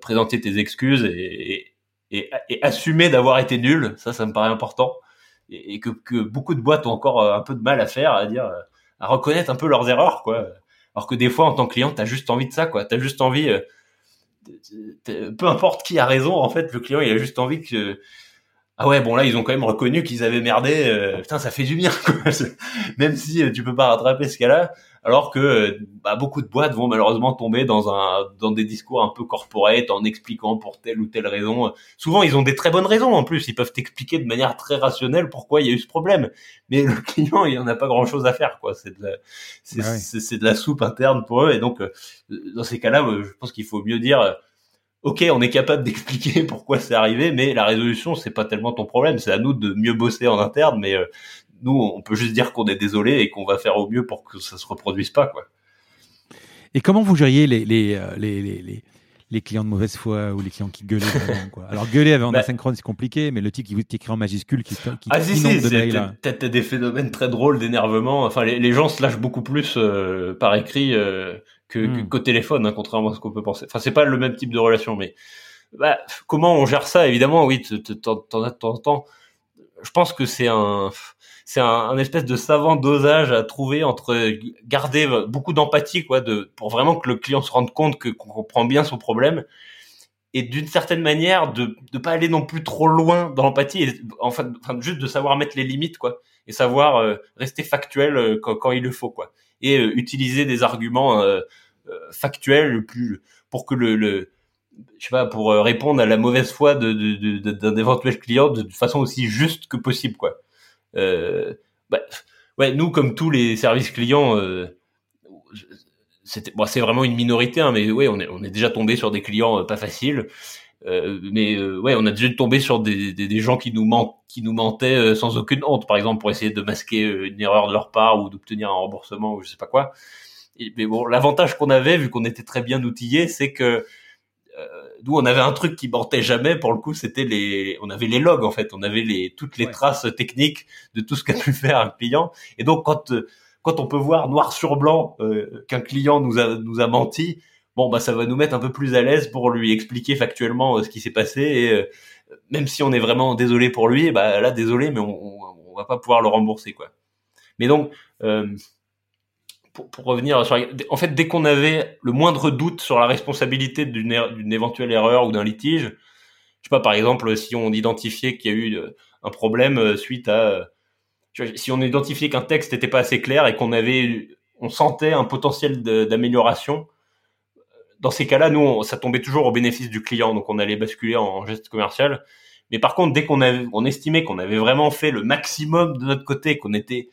présenter tes excuses et, et, et assumer d'avoir été nul. Ça, ça me paraît important. Et, que, que, beaucoup de boîtes ont encore euh, un peu de mal à faire, à dire, euh, à reconnaître un peu leurs erreurs, quoi. Alors que des fois, en tant que client, t'as juste envie de ça, quoi. T'as juste envie, peu importe qui a raison, en fait, le client, il a juste envie que, ah ouais, bon là, ils ont quand même reconnu qu'ils avaient merdé. putain, ça fait du bien, quoi. Même si tu peux pas rattraper ce cas-là, alors que bah, beaucoup de boîtes vont malheureusement tomber dans un dans des discours un peu corporate en expliquant pour telle ou telle raison. Souvent, ils ont des très bonnes raisons en plus. Ils peuvent t'expliquer de manière très rationnelle pourquoi il y a eu ce problème. Mais le client, il en a pas grand-chose à faire, quoi. C'est de la c'est ah de la soupe interne pour eux. Et donc, euh, dans ces cas-là, euh, je pense qu'il faut mieux dire. Euh, ok, on est capable d'expliquer pourquoi c'est arrivé, mais la résolution, c'est pas tellement ton problème. C'est à nous de mieux bosser en interne, mais nous, on peut juste dire qu'on est désolé et qu'on va faire au mieux pour que ça se reproduise pas, quoi. Et comment vous gériez les, les, euh, les, les, les clients de mauvaise foi ou les clients qui gueulaient quoi? Alors gueuler avec en bah, asynchrone c'est compliqué, mais le type qui vous écrit en majuscule qui, qui ah si si, peut-être des phénomènes très drôles d'énervement. Enfin les, gens se lâchent beaucoup plus euh, par écrit euh, que hmm. qu'au téléphone, hein, contrairement à ce qu'on peut penser. Enfin c'est pas le même type de relation, mais bah, comment on gère ça Évidemment, oui, t'en as de temps en temps. Je pense que c'est un c'est un, espèce de savant dosage à trouver entre garder beaucoup d'empathie quoi de pour vraiment que le client se rende compte que qu'on comprend bien son problème et d'une certaine manière de ne pas aller non plus trop loin dans l'empathie et enfin, enfin, juste de savoir mettre les limites quoi et savoir euh, rester factuel euh, quand, quand, il le faut quoi et euh, utiliser des arguments factuels le plus pour que le, je sais pas pour répondre à la mauvaise foi de, de, de, d'un éventuel client de, façon aussi juste que possible quoi bah, ouais nous comme tous les services clients c'était bon, c'est vraiment une minorité, hein, mais ouais, on est, on est déjà tombé sur des clients euh, pas faciles. Euh, mais euh, ouais, on a déjà tombé sur des, des, des gens qui nous mentent, qui nous mentaient sans aucune honte, par exemple pour essayer de masquer une erreur de leur part ou d'obtenir un remboursement ou je sais pas quoi. Et, mais bon, l'avantage qu'on avait, vu qu'on était très bien outillés, c'est que nous on avait un truc qui mentait jamais. Pour le coup, c'était les, on avait les logs en fait, on avait les toutes les traces techniques de tout ce qu'a pu faire un client. Et donc quand quand on peut voir noir sur blanc euh, qu'un client nous a nous a menti, bon bah ça va nous mettre un peu plus à l'aise pour lui expliquer factuellement euh, ce qui s'est passé et euh, même si on est vraiment désolé pour lui, bah là désolé mais on, on, va pas pouvoir le rembourser quoi. Mais donc pour, pour, revenir sur en fait dès qu'on avait le moindre doute sur la responsabilité d'une er, d'une éventuelle erreur ou d'un litige, je sais pas par exemple si on identifiait qu'il y a eu un problème suite à si on identifiait qu'un texte n'était pas assez clair et qu'on avait, on sentait un potentiel d'amélioration, dans ces cas-là, nous, ça tombait toujours au bénéfice du client, donc on allait basculer en, geste commercial. Mais par contre, dès qu'on avait, on estimait qu'on avait vraiment fait le maximum de notre côté, qu'on était,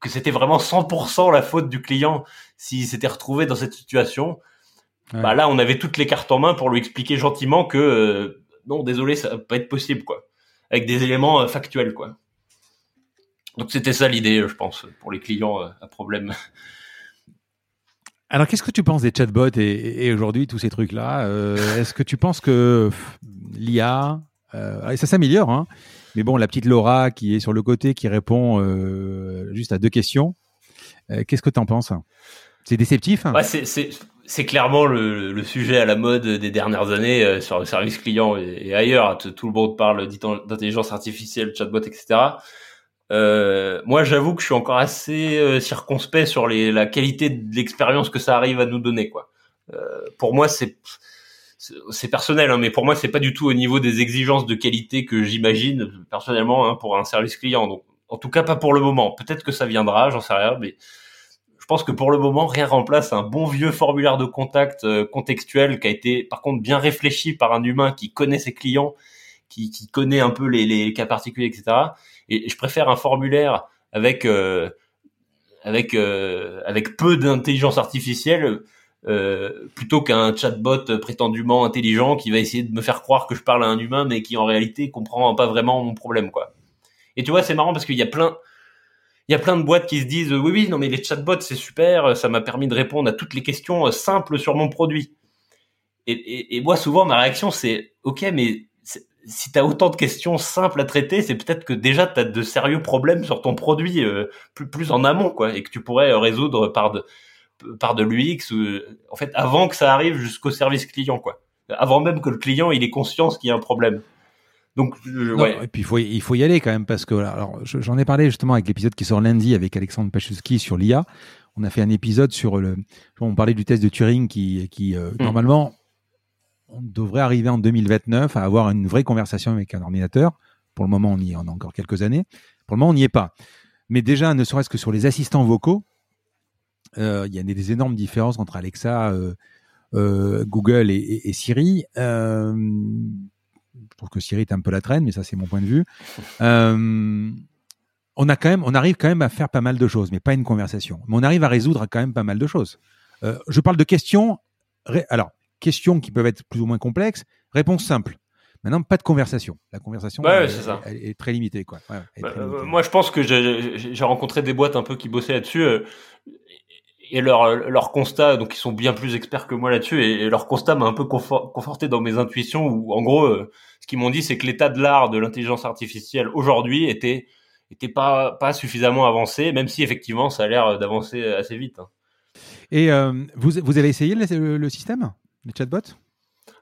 que c'était vraiment 100% la faute du client s'il s'était retrouvé dans cette situation, bah là, on avait toutes les cartes en main pour lui expliquer gentiment que euh, non, désolé, ça va pas être possible, quoi, avec des éléments euh, factuels, quoi. Donc c'était ça l'idée, je pense, pour les clients euh, à problème. Alors, qu'est-ce que tu penses des chatbots et, aujourd'hui tous ces trucs-là euh, Est-ce que tu penses que l'IA, euh, ça s'améliore, hein, mais bon, la petite Laura qui est sur le côté, qui répond juste à deux questions, qu'est-ce que tu en penses C'est déceptif hein? C'est clairement le, sujet à la mode des dernières années sur le service client et, ailleurs. Tout le monde parle d'intelligence artificielle, chatbot, etc. Euh, moi, j'avoue que je suis encore assez euh, circonspect sur les, la qualité de l'expérience que ça arrive à nous donner. Quoi. Euh, pour moi, c'est c'est personnel, hein, mais pour moi, c'est pas du tout au niveau des exigences de qualité que j'imagine personnellement hein, pour un service client. Donc, en tout cas, pas pour le moment. Peut-être que ça viendra, j'en sais rien, mais je pense que pour le moment, rien remplace un bon vieux formulaire de contact euh, contextuel qui a été, par contre, bien réfléchi par un humain qui connaît ses clients, qui, qui connaît un peu les, les cas particuliers, etc et je préfère un formulaire avec euh, avec euh, avec peu d'intelligence artificielle euh, plutôt qu'un chatbot prétendument intelligent qui va essayer de me faire croire que je parle à un humain mais qui en réalité comprend pas vraiment mon problème quoi. Et tu vois c'est marrant parce qu'il y a plein il y a plein de boîtes qui se disent oui oui non mais les chatbots c'est super ça m'a permis de répondre à toutes les questions simples sur mon produit. Et, et, et moi souvent ma réaction c'est ok mais si tu as autant de questions simples à traiter, c'est peut-être que déjà tu as de sérieux problèmes sur ton produit euh, plus, plus en amont, quoi, et que tu pourrais euh, résoudre par de, par de l'UX, en fait, avant que ça arrive jusqu'au service client, quoi. Avant même que le client il ait conscience qu'il y a un problème. Donc, ouais. Et puis il faut, il faut y aller quand même parce que alors j'en ai parlé justement avec l'épisode qui sort lundi avec Alexandre Pachuski sur l'IA. On a fait un épisode sur le, on parlait du test de Turing qui, qui euh, hmm. normalement on devrait arriver en 2029 à avoir une vraie conversation avec un ordinateur. Pour le moment, on y en a encore quelques années. Pour le moment, on n'y est pas. Mais déjà, ne serait-ce que sur les assistants vocaux, euh, il y a des, énormes différences entre Alexa, euh, euh, Google et, Siri. je trouve que Siri est un peu la traîne, mais ça, c'est mon point de vue. on a quand on arrive quand même à faire pas mal de choses, mais pas une conversation. Mais on arrive à résoudre quand même pas mal de choses. je parle de questions. Alors, questions qui peuvent être plus ou moins complexes, réponse simple. Maintenant, pas de conversation. La conversation ouais, est, très limitée. Quoi. Bah, euh, moi, je pense que j'ai rencontré des boîtes un peu qui bossaient là-dessus. Euh, et leur, leur constat, donc ils sont bien plus experts que moi là-dessus, et, leur constat m'a un peu conforté dans mes intuitions, où en gros, euh, ce qu'ils m'ont dit, c'est que l'état de l'art de l'intelligence artificielle aujourd'hui était était pas pas suffisamment avancé, même si effectivement ça a l'air d'avancer assez vite. Hein. Et vous, vous avez essayé le système? Les chatbots?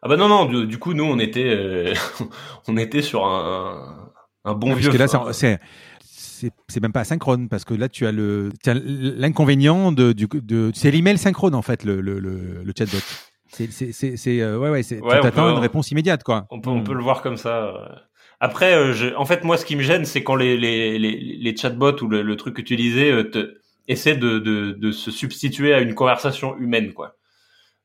Ah bah non, non, du, coup, nous, on était, euh, on était sur un, un bon vieux... Parce que là, c'est c'est même pas asynchrone parce que là tu as le l'inconvénient de, du de c'est l'email synchrone en fait le le, le, le chatbot. C'est c'est euh, ouais ouais c'est tu attends une réponse immédiate quoi. On peut on peut le voir comme ça. Après, euh, je, en fait, moi, ce qui me gêne, c'est quand les, les, les, les chatbots ou le, le, truc que tu disais euh, te, essaient de, de, de, se substituer à une conversation humaine, quoi.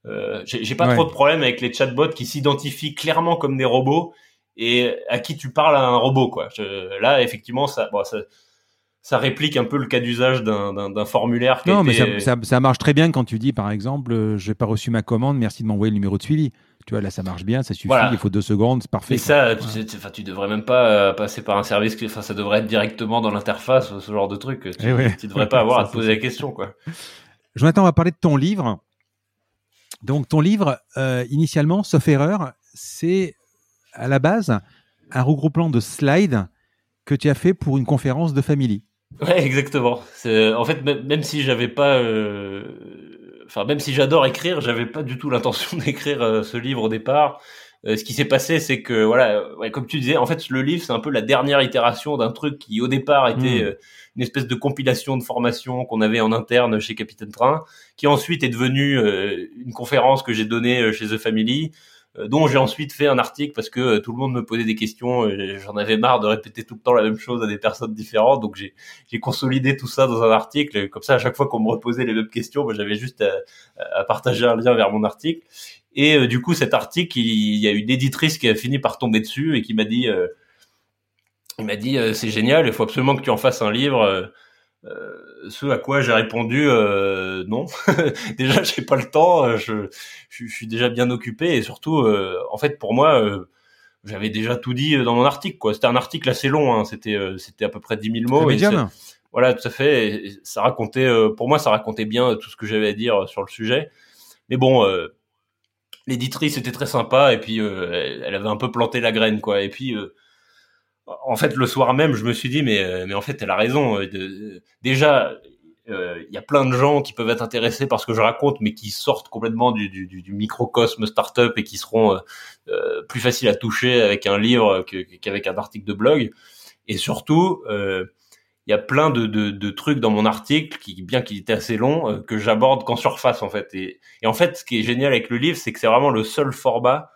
Euh, J'ai pas trop de problème avec les chatbots qui s'identifient clairement comme des robots et à qui tu parles à un robot, quoi. Je, là, effectivement, ça, bon, ça, ça réplique un peu le cas d'usage d'un formulaire. non, mais ça, ça, ça, marche très bien quand tu dis, par exemple, euh, j'ai pas reçu ma commande, merci de m'envoyer le numéro de suivi. Tu vois, là, ça marche bien, ça suffit, il faut deux secondes, c'est parfait. Mais ça, enfin, tu devrais même pas euh, passer par un service, enfin, ça devrait être directement dans l'interface, ce genre de truc. Tu, eh tu devrais pas avoir à te poser la question, quoi. Jonathan, on va parler de ton livre. Donc, ton livre, euh, initialement, sauf erreur, c'est à la base un regroupement de slides que tu as fait pour une conférence de family. Ouais, exactement. En fait, même si j'avais pas euh, enfin même si j'adore écrire, j'avais pas du tout l'intention d'écrire euh, ce livre au départ. Euh, ce qui s'est passé, c'est que voilà, ouais, comme tu disais, en fait, le livre c'est un peu la dernière itération d'un truc qui au départ était hmm. euh, une espèce de compilation de formation qu'on avait en interne chez Capitaine Train, qui ensuite est devenu une conférence que j'ai donnée chez The Family, euh, dont j'ai ensuite fait un article parce que euh, tout le monde me posait des questions. J'en avais marre de répéter tout le temps la même chose à des personnes différentes, donc j'ai consolidé tout ça dans un article. Comme ça, à chaque fois qu'on me reposait les mêmes questions, moi j'avais juste à, partager un lien vers mon article. Et euh, du coup, cet article, il, y a une éditrice qui a fini par tomber dessus et qui m'a dit, il m'a dit, c'est génial, il faut absolument que tu en fasses un livre. Euh, ce à quoi j'ai répondu euh, non. déjà, j'ai pas le temps. Euh, je, je, suis déjà bien occupé et surtout, euh, en fait, pour moi, euh, j'avais déjà tout dit dans mon article. Quoi, c'était un article assez long. Hein, c'était, c'était à peu près 10 000 mots. voilà, tout à fait. ça racontait, pour moi, ça racontait bien tout ce que j'avais à dire sur le sujet. Mais bon, l'éditrice était très sympa et puis elle, elle, avait un peu planté la graine, quoi. Et puis en fait, le soir même, je me suis dit, mais, euh, mais en fait, elle a raison. Euh, déjà, euh, il y a plein de gens qui peuvent être intéressés par ce que je raconte, mais qui sortent complètement du, du, du microcosme startup et qui seront euh, plus faciles à toucher avec un livre qu'avec un article de blog. Et surtout, il y a plein de, de, de, trucs dans mon article, qui, bien qu'il était assez long, que j'aborde qu'en surface en fait. Et, et, en fait, ce qui est génial avec le livre, c'est que c'est vraiment le seul format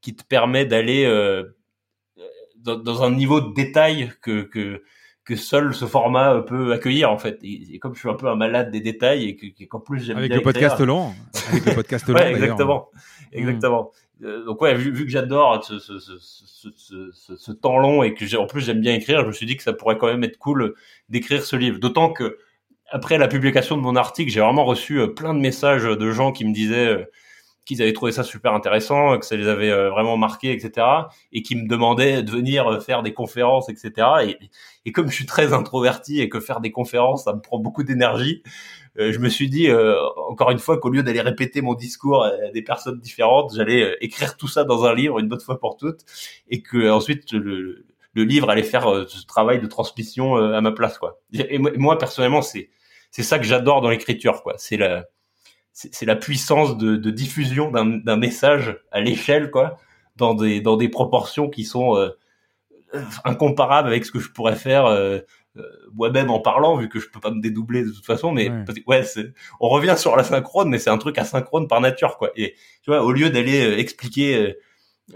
qui te permet d'aller dans, un niveau de détail que, que, que seul ce format peut accueillir en fait. Et, comme je suis un peu un malade des détails et qu'en plus j'aime avec le podcast long, avec le podcast long. exactement, exactement. Euh, donc ouais, vu, que j'adore ce, temps long et que en plus j'aime bien écrire, je me suis dit que ça pourrait quand même être cool d'écrire ce livre. D'autant que après la publication de mon article, j'ai vraiment reçu euh, plein de messages de gens qui me disaient euh, qu'ils avaient trouvé ça super intéressant, que ça les avait euh, vraiment marqué, etc. Et qui me demandaient de venir euh, faire des conférences, etc. Et, comme je suis très introverti et que faire des conférences, ça me prend beaucoup d'énergie, euh, je me suis dit, encore une fois, qu'au lieu d'aller répéter mon discours à des personnes différentes, j'allais écrire tout ça dans un livre une bonne fois pour toutes, et que ensuite le, livre allait faire ce travail de transmission à ma place, quoi. Et moi, personnellement, c'est c'est ça que j'adore dans l'écriture, quoi. C'est la c'est la puissance de, diffusion d'un message à l'échelle, quoi, dans des dans des proportions qui sont euh, incomparables avec ce que je pourrais faire euh, euh, moi-même en parlant, vu que je peux pas me dédoubler de toute façon. Mais ouais, on revient sur la synchrone, mais c'est un truc asynchrone par nature, quoi. Et tu vois, au lieu d'aller expliquer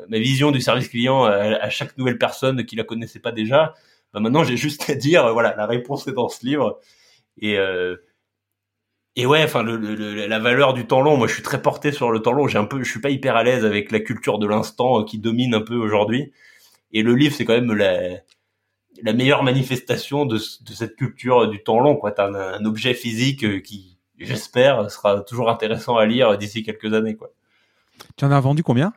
ma vision du service client à, chaque nouvelle personne qui la connaissait pas déjà, bah maintenant j'ai juste à dire, voilà, la réponse est dans ce livre. Et et ouais, enfin, le, le, la valeur du temps long. Moi, je suis très porté sur le temps long. J'ai un peu, je suis pas hyper à l'aise avec la culture de l'instant euh, qui domine un peu aujourd'hui. Et le livre, c'est quand même la, la meilleure manifestation de, de cette culture du temps long. Quoi, t'as un, un objet physique euh, qui, j'espère, sera toujours intéressant à lire d'ici quelques années. Quoi. Tu en as vendu combien?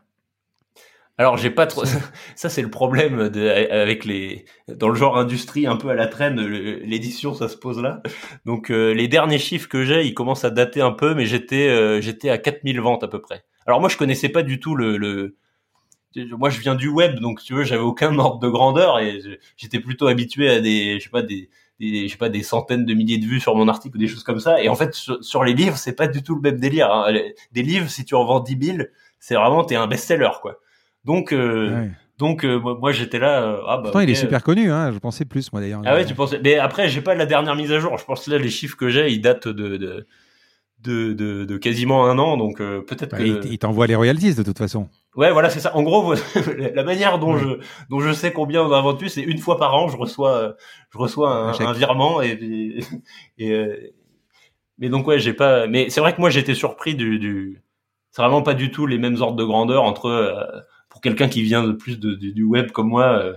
Alors j'ai pas trop. Ça c'est le problème de, avec les dans le genre industrie un peu à la traîne. L'édition ça se pose là. Donc euh, les derniers chiffres que j'ai, ils commencent à dater un peu, mais j'étais euh, j'étais à 4000 ventes à peu près. Alors moi je connaissais pas du tout le, le... moi je viens du web donc tu veux j'avais aucun ordre de grandeur et j'étais plutôt habitué à des je sais pas des, des je sais pas des centaines de milliers de vues sur mon article ou des choses comme ça. Et en fait sur, les livres c'est pas du tout le même délire. Hein. Des livres si tu en vends 10 000 c'est vraiment t'es un best-seller quoi. Donc, euh, Donc moi j'étais là. ah bah, Pourtant il est super connu, hein. Je pensais plus moi d'ailleurs. Ah ouais, tu pensais. Mais après j'ai pas la dernière mise à jour. Je pense que là les chiffres que j'ai ils datent de, de de, de, de, quasiment un an, donc euh, peut-être bah, que... Il t'envoie les royalties de toute façon. Ouais, voilà, c'est ça. En gros, la manière dont je dont je sais combien on a vendu, c'est une fois par an, je reçois je reçois un, virement et, et, euh, mais donc ouais, j'ai pas. Mais c'est vrai que moi j'étais surpris du, du... c'est vraiment pas du tout les mêmes ordres de grandeur entre euh, pour quelqu'un qui vient de plus de, du web comme moi.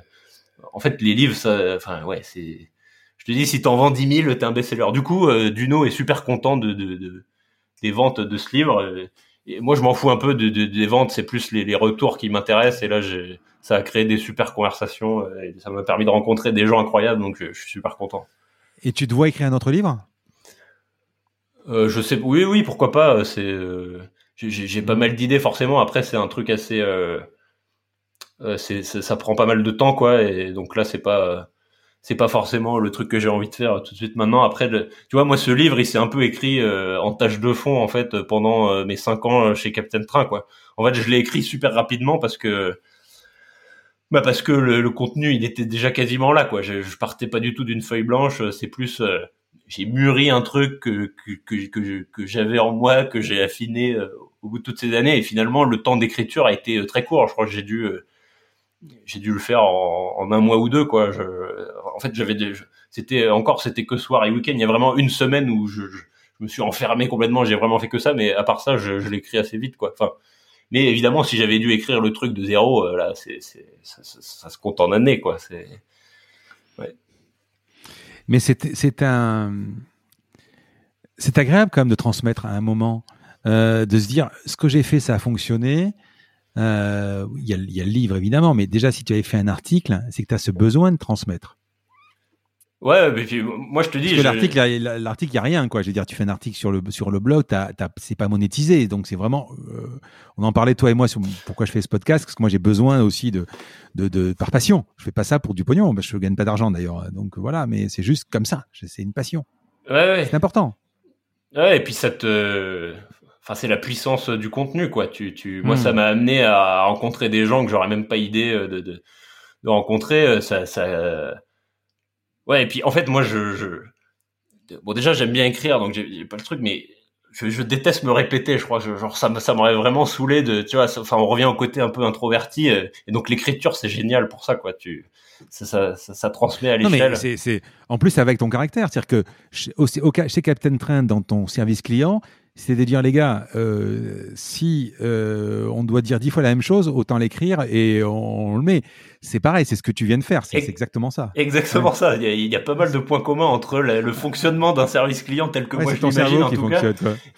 en fait, les livres, ça, enfin ouais, c'est je te dis, si t'en vends 10 000, t'es un best-seller. Du coup, Duno est super content de, de, de, des ventes de ce livre. Et moi, je m'en fous un peu de, des ventes, c'est plus les, retours qui m'intéressent. Et là, ça a créé des super conversations euh, et ça m'a permis de rencontrer des gens incroyables. Donc, je, suis super content. Et tu te vois écrire un autre livre? Euh, Je sais, oui, oui, pourquoi pas. C'est, euh, j'ai pas mal d'idées forcément. Après, c'est un truc assez, c'est, ça prend pas mal de temps, quoi. Et donc là, c'est pas c'est pas forcément le truc que j'ai envie de faire tout de suite maintenant. Après, tu vois, moi, ce livre, il s'est un peu écrit euh, en tâche de fond en fait pendant euh, mes cinq ans euh, chez Captain Train, quoi. En fait, je l'ai écrit super rapidement parce que, bah, parce que le, contenu, il était déjà quasiment là, quoi. Je, je partais pas du tout d'une feuille blanche. C'est plus, j'ai mûri un truc que que que, j'avais en moi, que j'ai affiné au bout de toutes ces années. Et finalement, le temps d'écriture a été très court. Je crois que j'ai dû j'ai dû le faire en, un mois ou deux quoi. En fait, j'avais c'était encore c'était que soir et week-end. Il y a vraiment une semaine où je, me suis enfermé complètement. J'ai vraiment fait que ça, mais à part ça, je, l'écris assez vite quoi. Enfin, mais évidemment, si j'avais dû écrire le truc de zéro, euh, là, c'est, ça, se compte en années quoi. C'est. Mais c'est un c'est agréable quand même de transmettre à un moment, euh, de se dire ce que j'ai fait, ça a fonctionné. Euh, il y, y, a, le livre évidemment, mais déjà si tu avais fait un article, c'est que tu as ce besoin de transmettre. Ouais, mais puis, moi je te dis. Parce que l'article, l'article, il y a rien, quoi. Je veux dire, tu fais un article sur le sur le blog, t'as, t'as, c'est pas monétisé, donc c'est vraiment. Euh, on en parlait toi et moi sur pourquoi je fais ce podcast, parce que moi j'ai besoin aussi de, de, de par passion. Je fais pas ça pour du pognon, je gagne pas d'argent d'ailleurs, donc voilà. Mais c'est juste comme ça. C'est une passion. Ouais, ouais. C'est important. Ouais, et puis ça te, enfin c'est la puissance du contenu quoi. Tu, tu, moi ça hmm. m'a amené à rencontrer des gens que j'aurais même pas idée euh, de, de, de rencontrer. Euh, ça, ça, ouais. Et puis en fait moi je, je... bon déjà j'aime bien écrire donc j'ai pas le truc, mais je, je, déteste me répéter. Je crois genre ça, ça m'aurait vraiment saoulé de, tu vois. Enfin on revient au côté un peu introverti euh, et donc l'écriture c'est génial pour ça quoi. Tu ça, ça, ça, ça, transmet à l'échelle. C'est, en plus avec ton caractère, c'est-à-dire que chez, chez Captain Train, dans ton service client, c'est de dire les gars, euh, si euh, on doit dire dix fois la même chose, autant l'écrire et on, le met. C'est pareil, c'est ce que tu viens de faire, c'est exactement ça. Exactement ça. Il y, a, il y, a, pas mal de points communs entre le, fonctionnement d'un service client tel que moi je l'imagine en tout cas,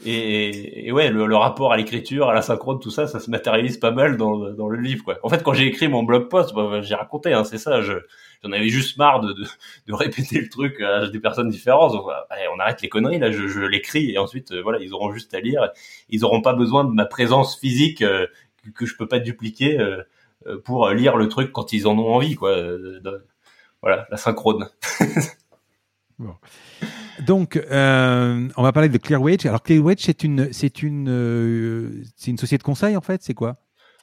et, et, ouais, le, rapport à l'écriture, à la synchrone, tout ça, ça se matérialise pas mal dans, dans le livre. Quoi. En fait, quand j'ai écrit mon blog post, bah, j'ai raconté, hein, c'est ça. Je, j'en avais juste marre de, de, répéter le truc à des personnes différentes. on arrête les conneries là, je, je l'écris et ensuite euh, voilà, ils auront juste à lire. Ils auront pas besoin de ma présence physique euh, que, je peux pas dupliquer euh, pour lire le truc quand ils en ont envie quoi. voilà, la synchrone. Donc, on va parler de Clearwage. Alors, Clearwage, c'est une, c'est une, c'est une société de conseil en fait. C'est quoi?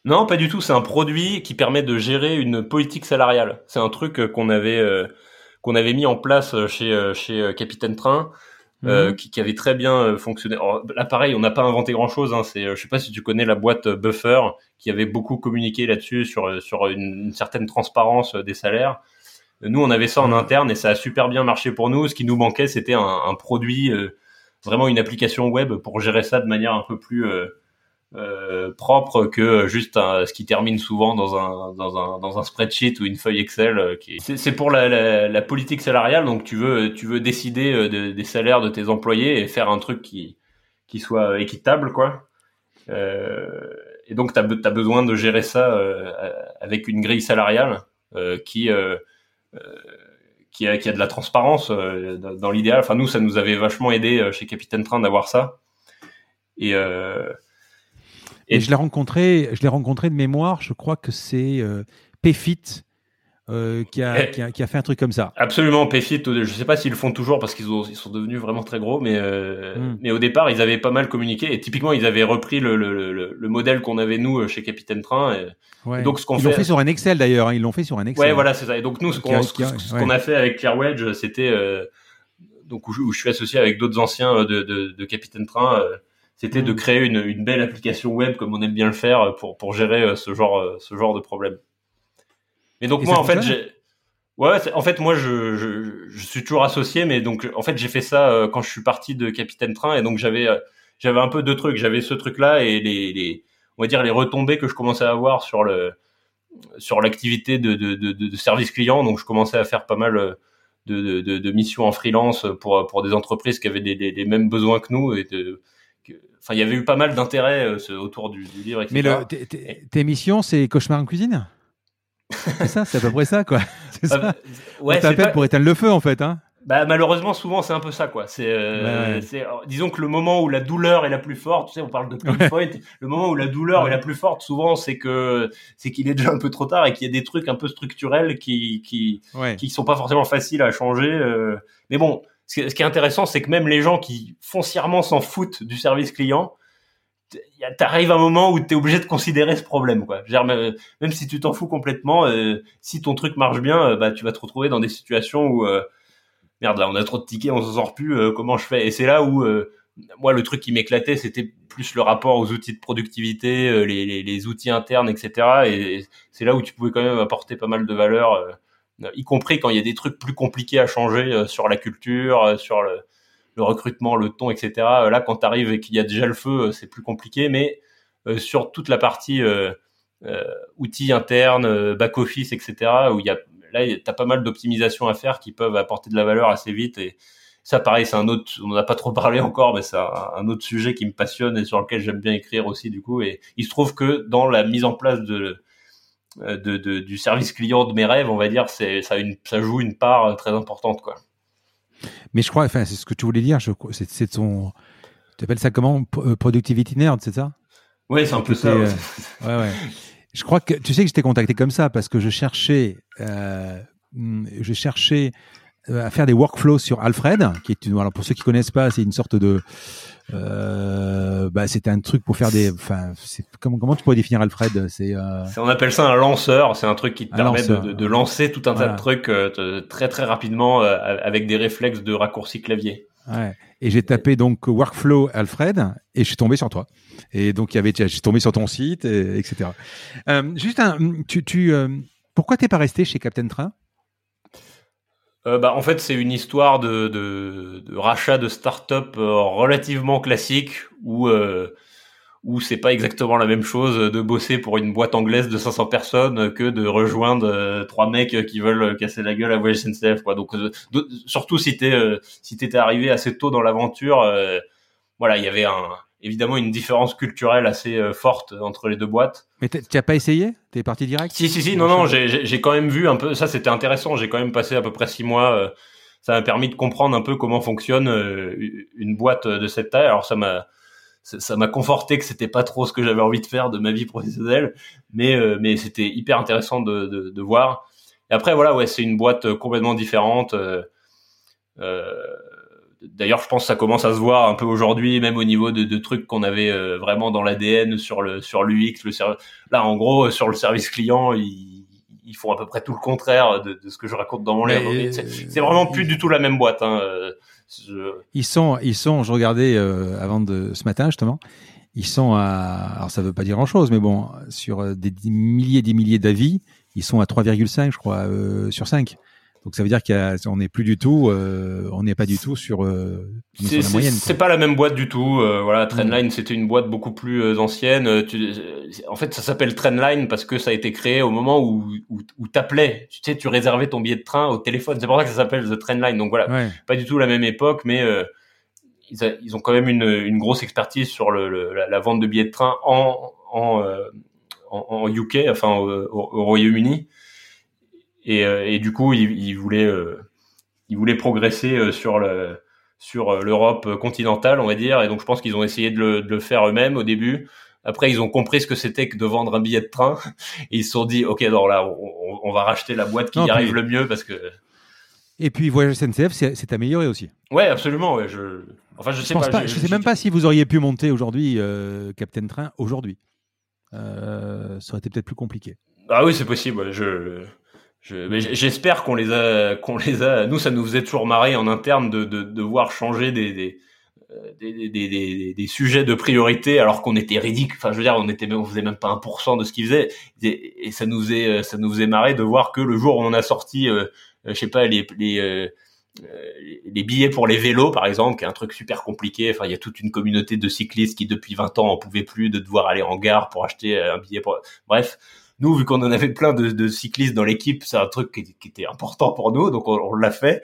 Non, pas du tout. C'est un produit qui permet de gérer une politique salariale. C'est un truc euh, qu'on avait euh, qu'on avait mis en place euh, chez chez Capitaine Train, mhm. qui, qui, avait très bien fonctionné. là, pareil, on n'a pas inventé grand chose. Hein. C'est, je sais pas si tu connais la boîte Buffer, qui avait beaucoup communiqué là-dessus sur sur une, certaine transparence des salaires. Nous, on avait ça en mhm. interne et ça a super bien marché pour nous. Ce qui nous manquait, c'était un, un produit, vraiment une application web pour gérer ça de manière un peu plus euh, propre que juste ce qui termine souvent dans un, dans un, dans un spreadsheet ou une feuille Excel. Euh, qui c'est, pour la, la, politique salariale, donc tu veux, tu veux décider euh, des salaires de tes employés et faire un truc qui, qui soit équitable, quoi. Euh, et donc tu as, besoin de gérer ça avec une grille salariale qui qui a, qui a de la transparence dans, l'idéal. Enfin nous, ça nous avait vachement aidé chez Capitaine Train d'avoir ça. Et euh, et, je l'ai rencontré, je l'ai rencontré de mémoire. Je crois que c'est euh, PFIT euh, qui, a, qui, a, qui, a, fait un truc comme ça. Absolument, Payfit, je sais pas s'ils le font toujours parce qu'ils ils sont devenus vraiment très gros, mais, euh, hmm. mais au départ, ils avaient pas mal communiqué et typiquement, ils avaient repris le, le, le, le modèle qu'on avait nous chez Capitaine Train. Et, donc, ce qu'on ils l'ont fait sur un Excel d'ailleurs, hein, ils l'ont fait sur un Excel. Ouais, voilà, c'est ça. Et donc, nous, ce qu'on ce, qu'on a fait avec Claire Wedge, c'était euh, donc où je, où je, suis associé avec d'autres anciens de, de, de Capitaine Train. C'était de hmm. créer une, une, belle application web comme on aime bien le faire pour, pour gérer ce genre, ce genre de problème. Et donc moi en fait j'ai ouais en fait moi je, je, je, suis toujours associé mais donc en fait j'ai fait ça euh, quand je suis parti de Capitaine Train et donc j'avais euh, j'avais un peu deux trucs j'avais ce truc là et les, les on va dire les retombées que je commençais à avoir sur le sur l'activité de, de, de, de, service client donc je commençais à faire pas mal euh, de, de, missions en freelance pour pour des entreprises qui avaient les, les, mêmes besoins que nous et de enfin il y avait eu pas mal d'intérêt autour du, du, livre etc. mais le, tes missions c'est cauchemar en cuisine? C'est ça, c'est à peu près ça, quoi. C'est ça. Ouais, On t'appelle pour éteindre le feu, en fait, hein. Bah malheureusement souvent c'est un peu ça quoi. C'est euh, disons que le moment où la douleur est la plus forte, tu sais on parle de pain point, le moment où la douleur est la plus forte souvent c'est que c'est qu'il est déjà un peu trop tard et qu'il y a des trucs un peu structurels qui qui qui sont pas forcément faciles à changer. Euh. Mais bon, ce qui est intéressant c'est que même les gens qui foncièrement s'en foutent du service client, t'arrives un moment où t'es obligé de considérer ce problème quoi. Même, si tu t'en fous complètement euh, si ton truc marche bien euh, bah tu vas te retrouver dans des situations où euh, merde là on a trop de tickets on s'en sort plus comment je fais? Et c'est là où moi le truc qui m'éclatait c'était plus le rapport aux outils de productivité les, outils internes etc et, c'est là où tu pouvais quand même apporter pas mal de valeur y compris quand il y a des trucs plus compliqués à changer sur la culture sur le le recrutement, le ton, etc. Euh, là, quand tu arrives et qu'il y a déjà le feu, euh, c'est plus compliqué. Mais euh, sur toute la partie outils internes, back office, etc. où il y a là, tu as pas mal d'optimisations à faire qui peuvent apporter de la valeur assez vite. Et ça, pareil, c'est un autre, on n'en a pas trop parlé encore, mais c'est un, autre sujet qui me passionne et sur lequel j'aime bien écrire aussi, du coup. Et il se trouve que dans la mise en place de, de, du service client de mes rêves, on va dire, c'est, ça, une, ça joue une part très importante, quoi. Mais je crois, enfin, c'est ce que tu voulais dire. C'est, c'est ton, tu appelles ça comment, euh, productivity nerd, c'est ça? Oui, c'est un peu ça. Euh, ouais, ouais. Je crois que tu sais que je t'ai contacté comme ça parce que je cherchais, euh, je cherchais euh, à faire des workflows sur Alfred, qui est une, alors pour ceux qui connaissent pas, c'est une sorte de, euh, bah c'était un truc pour faire des, enfin, comment comment tu pourrais définir Alfred C'est, euh... on appelle ça un lanceur. C'est un truc qui te permet de, de, lancer tout un tas de trucs euh, très très rapidement euh, avec des réflexes de raccourci clavier. Ouais. Et j'ai tapé donc workflow Alfred et je suis tombé sur toi. Et donc il y avait, je suis tombé sur ton site, et, etc. juste un, tu, tu pourquoi t'es pas resté chez Captain Train? Euh, bah, en fait, c'est une histoire de, rachat de start-up euh, relativement classique où euh, où c'est pas exactement la même chose de bosser pour une boîte anglaise de 500 personnes que de rejoindre euh, trois mecs qui veulent casser la gueule à Voyage SNCF. Donc surtout si t'es t'étais arrivé assez tôt dans l'aventure, voilà, il y avait un évidemment une différence culturelle assez euh, forte entre les deux boîtes. Mais tu n'as pas essayé? T'es parti direct? Si, si, si. Non, non, j'ai quand même vu un peu. Ça, c'était intéressant. J'ai quand même passé à peu près six mois. Euh, ça m'a permis de comprendre un peu comment fonctionne euh, une boîte de cette taille. Alors, ça m'a ça m'a conforté que c'était pas trop ce que j'avais envie de faire de ma vie professionnelle, mais mais c'était hyper intéressant de, de, de, voir. Et après, voilà, ouais, c'est une boîte complètement différente. Euh, D'ailleurs, je pense que ça commence à se voir un peu aujourd'hui, même au niveau de, de trucs qu'on avait euh, vraiment dans l'ADN sur le sur l'UX. Le là, en gros, sur le service client, ils, ils font à peu près tout le contraire de, de ce que je raconte dans mon livre. C'est vraiment plus du tout la même boîte. Hein. Euh, ils sont, ils sont. Je regardais euh, avant de ce matin justement. Ils sont à, alors ça veut pas dire grand chose, mais bon, sur des, milliers et des milliers d'avis, ils sont à 3,5, je crois, sur 5. Donc ça veut dire qu'on n'est plus du tout, euh, on n'est pas du tout sur, euh, sur la moyenne. C'est pas la même boîte du tout. Euh, voilà, Trendline, c'était une boîte beaucoup plus ancienne. Tu, en fait, ça s'appelle Trendline parce que ça a été créé au moment où où, où t'appelais. Tu sais, tu réservais ton billet de train au téléphone. C'est pour ça que ça s'appelle The Trendline. Donc voilà, pas du tout la même époque, mais ils, ils, ont quand même une, une grosse expertise sur le, la, vente de billets de train en en, en, en UK, enfin au, au Royaume-Uni. Et, euh, et du coup, il, il voulait, euh, il voulait progresser euh, sur le sur l'Europe continentale, on va dire. Et donc, je pense qu'ils ont essayé de le, de le faire eux-mêmes au début, après, ils ont compris ce que c'était que de vendre un billet de train. Et ils se sont dit, OK, alors là, on, va racheter la boîte qui y arrive le mieux parce que... Et puis, Voyage SNCF s'est amélioré aussi. Ouais, absolument. Ouais, je... Enfin, je sais pas. je, sais même pas si vous auriez pu monter aujourd'hui euh, Captain Train aujourd'hui. Euh, ça aurait été peut-être plus compliqué. Ah oui, c'est possible. Je, j'espère qu'on les a, qu'on les a. Nous, ça nous faisait toujours marrer en interne de, de, de voir changer des, des, euh, des, des, des, sujets de priorité alors qu'on était ridicule. Enfin, je veux dire, on était, on faisait même pas 1% de ce qu'ils faisaient. Et, ça nous faisait, ça nous faisait marrer de voir que le jour où on a sorti, euh, je sais pas, les, les euh, les billets pour les vélos, par exemple, qui est un truc super compliqué. Enfin, il y a toute une communauté de cyclistes qui, depuis 20 ans, en pouvait plus de devoir aller en gare pour acheter un billet. Pour... Bref, nous, vu qu'on en avait plein de, cyclistes dans l'équipe, c'est un truc qui, était important pour nous, donc on, l'a fait.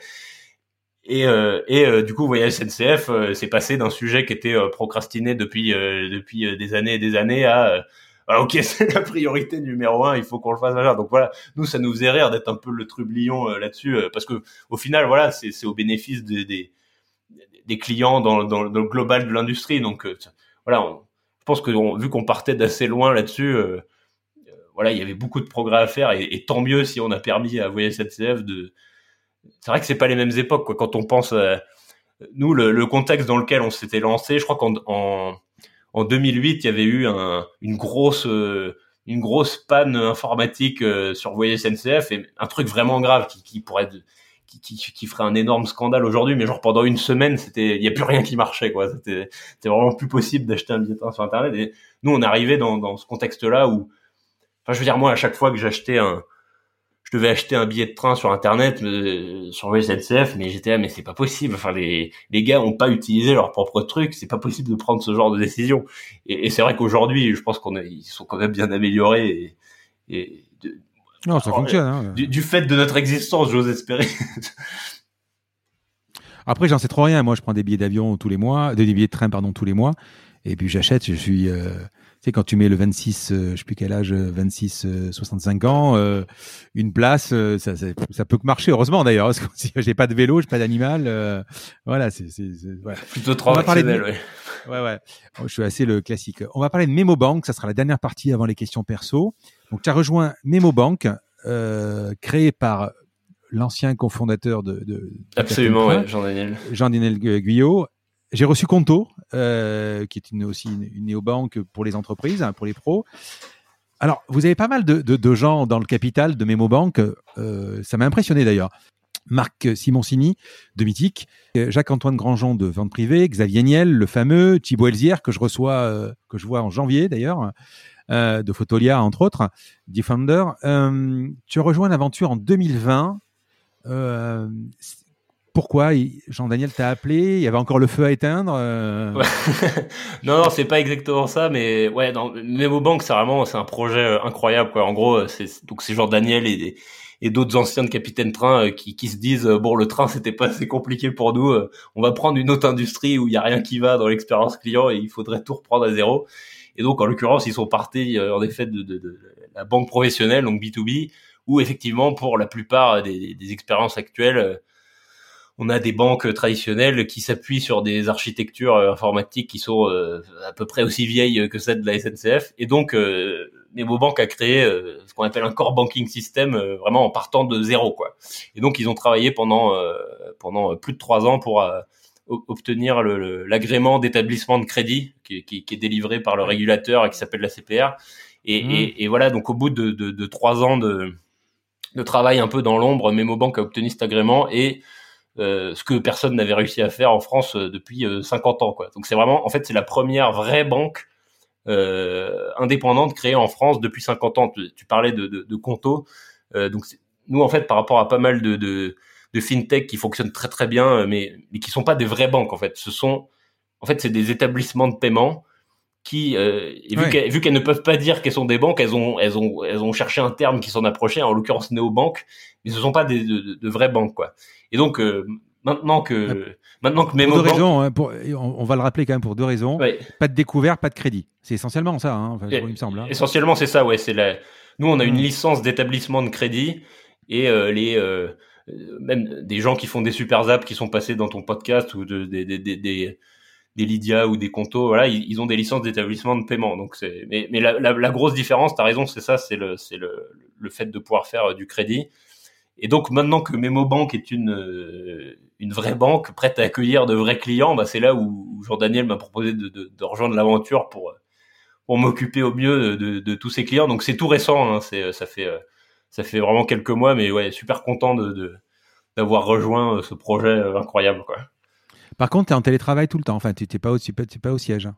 Et, euh, et euh, du coup, voyage SNCF, euh, c'est passé d'un sujet qui était procrastiné depuis depuis des années et des années à ah, ok, c'est la priorité numéro un, il faut qu'on le fasse. Donc voilà, nous, ça nous faisait rire d'être un peu le trublion là-dessus, parce que au final, voilà, c'est au bénéfice des, des, des clients dans, dans, dans, le global de l'industrie. Donc voilà, je pense que vu qu'on partait d'assez loin là-dessus, voilà, il y avait beaucoup de progrès à faire et, tant mieux si on a permis à Voyage SNCF de. C'est vrai que c'est pas les mêmes époques quoi. Quand on pense, à... nous le, contexte dans lequel on s'était lancé, je crois qu'en en, en 2008 il y avait eu un, une grosse une grosse panne informatique euh, sur Voyage SNCF et un truc vraiment grave qui, pourrait qui, qui, qui, ferait un énorme scandale aujourd'hui, mais genre pendant une semaine, c'était, il y a plus rien qui marchait, quoi. C'était, vraiment plus possible d'acheter un billet sur Internet. Et nous, on arrivait dans, dans ce contexte-là où Enfin, je veux dire, moi, à chaque fois que j'achetais un, je devais acheter un billet de train sur internet euh, sur SNCF mais j'étais là mais c'est pas possible. Enfin les les gars ont pas utilisé leur propre truc. C'est pas possible de prendre ce genre de décision. Et, et c'est vrai qu'aujourd'hui je pense qu'on ils sont quand même bien améliorés et, et non ça fonctionne hein. du, du, fait de notre existence j'ose espérer. Après j'en sais trop rien. Moi je prends des billets d'avion tous les mois des billets de train pardon tous les mois et puis j'achète je suis euh sais, quand tu mets le 26, euh, je sais plus quel âge, 26, euh, 65 euh, ans, une place, ça, ça, ça, peut que marcher. Heureusement d'ailleurs, parce que si j'ai pas de vélo, j'ai pas d'animal, voilà, c'est voilà. plutôt traditionnel, ouais. Ouais, ouais. Je suis assez le classique. On va parler de MemoBank, ça sera la dernière partie avant les questions perso. Donc, tu as rejoint MemoBank, euh, créé par l'ancien cofondateur de, de, Absolument, ouais, Jean-Daniel. Jean-Daniel Guyot. J'ai reçu Conto, euh, qui est une, aussi une, néobanque pour les entreprises, hein, pour les pros. Alors, vous avez pas mal de, gens dans le capital de MemoBank. Euh, ça m'a impressionné d'ailleurs. Marc Simoncini de Mythique, Jacques-Antoine Grandjean de Vente Privée, Xavier Niel, le fameux, Thibaut Elzière, que je reçois, euh, que je vois en janvier d'ailleurs, euh, de Photolia entre autres, Defender. Tu as rejoint l'aventure en 2020. Euh, pourquoi Jean-Daniel t'a appelé Il y avait encore le feu à éteindre euh... Non, non, c'est pas exactement ça, mais ouais, dans Bank, c'est vraiment c'est un projet euh, incroyable. Quoi. En gros, c'est donc c'est Jean-Daniel et, et d'autres anciens de capitaine train euh, qui, qui se disent euh, bon, le train c'était pas assez compliqué pour nous, on va prendre une autre industrie où il y a rien qui va dans l'expérience client et il faudrait tout reprendre à zéro. Et donc en l'occurrence, ils sont partis en effet de, de, de, la banque professionnelle, donc B2B, où effectivement pour la plupart des, des expériences actuelles on a des banques traditionnelles qui s'appuient sur des architectures euh, informatiques qui sont euh, à peu près aussi vieilles que celles de la SNCF. Et donc, euh, Bank a créé euh, ce qu'on appelle un core banking system, vraiment en partant de zéro, quoi. Et donc, ils ont travaillé pendant pendant plus de trois ans pour obtenir l'agrément d'établissement de crédit qui, qui, qui, est délivré par le régulateur et qui s'appelle la CPR. Et, mmh. et, et, voilà, donc au bout de, de, de trois ans de, de travail un peu dans l'ombre, Bank a obtenu cet agrément et euh, ce que personne n'avait réussi à faire en France euh, depuis 50 euh, ans. Quoi. Donc c'est vraiment, en fait, c'est la première vraie banque euh, indépendante créée en France depuis 50 ans. Tu, parlais de, de, de Conto. Euh, donc nous, en fait, par rapport à pas mal de, de, de fintech qui fonctionnent très très bien, mais, mais qui sont pas des vraies banques en fait. Ce sont, en fait, c'est des établissements de paiement qui, euh, vu qu'elles ne peuvent pas dire qu'elles sont des banques, elles ont, elles ont, elles ont cherché un terme qui s'en approchait, en l'occurrence néobanques, mais ce ne sont pas des, de, de, vraies banques, quoi. Et donc, euh, maintenant que, maintenant que Memo deux raisons, hein, pour, on, va le rappeler quand même pour deux raisons. Pas de découvert, pas de crédit. C'est essentiellement ça, hein, enfin, il me semble. Hein. Essentiellement, c'est ça, ouais. C'est la... Nous, on a une mmh. licence d'établissement de crédit et euh, les euh, même des gens qui font des super apps qui sont passés dans ton podcast ou de, des, des, des des Lydia ou des Conto, voilà, ils, ont des licences d'établissement de paiement. Donc c'est, mais, mais la, la, la, grosse différence, t'as raison, c'est ça, c'est le, c'est le, le fait de pouvoir faire du crédit. Et donc maintenant que MemoBank est une euh, une vraie banque prête à accueillir de vrais clients, bah c'est là où, Jean Daniel m'a proposé de, de, de, rejoindre l'aventure pour pour m'occuper au mieux de, de, tous ces clients. Donc c'est tout récent, hein, c'est ça fait ça fait vraiment quelques mois, mais ouais, super content de d'avoir rejoint ce projet incroyable quoi. Par contre, tu es en télétravail tout le temps. Enfin, tu n'es pas, au, pas au siège. Hein.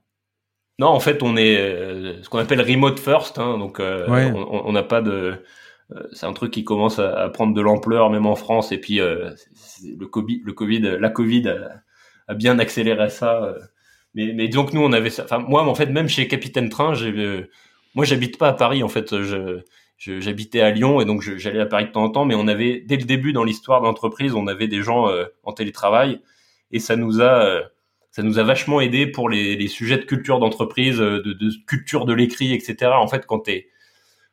Non, en fait, on est euh, ce qu'on appelle remote first. Hein, donc, euh, on n'a pas de. Euh, c'est un truc qui commence à, prendre de l'ampleur, même en France. Et puis, le Covid, le Covid, la Covid a, bien accéléré ça. mais, mais donc, nous, on avait ça. Moi, en fait, même chez Capitaine Train, moi, j'habite pas à Paris. En fait, j'habitais à Lyon et donc j'allais à Paris de temps en temps, mais on avait dès le début dans l'histoire de l'entreprise, on avait des gens en télétravail et ça nous a euh, ça nous a vachement aidé pour les, sujets de culture d'entreprise, euh, de, de, culture de l'écrit, etc. En fait, quand t'es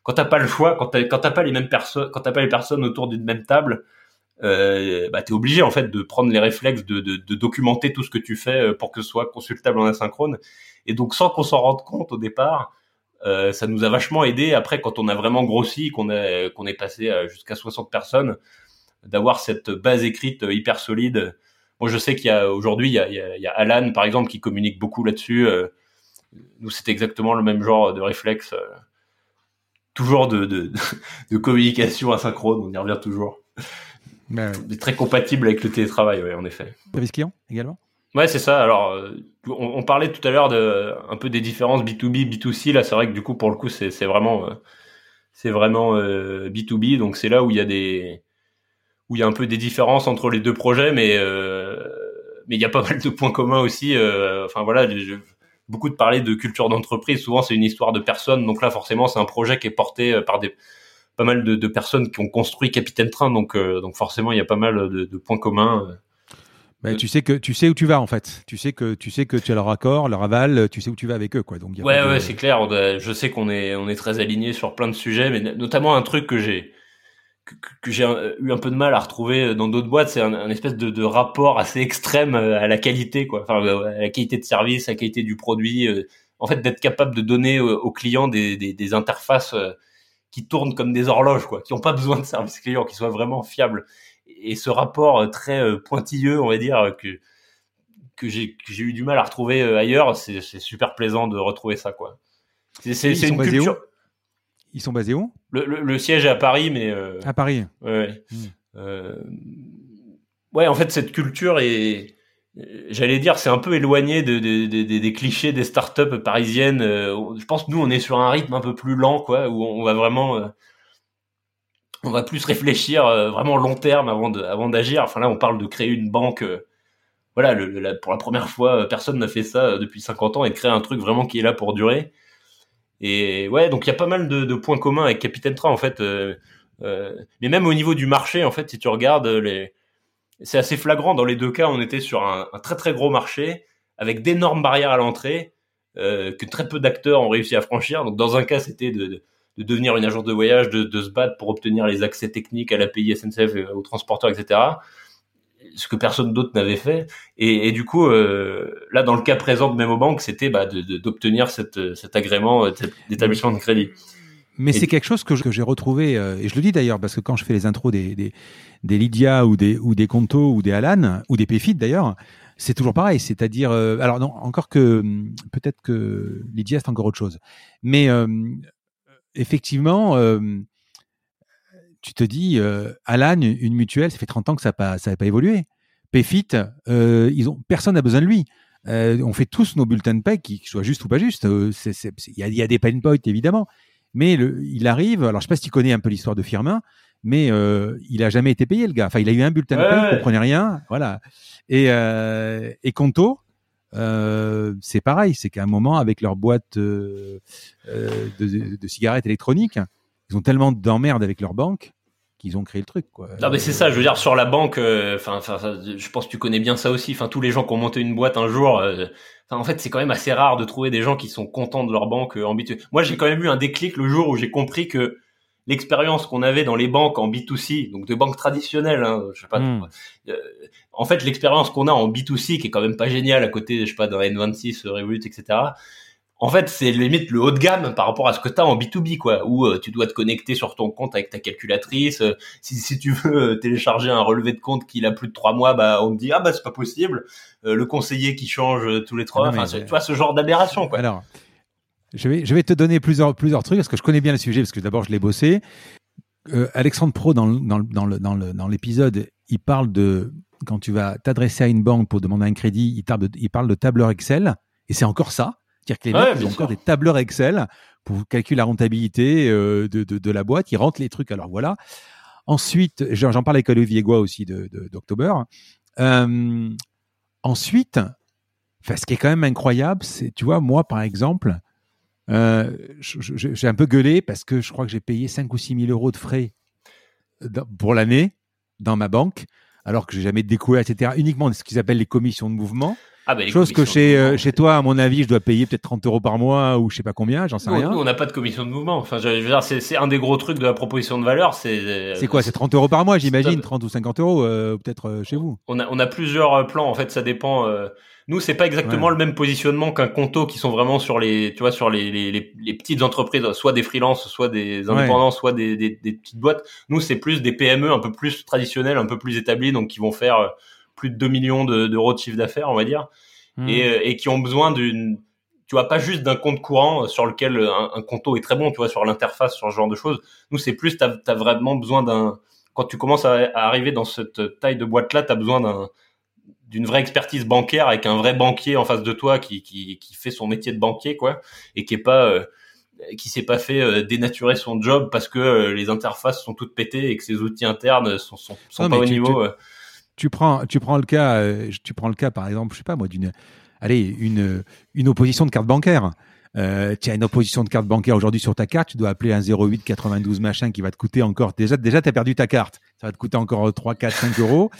quand t'as pas le choix, quand t'as quand pas les mêmes personnes, quand t'as pas les personnes autour d'une même table, euh, bah t'es obligé en fait de prendre les réflexes de, de, de, documenter tout ce que tu fais euh, pour que ce soit consultable en asynchrone. Et donc sans qu'on s'en rende compte au départ, euh, ça nous a vachement aidé. Après, quand on a vraiment grossi, qu'on a qu'on est passé jusqu'à 60 personnes, d'avoir cette base écrite hyper solide moi, je sais qu'il y a aujourd'hui, il y a, il y a, Alan, par exemple, qui communique beaucoup là-dessus. Euh, nous, c'est exactement le même genre de réflexe. Euh, toujours de, de, de, communication asynchrone, on y revient toujours. Ben très compatible avec le télétravail, ouais, en effet. Service client également? Ouais, c'est ça. Alors, euh, on, parlait tout à l'heure de un peu des différences B2B, B2C. Là, c'est vrai que du coup, pour le coup, c'est vraiment, c'est vraiment B2B. Donc, c'est là où il y a des, où il y a un peu des différences entre les deux projets, mais euh, mais il y a pas mal de points communs aussi. Euh, enfin voilà, beaucoup de parler de culture d'entreprise. Souvent, c'est une histoire de personnes. Donc là, forcément, c'est un projet qui est porté euh, par des pas mal de, de personnes qui ont construit Capitaine Train. Donc donc forcément, il y a pas mal de, de points communs. Mais tu sais que tu sais où tu vas en fait. Tu sais que tu sais que tu as leur accord, leur aval. Tu sais où tu vas avec eux quoi. Donc ouais ouais c'est clair. Je sais qu'on est on est très alignés sur plein de sujets, mais notamment un truc que j'ai que, j'ai eu un peu de mal à retrouver dans d'autres boîtes, c'est un, espèce de, de, rapport assez extrême euh, à la qualité, quoi. Enfin, à la qualité de service, à la qualité du produit. Euh. En fait, d'être capable de donner aux clients des, des, des, interfaces euh, qui tournent comme des horloges, quoi, qui n'ont pas besoin de service client, qui soient vraiment fiables. Et ce rapport très pointilleux, on va dire, que que j'ai eu du mal à retrouver ailleurs, c'est super plaisant de retrouver ça, quoi. C'est une culture. Ils sont basés où? Le, le, siège est à Paris, mais euh, à Paris. Ouais. Hmm. Euh, ouais, en fait, cette culture est, j'allais dire, c'est un peu éloigné de, de, de, des clichés des startups parisiennes. Euh, je pense que nous, on est sur un rythme un peu plus lent, quoi, où on va vraiment, euh, on va plus réfléchir vraiment long terme avant de, avant d'agir. Enfin là, on parle de créer une banque. voilà, le, pour la première fois, personne n'a fait ça depuis 50 ans et de créer un truc vraiment qui est là pour durer. Et ouais, donc il y a pas mal de, points communs avec Capitaine Train en fait. Euh, euh, mais même au niveau du marché, en fait, si tu regardes les, c'est assez flagrant. Dans les deux cas, on était sur un, très très gros marché avec d'énormes barrières à l'entrée euh, que très peu d'acteurs ont réussi à franchir. Donc dans un cas, c'était de, de, de, devenir une agence de voyage, de, de, se battre pour obtenir les accès techniques à l'API SNCF, aux transporteurs, etc ce que personne d'autre n'avait fait. Et, et, du coup, euh, là, dans le cas présent de MemoBank, c'était bah, d'obtenir cette, cet agrément euh, d'établissement de crédit. Mais c'est quelque chose que j'ai retrouvé, euh, et je le dis d'ailleurs, parce que quand je fais les intros des, des, des Lydia ou des, ou des Conto ou des Alan, ou des Péfit d'ailleurs, c'est toujours pareil. C'est-à-dire, euh, alors non, encore que peut-être que Lydia c'est encore autre chose, mais euh, effectivement, tu te dis, euh, Alan, une mutuelle, ça fait 30 ans que ça n'a pas, ça pas évolué. PayFit, euh, ils ont, personne n'a besoin de lui. Euh, on fait tous nos bulletins de paie, qu'ils soient justes ou pas justes. Euh, il y a, y a, des pain points, évidemment. Mais le, il arrive, alors je sais pas si tu connais un peu l'histoire de Firmin, mais il a jamais été payé, le gars. Enfin, il a eu un bulletin de paie, il comprenait rien. Voilà. Et, et Conto, euh, c'est pareil, c'est qu'à un moment, avec leur boîte euh, de, de, cigarettes électroniques, ils ont tellement d'emmerdes avec leur banque qu'ils ont créé le truc quoi. Non mais c'est ça, je veux dire sur la banque euh, enfin je pense que tu connais bien ça aussi, enfin tous les gens qui ont monté une boîte un jour euh, en fait c'est quand même assez rare de trouver des gens qui sont contents de leur banque euh, habituée. Moi j'ai quand même eu un déclic le jour où j'ai compris que l'expérience qu'on avait dans les banques en B2C, donc de banques traditionnelles, hein, je sais pas. Hmm. euh, en fait, l'expérience qu'on a en B2C, qui est quand même pas géniale à côté, je sais pas, d'un N26, Revolut, etc. En fait, c'est limite le haut de gamme par rapport à ce que tu as en B2B, quoi, où euh, tu dois te connecter sur ton compte avec ta calculatrice. euh, si, si tu veux euh, télécharger un relevé de compte qui a plus de trois mois, bah on te dit ah bah c'est pas possible. Le conseiller qui change tous les trois, Ah enfin tu vois ce genre d'aberration, quoi. Alors, je vais, je vais te donner plusieurs, plusieurs trucs parce que je connais bien le sujet, parce que d'abord, je l'ai bossé. Alexandre Pro, dans, dans, dans, le- dans, l'épisode, il parle de quand tu vas t'adresser à une banque pour demander un crédit, il, de, il parle de tableur Excel, et c'est encore ça. C'est-à-dire que les Ouais, mecs, ils ont encore des tableurs Excel pour calculer la rentabilité euh, de, de, de la boîte. Ils rentrent les trucs. Alors voilà. Ensuite, j'en parle avec Olivier Goua aussi d'October. Euh, ensuite, enfin, ce qui est quand même incroyable, c'est, tu vois, moi, par exemple, euh, j'ai un peu gueulé parce que je crois que j'ai payé 5 ou 6 000 euros de frais dans- pour l'année dans ma banque, alors que j'ai jamais découvert, etc. Uniquement ce qu'ils appellent les commissions de mouvement. Ah, bah, Chose que chez, de euh, mouvement, chez toi, à mon avis, je dois payer peut-être 30 euros par mois ou je sais pas combien, j'en sais Nous, rien. nous, on n'a pas de commission de mouvement. Enfin, je, je veux dire, c'est c'est un des gros trucs de la proposition de valeur. C'est C'est quoi C'est 30 euros par mois, j'imagine, Stop. 30 ou 50 euros, euh, peut-être euh, chez vous. on a, on a plusieurs euh, plans. En fait, ça dépend. euh, nous, c'est pas exactement Ouais. le même positionnement qu'un conto qui sont vraiment sur les, tu vois, sur les, les, les, les petites entreprises, soit des freelances, soit des indépendants, soit des, des, des petites boîtes. Nous, c'est plus des PME un peu plus traditionnelles, un peu plus établies, donc qui vont faire euh, plus de 2 millions de- d'euros de chiffre d'affaires, on va dire, Hmm. et, euh, et qui ont besoin d'une, tu vois, pas juste d'un compte courant euh, sur lequel euh, un, un conto est très bon, tu vois, sur l'interface, sur ce genre de choses. Nous, c'est plus, t'as as vraiment besoin d'un, quand tu commences à, à arriver dans cette taille de boîte-là, t'as besoin d'un d'une vraie expertise bancaire avec un vrai banquier en face de toi qui, qui, qui fait son métier de banquier quoi et qui est pas euh, qui s'est pas fait euh, dénaturer son job parce que euh, les interfaces sont toutes pétées et que ses outils internes sont sont, sont Non, pas au tu- niveau tu-. Tu prends, tu prends le cas, euh, tu prends le cas par exemple, je sais pas moi, d'une, allez, une, une opposition de carte bancaire. Euh, tu as une opposition de carte bancaire aujourd'hui sur ta carte, tu dois appeler un 08 92 machin qui va te coûter encore déjà, déjà tu as perdu ta carte, ça va te coûter encore 3, 4, 5 euros.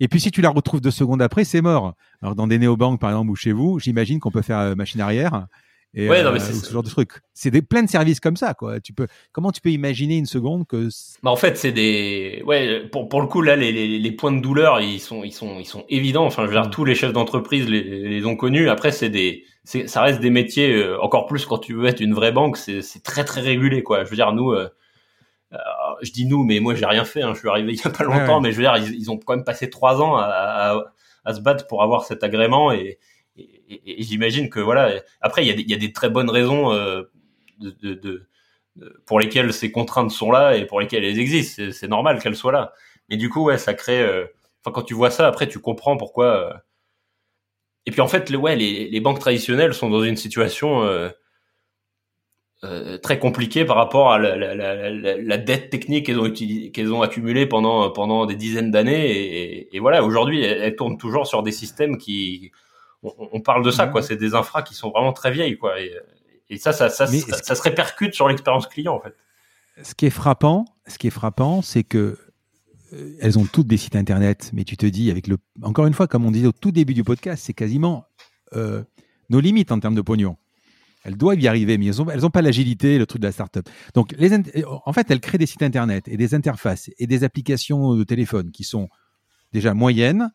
Et puis si tu la retrouves deux secondes après, c'est mort. Alors dans des néobanques par exemple ou chez vous, j'imagine qu'on peut faire euh, machine arrière. Et, Ouais, non, euh, mais c'est- ou ce genre de truc. C'est des plein de services comme ça, quoi. Tu peux, comment tu peux imaginer une seconde que Bah, en fait c'est des ouais pour pour le coup là les, les, les points de douleur ils sont ils sont ils sont évidents enfin je veux dire Mm. tous les chefs d'entreprise les, les ont connus après c'est des c'est ça reste des métiers euh, encore plus quand tu veux être une vraie banque c'est c'est très très régulé quoi je veux dire nous euh, euh, je dis nous mais moi j'ai rien fait hein, je suis arrivé il y a pas Ouais, longtemps ouais. mais je veux dire ils, ils ont quand même passé trois ans à, à, à se battre pour avoir cet agrément et et, j'imagine que voilà après il y a des, très bonnes raisons euh, pour lesquelles ces contraintes sont là et pour lesquelles elles existent. C'est- normal qu'elles soient là. Mais du coup, ouais, ça crée. euh, Enfin, quand tu vois ça, après, tu comprends pourquoi. euh, Et puis en fait, ouais, les, banques traditionnelles sont dans une situation très compliquée par rapport à la, dette technique qu'elles ont accumulée pendant des dizaines d'années. Et, voilà, aujourd'hui, elles tournent toujours sur des systèmes qui. On, on parle de ça, quoi. C'est des infras qui sont vraiment très vieilles, quoi. Et, et ça, ça, ça, ça, se répercute sur l'expérience client, en fait. ce qui est frappant, ce qui est frappant, c'est que euh, elles ont toutes des sites internet, mais tu te dis avec le, encore une fois, comme on disait au tout début du podcast, c'est quasiment euh, nos limites en termes de pognon. Elles doivent y arriver, mais elles n'ont elles ont pas l'agilité, le truc de la startup. Donc, les, en fait, elles créent des sites internet et des interfaces et des applications de téléphone qui sont déjà moyennes.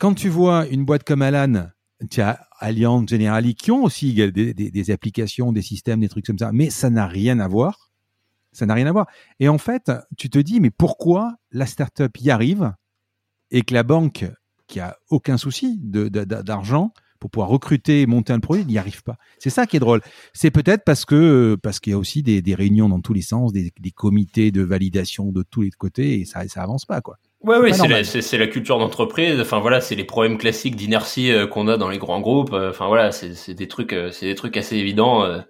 Quand tu vois une boîte comme Alan, tu as Allianz, Generali, qui ont aussi des, applications, des systèmes, des trucs comme ça, mais ça n'a rien à voir. Ça n'a rien à voir. Et en fait, tu te dis, mais pourquoi la startup y arrive et que la banque, qui a aucun souci d'argent pour pouvoir recruter et monter un produit, n'y arrive pas. C'est ça qui est drôle. C'est peut-être parce que parce qu'il y a aussi des, réunions dans tous les sens, des, des comités de validation de tous les côtés et ça ça avance pas quoi. Ouais, ouais, c'est la, c'est, c'est la culture d'entreprise. Enfin voilà, c'est les problèmes classiques d'inertie euh, qu'on a dans les grands groupes. Euh, Enfin voilà, c'est, c'est des trucs, euh, c'est des trucs assez évidents. euh,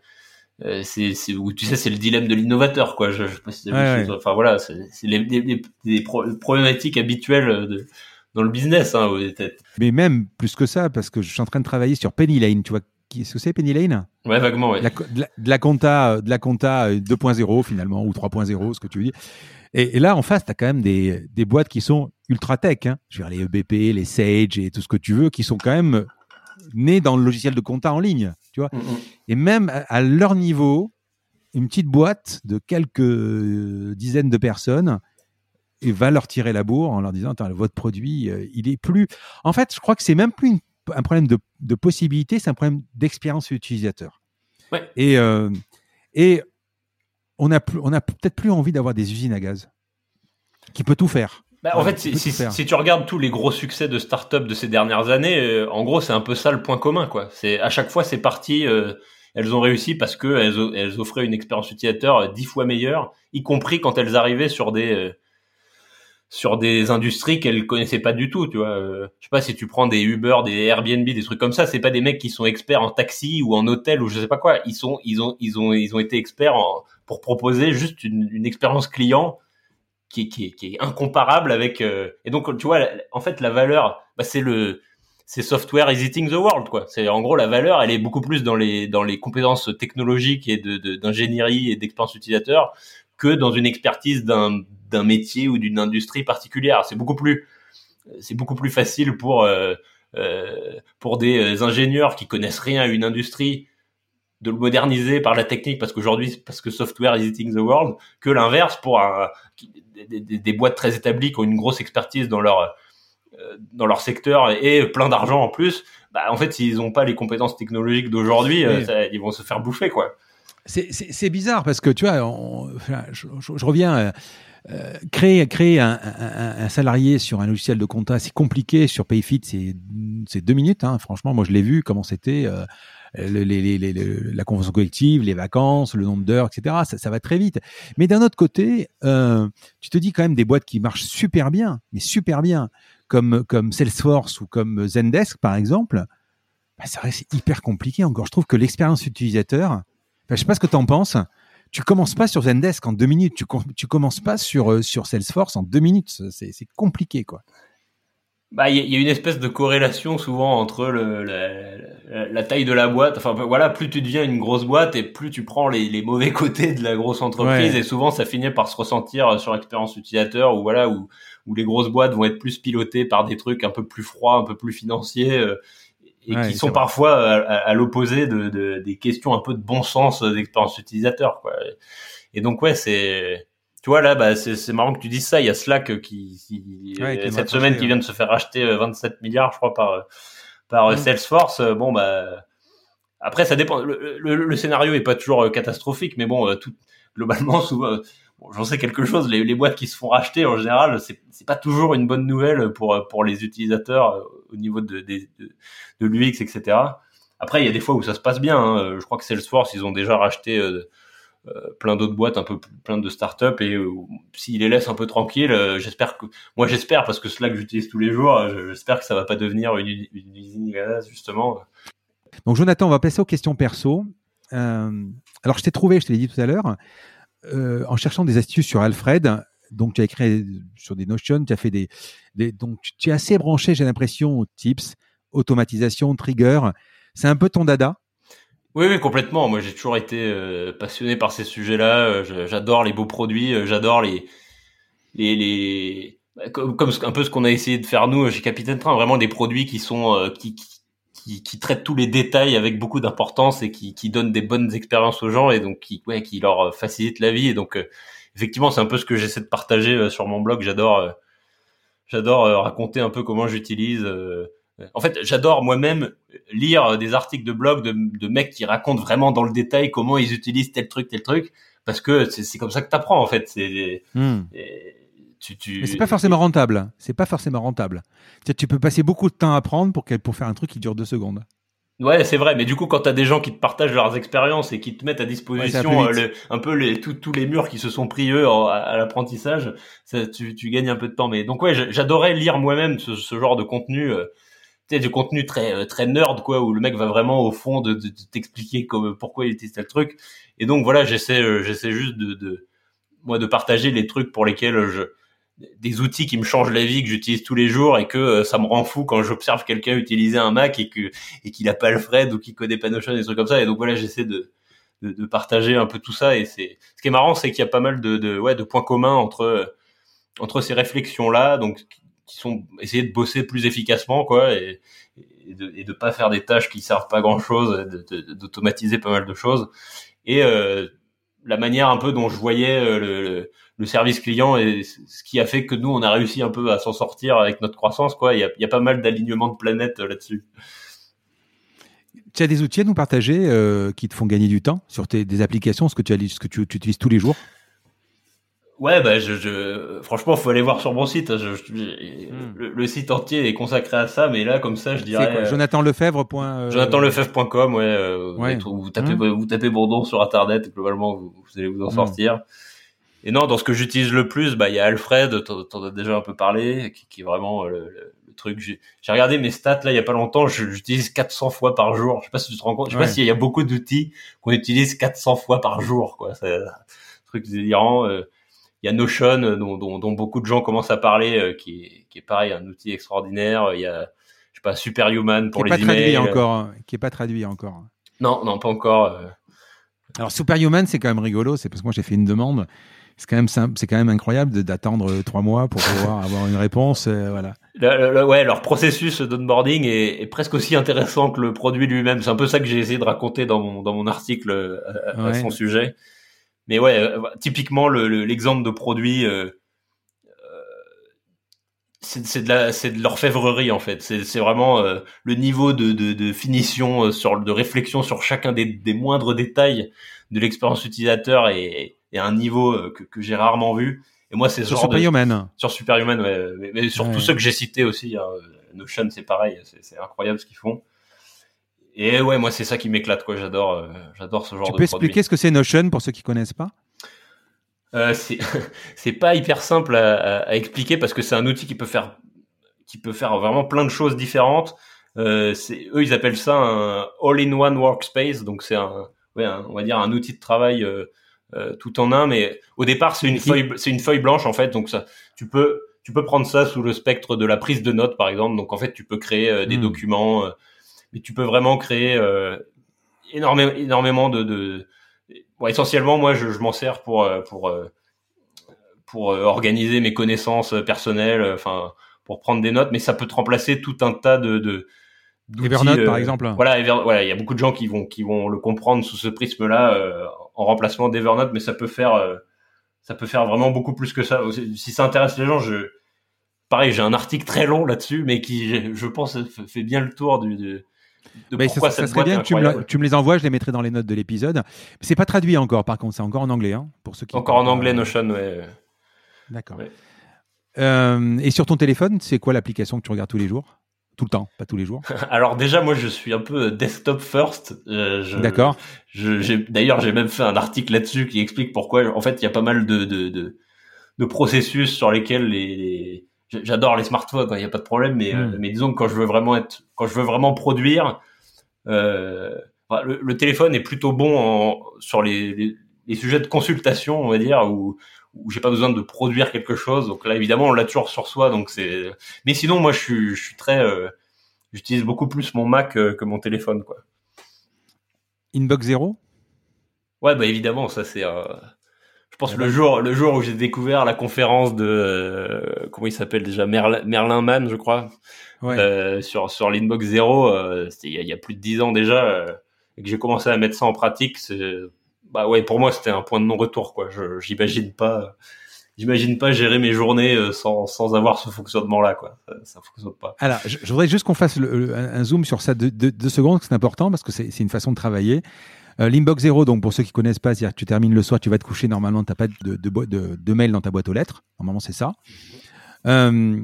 c'est, c'est où tu sais, c'est le dilemme de l'innovateur, quoi. Je, je sais pas si t'as vu Ouais, ce- Enfin voilà, c'est, les, les- les- les pro- problématiques habituelles de, dans le business. Hein, Mais même plus que ça, parce que je suis en train de travailler sur Penny Lane. Tu vois qui ce que c'est Penny Lane? Ouais, vaguement. Ouais. de la, de la- de la compta, de la compta euh, 2.0 finalement, ou 3.0, ce que tu veux dire. Et, et là, en face, tu as quand même des, des boîtes qui sont ultra tech. Hein. Je veux dire, les EBP, les Sage et tout ce que tu veux, qui sont quand même nés dans le logiciel de compta en ligne. Tu vois Mm, mm. et même à, à leur niveau, une petite boîte de quelques euh, dizaines de personnes et va leur tirer la bourre en leur disant votre produit, euh, il est plus. En fait, je crois que c'est même plus un problème de, de possibilité, c'est un problème d'expérience utilisateur. Ouais. Et, euh, et on a, on a peut-être plus envie d'avoir des usines à gaz qui peut tout faire. Bah, en fait, si, si, tu regardes tous les gros succès de start-up de ces dernières années, euh, en gros, c'est un peu ça le point commun, quoi. C'est à chaque fois, c'est parti. Euh, elles ont réussi parce que elles, elles, offraient une expérience utilisateur dix fois meilleure, y compris quand elles arrivaient sur des sur des industries qu'elles connaissaient pas du tout, tu vois. Euh, je sais pas si tu prends des Uber, des Airbnb, des trucs comme ça, c'est pas des mecs qui sont experts en taxi ou en hôtel ou je sais pas quoi. Ils sont, ils ont, ils ont, ils ont été experts pour proposer juste une, une expérience client qui, qui, qui est incomparable avec. Euh, et donc, tu vois, en fait, la valeur, bah, c'est le, c'est software is eating the world, quoi. C'est en gros la valeur, elle est beaucoup plus dans les dans les compétences technologiques et de d'ingénierie et d'expérience utilisateur que dans une expertise d'un d'un métier ou d'une industrie particulière. C'est beaucoup plus c'est beaucoup plus facile pour euh, euh, pour des ingénieurs qui connaissent rien à une industrie de le moderniser par la technique parce qu'aujourd'hui parce que software is eating the world que l'inverse pour un, des, boîtes très établies qui ont une grosse expertise dans leur euh, dans leur secteur et plein d'argent en plus bah en fait s'ils n'ont pas les compétences technologiques d'aujourd'hui euh, ils vont se faire bouffer quoi c'est bizarre parce que tu vois on, je, je, je, reviens euh, créer un, salarié sur un logiciel de compta, c'est compliqué. Sur Payfit, c'est deux minutes. Hein. Franchement, moi je l'ai vu comment c'était. Euh, la convention collective, les vacances, le nombre d'heures, etc. Ça, va très vite. Mais d'un autre côté, euh, tu te dis quand même des boîtes qui marchent super bien, mais super bien, comme Salesforce ou comme Zendesk par exemple. Bah, ça reste hyper compliqué encore. Je trouve que l'expérience utilisateur, je sais pas ce que tu en penses, tu commences pas sur Zendesk en deux minutes, tu, tu commences pas sur, euh, sur Salesforce en deux minutes. C'est compliqué, quoi. Bah, il y, a une espèce de corrélation souvent entre le, la, la, taille de la boîte. Enfin, voilà, plus tu deviens une grosse boîte et plus tu prends les, les mauvais côtés de la grosse entreprise. Et souvent, ça finit par se ressentir sur l'expérience utilisateur ou voilà, où, où les grosses boîtes vont être plus pilotées par des trucs un peu plus froids, un peu plus financiers. Euh, et qui sont parfois à, à, l'opposé de, de, des questions un peu de bon sens d'expérience utilisateur. Quoi. Et donc ouais, c'est tu vois là, bah, c'est marrant que tu dises ça. Il y a Slack qui, qui cette semaine qui vient de se faire acheter 27 euh, milliards, je crois, par par mm. Salesforce. Bon bah après ça dépend. Le, le, le, scénario est pas toujours euh, catastrophique, mais bon, euh, tout globalement souvent. Bon, j'en sais quelque chose. Les, les, boîtes qui se font racheter en général, c'est c'est pas toujours une bonne nouvelle pour pour les utilisateurs au niveau de, de, l'UX, etc. Après, il y a des fois où ça se passe bien. Hein. Je crois que Salesforce, ils ont déjà racheté euh, euh, plein d'autres boîtes, un peu plein de startups, et euh, s'ils les laissent un peu tranquilles, j'espère que, moi j'espère parce que Slack j'utilise tous les jours, j'espère que ça va pas devenir une, une usine justement. Donc Jonathan, on va passer aux questions perso. alors je t'ai trouvé, je te l'ai dit tout à l'heure, en cherchant des astuces sur Alfred, donc tu as écrit sur des Notion, tu as fait des, donc tu es assez branché, j'ai l'impression, aux tips, automatisation, trigger. C'est un peu ton dada? Oui, oui, complètement. Moi, j'ai toujours été euh, passionné par ces sujets-là. Euh, j'adore les beaux produits. Euh, j'adore les, les, les, bah, comme, un peu ce qu'on a essayé de faire nous chez Capitaine Train. Vraiment des produits qui sont qui, qui traitent tous les détails avec beaucoup d'importance et qui, qui donnent des bonnes expériences aux gens et donc qui, ouais, qui leur facilitent la vie. Et donc, effectivement, c'est un peu ce que j'essaie de partager euh, sur mon blog. J'adore, euh, j'adore euh, raconter un peu comment j'utilise. En fait, j'adore moi-même lire des articles de blog de, de, mecs qui racontent vraiment dans le détail comment ils utilisent tel truc, tel truc, parce que c'est comme ça que t'apprends en fait. C'est hmm. tu, tu... Mais c'est pas forcément rentable. C'est pas forcément rentable. Tu peux passer beaucoup de temps à apprendre pour, pour faire un truc qui dure deux secondes. Ouais, c'est vrai, mais du coup, quand t'as des gens qui te partagent leurs expériences et qui te mettent à disposition euh, un peu les tous les murs qui se sont pris eux à, l'apprentissage, tu, tu gagnes un peu de temps. Mais donc ouais, j'adorais lire moi-même ce, ce, genre de contenu, euh, tu sais, du contenu très euh, très nerd quoi, où le mec va vraiment au fond de, de, t'expliquer comme pourquoi il utilise tel truc. Et donc voilà, j'essaie j'essaie juste de, de moi de partager les trucs pour lesquels je des outils qui me changent la vie que j'utilise tous les jours et que euh, ça me rend fou quand j'observe quelqu'un utiliser un Mac et que et qu'il a pas Alfred ou qu'il connaît pas Notion des trucs comme ça. Et donc voilà j'essaie de, de, de partager un peu tout ça et c'est ce qui est marrant c'est qu'il y a pas mal de, de ouais de points communs entre entre ces réflexions là donc qui sont essayer de bosser plus efficacement quoi et, et de et de pas faire des tâches qui servent pas grand chose d'automatiser pas mal de choses. Et euh, la manière un peu dont je voyais le, le, service client et ce qui a fait que nous on a réussi un peu à s'en sortir avec notre croissance quoi. Il y a, pas mal d'alignements de planètes là-dessus. Tu as des outils à nous partager qui te font gagner du temps sur tes des applications, ce que tu utilises tous les jours? Ouais, bah, je, je, franchement, faut aller voir sur mon site. Je, hmm. le, site entier est consacré à ça, mais là, comme ça, je dirais. Quoi, euh, Jonathan Lefebvre. Euh... Jonathanlefebvre.com, ouais. Euh, ouais. Vous, tapez, hmm. vous tapez Bourdon sur Internet, et globalement, vous, allez vous en hmm. sortir. Et non, dans ce que j'utilise le plus, bah, il y a Alfred, t'en as déjà un peu parlé, qui, qui est vraiment euh, le, le, truc. J'ai regardé mes stats là, il y a pas longtemps, j'utilise 400 fois par jour. Je sais pas si tu te rends compte. Je sais pas s'il y a beaucoup d'outils qu'on utilise 400 fois par jour, quoi. C'est un truc délirant. Euh, il y a Notion euh, dont, dont, dont, beaucoup de gens commencent à parler, euh, qui, est, qui est pareil, un outil extraordinaire. Il y a, je sais pas, Superhuman pour qui les pas Traduit encore, hein, qui est pas traduit encore. Non, non, pas encore. Euh. Alors Superhuman, c'est quand même rigolo. C'est parce que moi j'ai fait une demande. C'est quand même simple, c'est quand même incroyable d'attendre trois mois pour pouvoir avoir une réponse. voilà. Le, ouais, leur processus d'onboarding est, est, presque aussi intéressant que le produit lui-même. C'est un peu ça que j'ai essayé de raconter dans mon, dans mon article à, à son sujet. Mais ouais, euh, typiquement l'exemple de produit, euh, euh, c'est de la, c'est de l'orfèvrerie en fait. C'est vraiment le niveau de, de, de, finition sur, de réflexion sur chacun des, des moindres détails de l'expérience utilisateur et, et un niveau que, que j'ai rarement vu. Et moi, c'est sur Superhuman. Sur Superhuman, ouais. Mais, sur tous ceux que j'ai cités aussi. Hein. Notion, c'est pareil. C'est incroyable ce qu'ils font. Et ouais, moi c'est ça qui m'éclate quoi. J'adore, euh, j'adore ce genre de. Tu peux expliquer ce que c'est Notion pour ceux qui connaissent pas? Euh, C'est pas hyper simple à, à, expliquer parce que c'est un outil qui peut faire qui peut faire vraiment plein de choses différentes. Euh, eux ils appellent ça un all-in-one workspace, donc c'est un, ouais, on va dire un outil de travail euh, tout en un. Mais au départ c'est une feuille c'est une feuille blanche en fait, donc ça tu peux tu peux prendre ça sous le spectre de la prise de notes par exemple. Donc en fait tu peux créer des hmm. documents mais tu peux vraiment créer euh, énormément, énormément de, de... Bon, essentiellement, moi, je, je m'en sers pour euh, pour euh, pour organiser mes connaissances personnelles, enfin pour prendre des notes, mais ça peut te remplacer tout un tas de, de Evernote, par exemple. Voilà, voilà, il y a beaucoup de gens qui vont qui vont le comprendre sous ce prisme-là euh, en remplacement d'Evernote, mais ça peut faire euh, ça peut faire vraiment beaucoup plus que ça. Si ça intéresse les gens, je pareil, j'ai un article très long là-dessus, mais qui, je pense, fait bien le tour du, bah, ça, serait bien que tu me, tu me, les envoies, je les mettrai dans les notes de l'épisode. C'est pas traduit encore, par contre, c'est encore en anglais, hein, pour ceux qui. Encore en anglais, Notion, ouais. D'accord. Euh, et sur ton téléphone, c'est quoi l'application que tu regardes tous les jours? Tout le temps, pas tous les jours. Alors déjà, moi, je suis un peu desktop first. Euh, D'accord. D'ailleurs, j'ai même fait un article là-dessus qui explique pourquoi. En fait, il y a pas mal de, de, de, de processus sur lesquels les, j'adore les smartphones, il n'y a pas de problème, mais, euh, hmm. mais disons que quand je veux vraiment être, quand je veux vraiment produire, euh, le, le, téléphone est plutôt bon en, sur les, les, sujets de consultation, on va dire, où, où j'ai pas besoin de produire quelque chose. Donc là, évidemment, on l'a toujours sur soi, donc c'est. Mais sinon, moi, je suis, je suis très, euh, j'utilise beaucoup plus mon Mac euh, que mon téléphone, quoi. Inbox Zero. Ouais, bah évidemment, ça c'est. Euh pense le jour, le jour où j'ai découvert la conférence de euh, comment il s'appelle déjà Merlin, Merlin Mann, je crois, euh, sur sur l'inbox zéro, euh, c'était il y, a plus de dix ans déjà, euh, et que j'ai commencé à mettre ça en pratique. C'est, bah ouais, pour moi c'était un point de non-retour quoi. Je, j'imagine pas, j'imagine pas gérer mes journées sans sans avoir ce fonctionnement là quoi. Ça, ça fonctionne pas. Alors, je, voudrais juste qu'on fasse le, un, zoom sur ça deux, deux, deux secondes, c'est important parce que c'est c'est une façon de travailler. Euh, L'inbox zéro, donc pour ceux qui connaissent pas, c'est-à-dire que tu termines le soir, tu vas te coucher, normalement, tu n'as pas de, de, de, de, mail dans ta boîte aux lettres. Normalement, c'est ça. Euh,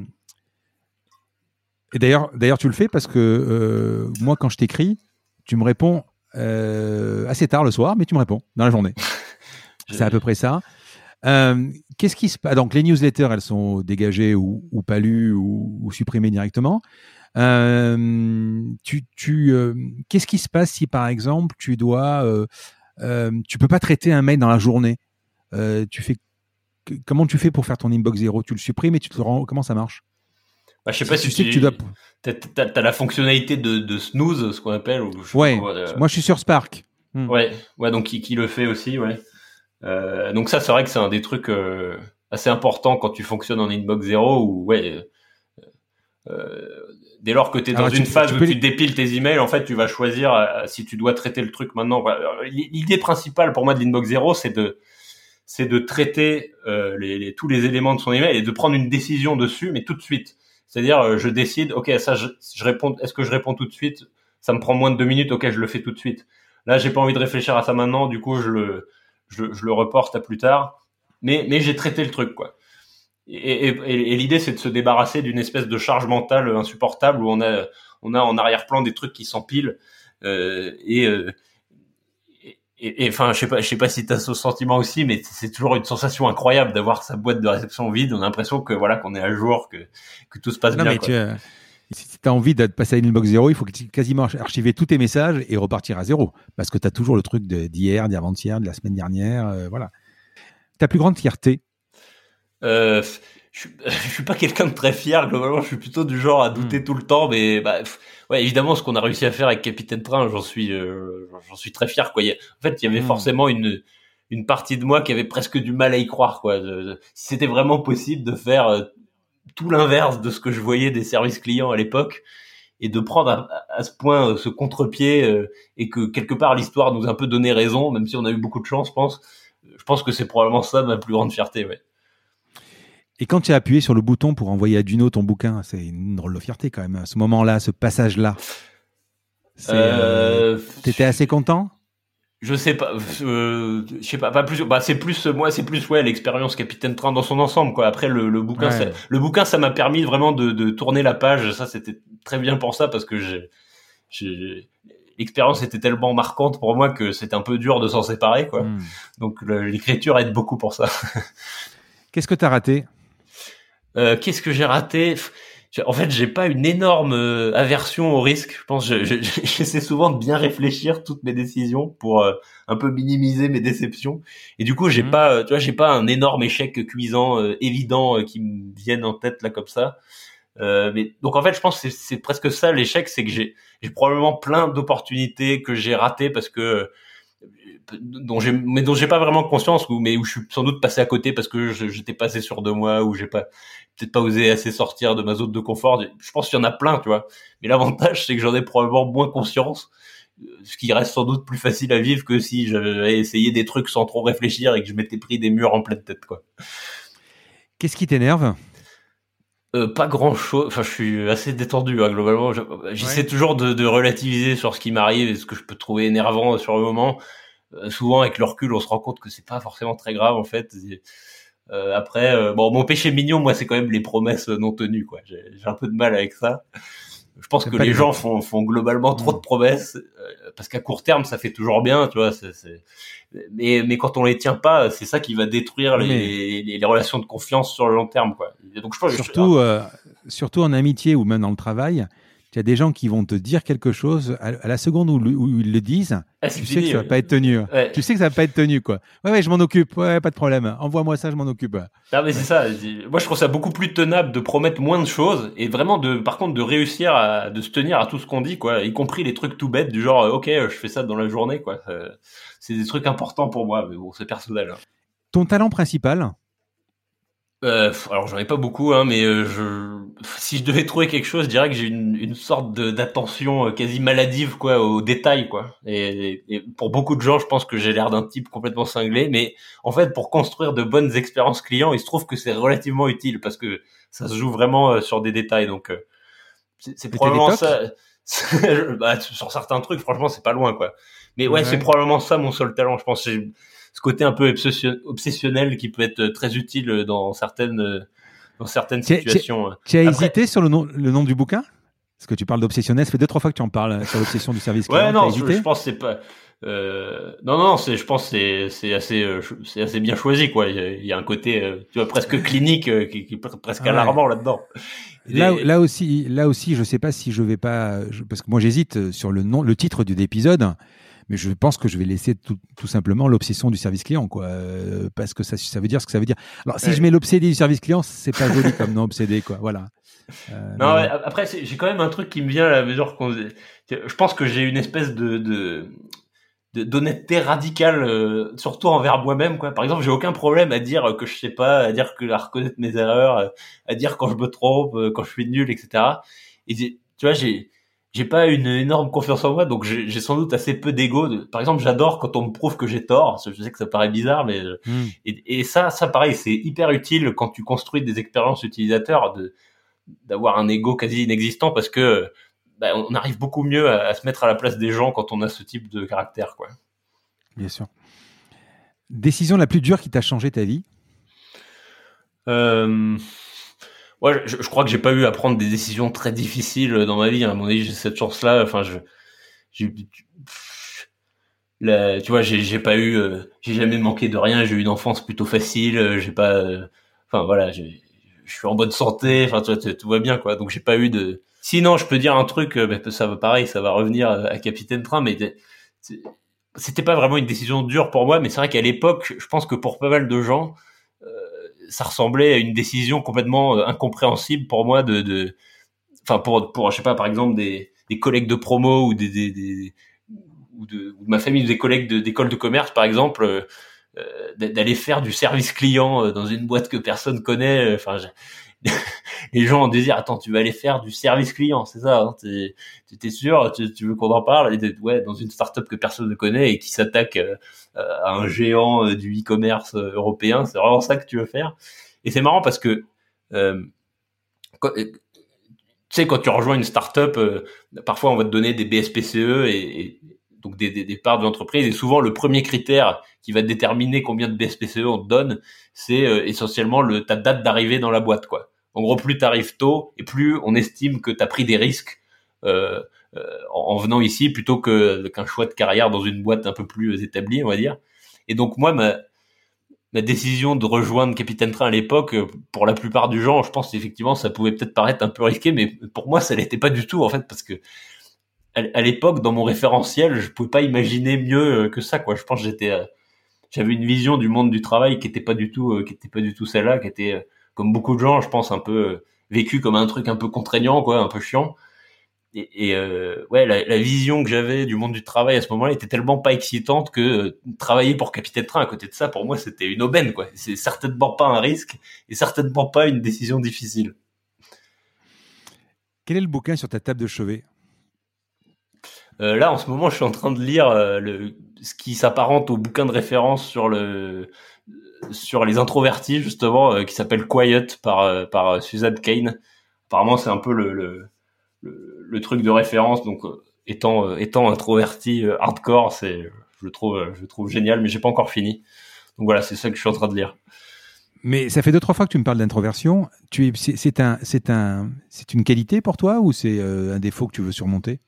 et d'ailleurs, d'ailleurs, tu le fais parce que euh, moi, quand je t'écris, tu me réponds assez tard le soir, mais tu me réponds dans la journée. c'est à peu près ça. Euh, Qu'est-ce qui se passe Donc, les newsletters, elles sont dégagées ou, ou pas lues ou, ou supprimées directement. Euh, tu, tu, euh, qu'est-ce qui se passe si par exemple tu dois, euh, tu peux pas traiter un mail dans la journée? Tu fais comment tu fais pour faire ton inbox zéro? Tu le supprimes et tu te rends comment ça marche? Bah, je sais pas si, tu sais que tu dois. T'as, as, la fonctionnalité de, de snooze, ce qu'on appelle. Ou ouais. Moi, je suis sur Spark. Hmm. Ouais. Ouais. Donc qui, qui, le fait aussi, ouais. Euh, donc ça, c'est vrai que c'est un des trucs assez importants quand tu fonctionnes en inbox zéro ou ouais. Euh, dès lors que tu es dans une phase où tu dépiles tes emails, en fait, tu vas choisir euh, si tu dois traiter le truc maintenant. L'idée principale pour moi de l'inbox zéro, c'est de c'est de traiter euh, les, tous les éléments de son email et de prendre une décision dessus, mais tout de suite. C'est-à-dire, euh, je décide, ok, ça, je, je réponds. Est-ce que je réponds tout de suite? Ça me prend moins de deux minutes. Ok, je le fais tout de suite. Là, j'ai pas envie de réfléchir à ça maintenant. Du coup, je le je, je le reporte à plus tard. Mais mais j'ai traité le truc, quoi. Et, et, l'idée, c'est de se débarrasser d'une espèce de charge mentale insupportable où on a, on a en arrière-plan des trucs qui s'empilent. Euh, et, euh, et, enfin, je sais pas, je sais pas si tu as ce sentiment aussi, mais c'est toujours une sensation incroyable d'avoir sa boîte de réception vide. On a l'impression que voilà, qu'on est à jour, que, que tout se passe bien. Mais Tu, si tu as envie de passer à une inbox zéro, il faut quasiment archiver tous tes messages et repartir à zéro. Parce que tu as toujours le truc d'hier, d'avant-hier, de la semaine dernière. Euh, voilà. Ta plus grande fierté euh, je, je suis pas quelqu'un de très fier globalement. Je suis plutôt du genre à douter hmm. tout le temps, mais bah, ouais, évidemment, ce qu'on a réussi à faire avec Capitaine Train, j'en suis, euh, j'en suis très fier. Quoi. en fait, il y avait hmm. forcément une une partie de moi qui avait presque du mal à y croire. Quoi. si c'était vraiment possible de faire euh, tout l'inverse de ce que je voyais des services clients à l'époque et de prendre à, à ce point euh, ce contre-pied et que quelque part l'histoire nous a un peu donné raison, même si on a eu beaucoup de chance, je pense. Je pense que c'est probablement ça ma plus grande fierté. Ouais. Et quand tu as appuyé sur le bouton pour envoyer à Duno ton bouquin, c'est une drôle de fierté quand même. À ce moment-là, ce passage-là, euh, t'étais assez content? Je sais pas, euh, je sais pas, pas plus. Bah c'est plus moi, c'est plus ouais l'expérience Capitaine Train dans son ensemble quoi. Après le, le bouquin, le bouquin, ça m'a permis vraiment de, de, tourner la page. Ça c'était très bien pour ça parce que j'ai l'expérience était tellement marquante pour moi que c'était un peu dur de s'en séparer quoi. Hmm. Donc l'écriture aide beaucoup pour ça. Qu'est-ce que tu as raté? Euh, qu'est-ce que j'ai raté? En fait, j'ai pas une énorme euh, aversion au risque. Je pense, j'essaie souvent de bien réfléchir toutes mes décisions pour euh, un peu minimiser mes déceptions. Et du coup, j'ai mhm. pas, tu vois, j'ai pas un énorme échec cuisant évident qui me vienne en tête là comme ça. mais donc en fait, je pense que c'est presque ça l'échec, c'est que j'ai probablement plein d'opportunités que j'ai ratées parce que dont j'ai mais dont j'ai pas vraiment conscience ou mais où je suis sans doute passé à côté parce que j'étais passé sur deux mois ou j'ai pas peut-être pas osé assez sortir de ma zone de confort. Je pense qu'il y en a plein tu vois. Mais l'avantage c'est que j'en ai probablement moins conscience ce qui reste sans doute plus facile à vivre que si j'avais essayé des trucs sans trop réfléchir et que je m'étais pris des murs en pleine tête quoi. Qu'est-ce qui t'énerve? Euh, pas grand chose. Enfin, je suis assez détendu hein, globalement. J'essaie toujours de, de, relativiser sur ce qui m'arrive et ce que je peux trouver énervant sur le moment. Euh, souvent avec le recul, on se rend compte que c'est pas forcément très grave en fait. Euh, après, euh, bon, mon péché mignon, moi, c'est quand même les promesses non tenues. Quoi, j'ai un peu de mal avec ça. Je pense que les gens font, font globalement trop de mm. promesses parce qu'à court terme, ça fait toujours bien, tu vois. Mais, mais quand on les tient pas, c'est ça qui va détruire les, les, les, relations de confiance sur le long terme, quoi. donc je pense surtout, surtout en amitié ou même dans le travail, il y a des gens qui vont te dire quelque chose à, la seconde où, ils le disent, ah, tu sais que ça va pas être tenu. Tu sais que ça va pas être tenu, quoi. Ouais, ouais, je m'en occupe. Ouais, pas de problème. Envoie-moi ça, je m'en occupe. Non, mais c'est ça. Moi, je trouve ça beaucoup plus tenable de promettre moins de choses et vraiment de, par contre, de réussir à, de se tenir à tout ce qu'on dit, quoi. Y compris les trucs tout bêtes du genre, euh, ok, je fais ça dans la journée, quoi. C'est des trucs importants pour moi, mais bon, c'est personnel. Hein. Ton talent principal, euh, alors j'en ai pas beaucoup, hein, mais euh, je... si je devais trouver quelque chose, je dirais que j'ai une, une sorte d'attention euh, quasi maladive quoi aux détails quoi. Et, et, pour beaucoup de gens, je pense que j'ai l'air d'un type complètement cinglé, mais en fait pour construire de bonnes expériences clients, il se trouve que c'est relativement utile parce que ça se joue vraiment euh, sur des détails. Donc c'est probablement ça. bah, sur certains trucs, franchement, c'est pas loin quoi. Mais ouais, c'est probablement ça mon seul talent. Je pense ce côté un peu obsessionnel qui peut être très utile dans certaines dans certaines situations. Tu as hésité sur le nom le nom du bouquin? Parce que tu parles d'obsessionnel, ça fait deux trois fois que tu en parles sur l'obsession du service client. Ouais, non, je, je, pense que c'est pas. Euh, non, non, c'est, je pense c'est c'est assez euh, c'est assez bien choisi quoi. Il y a, un côté euh, tu vois presque clinique euh, qui, qui, est presque alarmant là-dedans. Là, là aussi, là aussi, je sais pas si je vais pas parce que moi j'hésite sur le nom, le titre du épisode mais je pense que je vais laisser tout, tout simplement l'obsession du service client, quoi, euh, parce que ça, ça veut dire ce que ça veut dire. Alors, si je mets l'obsédé du service client, c'est pas joli comme nom obsédé, quoi. Voilà. Euh, non, après, j'ai quand même un truc qui me vient à la mesure qu'on. Je pense que j'ai une espèce de, de d'honnêteté radicale euh, surtout envers moi-même quoi par exemple j'ai aucun problème à dire que je sais pas à dire que à reconnaître mes erreurs à dire quand je me trompe quand je suis nul etc et tu vois, j'ai j'ai pas une énorme confiance en moi, donc j'ai sans doute assez peu d'ego. Par exemple, j'adore quand on me prouve que j'ai tort. Je sais que ça paraît bizarre, mais hmm. et, et, ça, ça pareil, c'est hyper utile quand tu construis des expériences utilisateurs de d'avoir un ego quasi inexistant parce que bah, on arrive beaucoup mieux à, se mettre à la place des gens quand on a ce type de caractère, quoi. Bien sûr. Décision la plus dure qui t'a changé ta vie? Euh, ouais, je, crois que j'ai pas eu à prendre des décisions très difficiles dans ma vie. À mon avis, j'ai cette chance-là. Enfin, je, j'ai, tu vois, j'ai, j'ai pas eu, euh, j'ai jamais manqué de rien. J'ai eu une enfance plutôt facile. Euh, j'ai pas, euh, voilà, je suis en bonne santé. Enfin, tu vois, tout va bien quoi. Donc j'ai pas eu de. Sinon, je peux dire un truc, mais ça va pareil, ça va revenir à Capitaine Train, mais c'était pas vraiment une décision dure pour moi. Mais c'est vrai qu'à l'époque, je pense que pour pas mal de gens, ça ressemblait à une décision complètement euh, incompréhensible pour moi de, de, enfin pour pour je sais pas par exemple des, des collègues de promo ou des, des, des ou de, ma famille des collègues d'école de, commerce par exemple euh, euh, d'aller faire du service client dans une boîte que personne connaît enfin les gens ont désir attends tu vas aller faire du service client c'est ça hein, t'es sûr tu, tu, veux qu'on en parle? Ouais dans une startup que personne ne connaît et qui s'attaque à un géant euh, du e-commerce euh, européen. C'est vraiment ça que tu veux faire. Et c'est marrant parce que tu sais, quand tu rejoins une startup, parfois on va te donner des BSPCE et, donc des, parts de l'entreprise. Et souvent, le premier critère qui va déterminer combien de BSPCE on te donne, c'est essentiellement le, ta date d'arrivée dans la boîte. quoi. En gros, plus tu arrives tôt et plus on estime que tu as pris des risques euh, euh, en, venant ici plutôt que qu'un choix de carrière dans une boîte un peu plus établie, on va dire. Et donc moi, ma, décision de rejoindre Capitaine Train à l'époque, pour la plupart du gens, je pense effectivement ça pouvait peut-être paraître un peu risqué, mais pour moi ça l'était pas du tout en fait parce que à, l'époque dans mon référentiel, je pouvais pas imaginer mieux que ça quoi. Je pense j'étais euh, j'avais une vision du monde du travail qui était pas du tout qui était pas du tout celle-là, qui était comme beaucoup de gens, je pense un peu vécu comme un truc un peu contraignant quoi, un peu chiant et, euh, ouais, la, vision que j'avais du monde du travail à ce moment-là était tellement pas excitante que euh, travailler pour Capitaine Train à côté de ça, pour moi, c'était une aubaine, quoi. C'est certainement pas un risque et certainement pas une décision difficile. Quel est le bouquin sur ta table de chevet? Euh, Là, en ce moment, je suis en train de lire le, ce qui s'apparente au bouquin de référence sur le sur les introvertis justement, qui s'appelle Quiet par par Suzanne Kane. Apparemment, c'est un peu le le, truc de référence. Donc, euh, étant euh, étant introverti euh, hardcore, c'est je le trouve je le trouve génial, mais j'ai pas encore fini. Donc voilà, c'est ça que je suis en train de lire. Mais ça fait deux trois fois que tu me parles d'introversion. Tu es, c'est un, c'est un, c'est une qualité pour toi ou c'est un défaut que tu veux surmonter?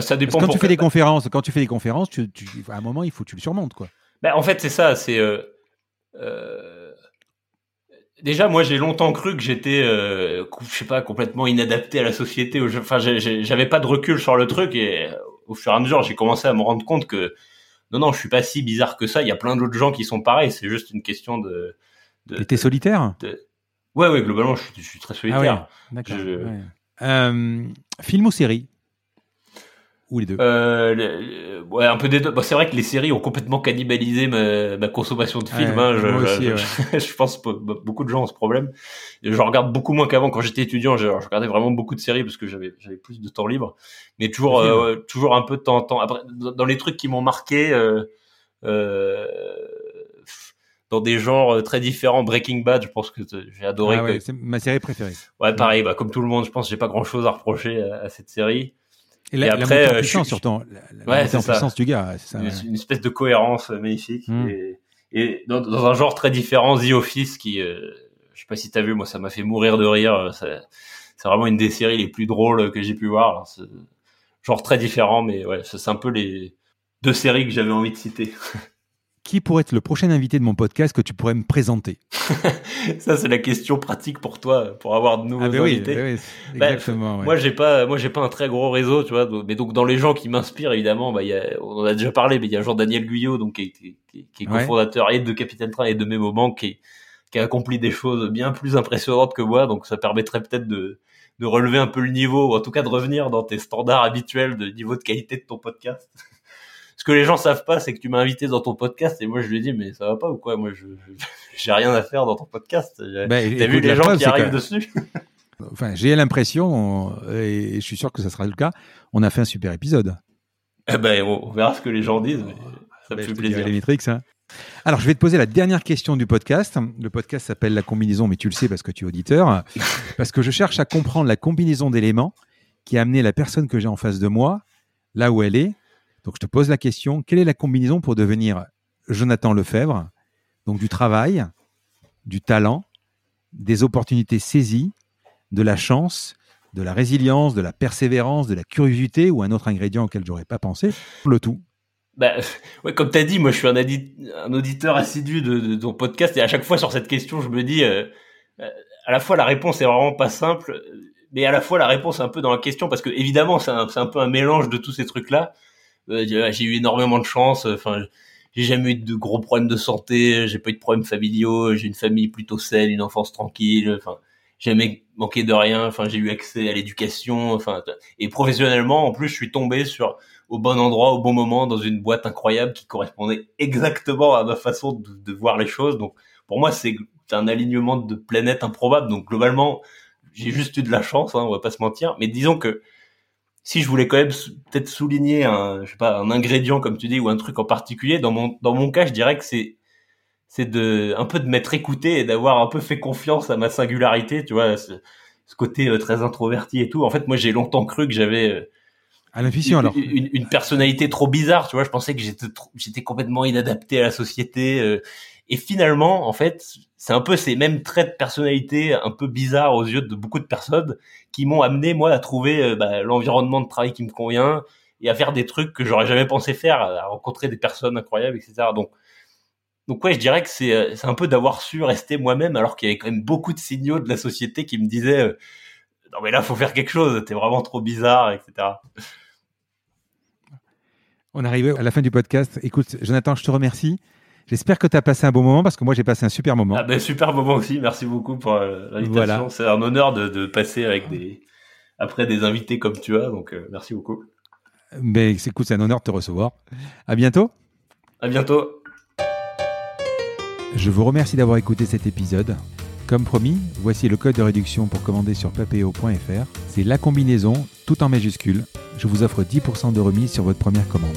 Ça dépend. quand tu fais des conférences, quand tu fais des conférences, tu, à un moment il faut que tu le surmontes quoi. Ben, en fait c'est ça, c'est déjà, moi, j'ai longtemps cru que j'étais, euh, je sais pas, complètement inadapté à la société. Enfin, j'avais pas de recul sur le truc et euh, au fur et à mesure, j'ai commencé à me rendre compte que non, non, je suis pas si bizarre que ça. Il y a plein d'autres gens qui sont pareils. C'est juste une question de. de T'es solitaire? Ouais, ouais, globalement, je, suis très solitaire. Ah D'accord. Euh, film ou série? Ou les deux euh, Ouais, un peu des deux. Bah, c'est vrai que les séries ont complètement cannibalisé ma, ma consommation de films. hein. je, aussi, je, je, pense que beaucoup de gens ont ce problème. Je regarde beaucoup moins qu'avant. Quand j'étais étudiant, je, regardais vraiment beaucoup de séries parce que j'avais j'avais plus de temps libre. Mais toujours euh, toujours un peu de temps en temps. Après, dans les trucs qui m'ont marqué. Euh, euh, dans des genres très différents. Breaking Bad, je pense que j'ai adoré. Ah ouais, C'est ma série préférée. Ouais, pareil. Bah, comme tout le monde, je pense, j'ai pas grand chose à reprocher à, à cette série. Et, la, après, la puissance, surtout. La, ouais, puissance du gars. Ça, une, espèce de cohérence magnifique. Hmm. Et, et dans, dans, un genre très différent, The Office, qui, euh, je sais pas si t'as vu, moi, ça m'a fait mourir de rire. C'est vraiment une des séries les plus drôles que j'ai pu voir. genre très différent, mais ouais, c'est un peu les deux séries que j'avais envie de citer. qui pourrait être le prochain invité de mon podcast que tu pourrais me présenter Ça, c'est la question pratique pour toi, pour avoir de nouveaux ah ben invités. Ben oui, bah, exactement. Moi, j'ai pas, moi, j'ai pas un très gros réseau, tu vois. Mais donc, dans les gens qui m'inspirent, évidemment, bah, y a, on en a déjà parlé, mais il y a Jean-Daniel Guyot, donc qui, qui, qui est cofondateur et de Capitaine Train et de mes moments, qui, qui a accompli des choses bien plus impressionnantes que moi. Donc, ça permettrait peut-être de, de relever un peu le niveau, ou en tout cas de revenir dans tes standards habituels de niveau de qualité de ton podcast ce que les gens savent pas, c'est que tu m'as invité dans ton podcast et moi je lui ai dit mais ça va pas ou quoi? Moi je j'ai rien à faire dans ton podcast. Ben, T'as vu les gens qui arrivent dessus? Enfin, j'ai l'impression, et je suis sûr que ça sera le cas, on a fait un super épisode. Eh ben, on verra ce que les gens disent. Mais ça me fait plaisir. Les hein. Alors, je vais te poser la dernière question du podcast. Le podcast s'appelle La combinaison, mais tu le sais parce que tu es auditeur. parce que je cherche à comprendre la combinaison d'éléments qui a amené la personne que j'ai en face de moi là où elle est. Donc, je te pose la question quelle est la combinaison pour devenir Jonathan Lefebvre? Donc, du travail, du talent, des opportunités saisies, de la chance, de la résilience, de la persévérance, de la curiosité ou un autre ingrédient auquel j'aurais pas pensé, le tout. Bah, ouais, comme tu as dit, moi je suis un, auditeur assidu de, ton podcast et à chaque fois sur cette question, je me dis, euh, euh, à la fois la réponse est vraiment pas simple, mais à la fois la réponse est un peu dans la question parce que évidemment c'est un, peu un mélange de tous ces trucs-là. Euh, j'ai eu énormément de chance, enfin j'ai jamais eu de gros problèmes de santé, j'ai pas eu de problèmes familiaux, j'ai une famille plutôt saine, une enfance tranquille, enfin jamais manqué de rien, enfin j'ai eu accès à l'éducation, enfin et professionnellement en plus je suis tombé sur au bon endroit au bon moment dans une boîte incroyable qui correspondait exactement à ma façon de, voir les choses. Donc pour moi c'est un alignement de planètes improbable. Donc globalement j'ai juste eu de la chance, hein, on va pas se mentir. Mais disons que si je voulais quand même peut-être souligner un, je sais pas, un ingrédient comme tu dis ou un truc en particulier, dans mon dans mon cas, je dirais que c'est c'est de un peu de m'être écouté et d'avoir un peu fait confiance à ma singularité, tu vois, ce, côté euh, très introverti et tout. En fait, moi, j'ai longtemps cru que j'avais euh, à l'intuition alors une, une, personnalité trop bizarre, tu vois. Je pensais que j'étais j'étais complètement inadapté à la société. Euh, et finalement, en fait, c'est un peu ces mêmes traits de personnalité un peu bizarres aux yeux de beaucoup de personnes qui m'ont amené moi à trouver bah, l'environnement de travail qui me convient et à faire des trucs que j'aurais jamais pensé faire, à rencontrer des personnes incroyables, etc. Donc donc ouais, je dirais que c'est euh, c'est un peu d'avoir su rester moi-même alors qu'il y avait quand même beaucoup de signaux de la société qui me disaient euh, non mais là faut faire quelque chose, t'es vraiment trop bizarre, etc. On arrive à la fin du podcast. Écoute, Jonathan, je te remercie. J'espère que tu as passé un bon moment parce que moi j'ai passé un super moment. Ah ben super moment aussi. Merci beaucoup pour euh, l'invitation. Voilà. C'est un honneur de, de, passer avec des après des invités comme tu as. Donc merci beaucoup. Mais écoute, c'est un honneur de te recevoir. À bientôt. À bientôt. Je vous remercie d'avoir écouté cet épisode. Comme promis, voici le code de réduction pour commander sur papeo.fr. C'est la combinaison, tout en majuscule. Je vous offre 10% de remise sur votre première commande.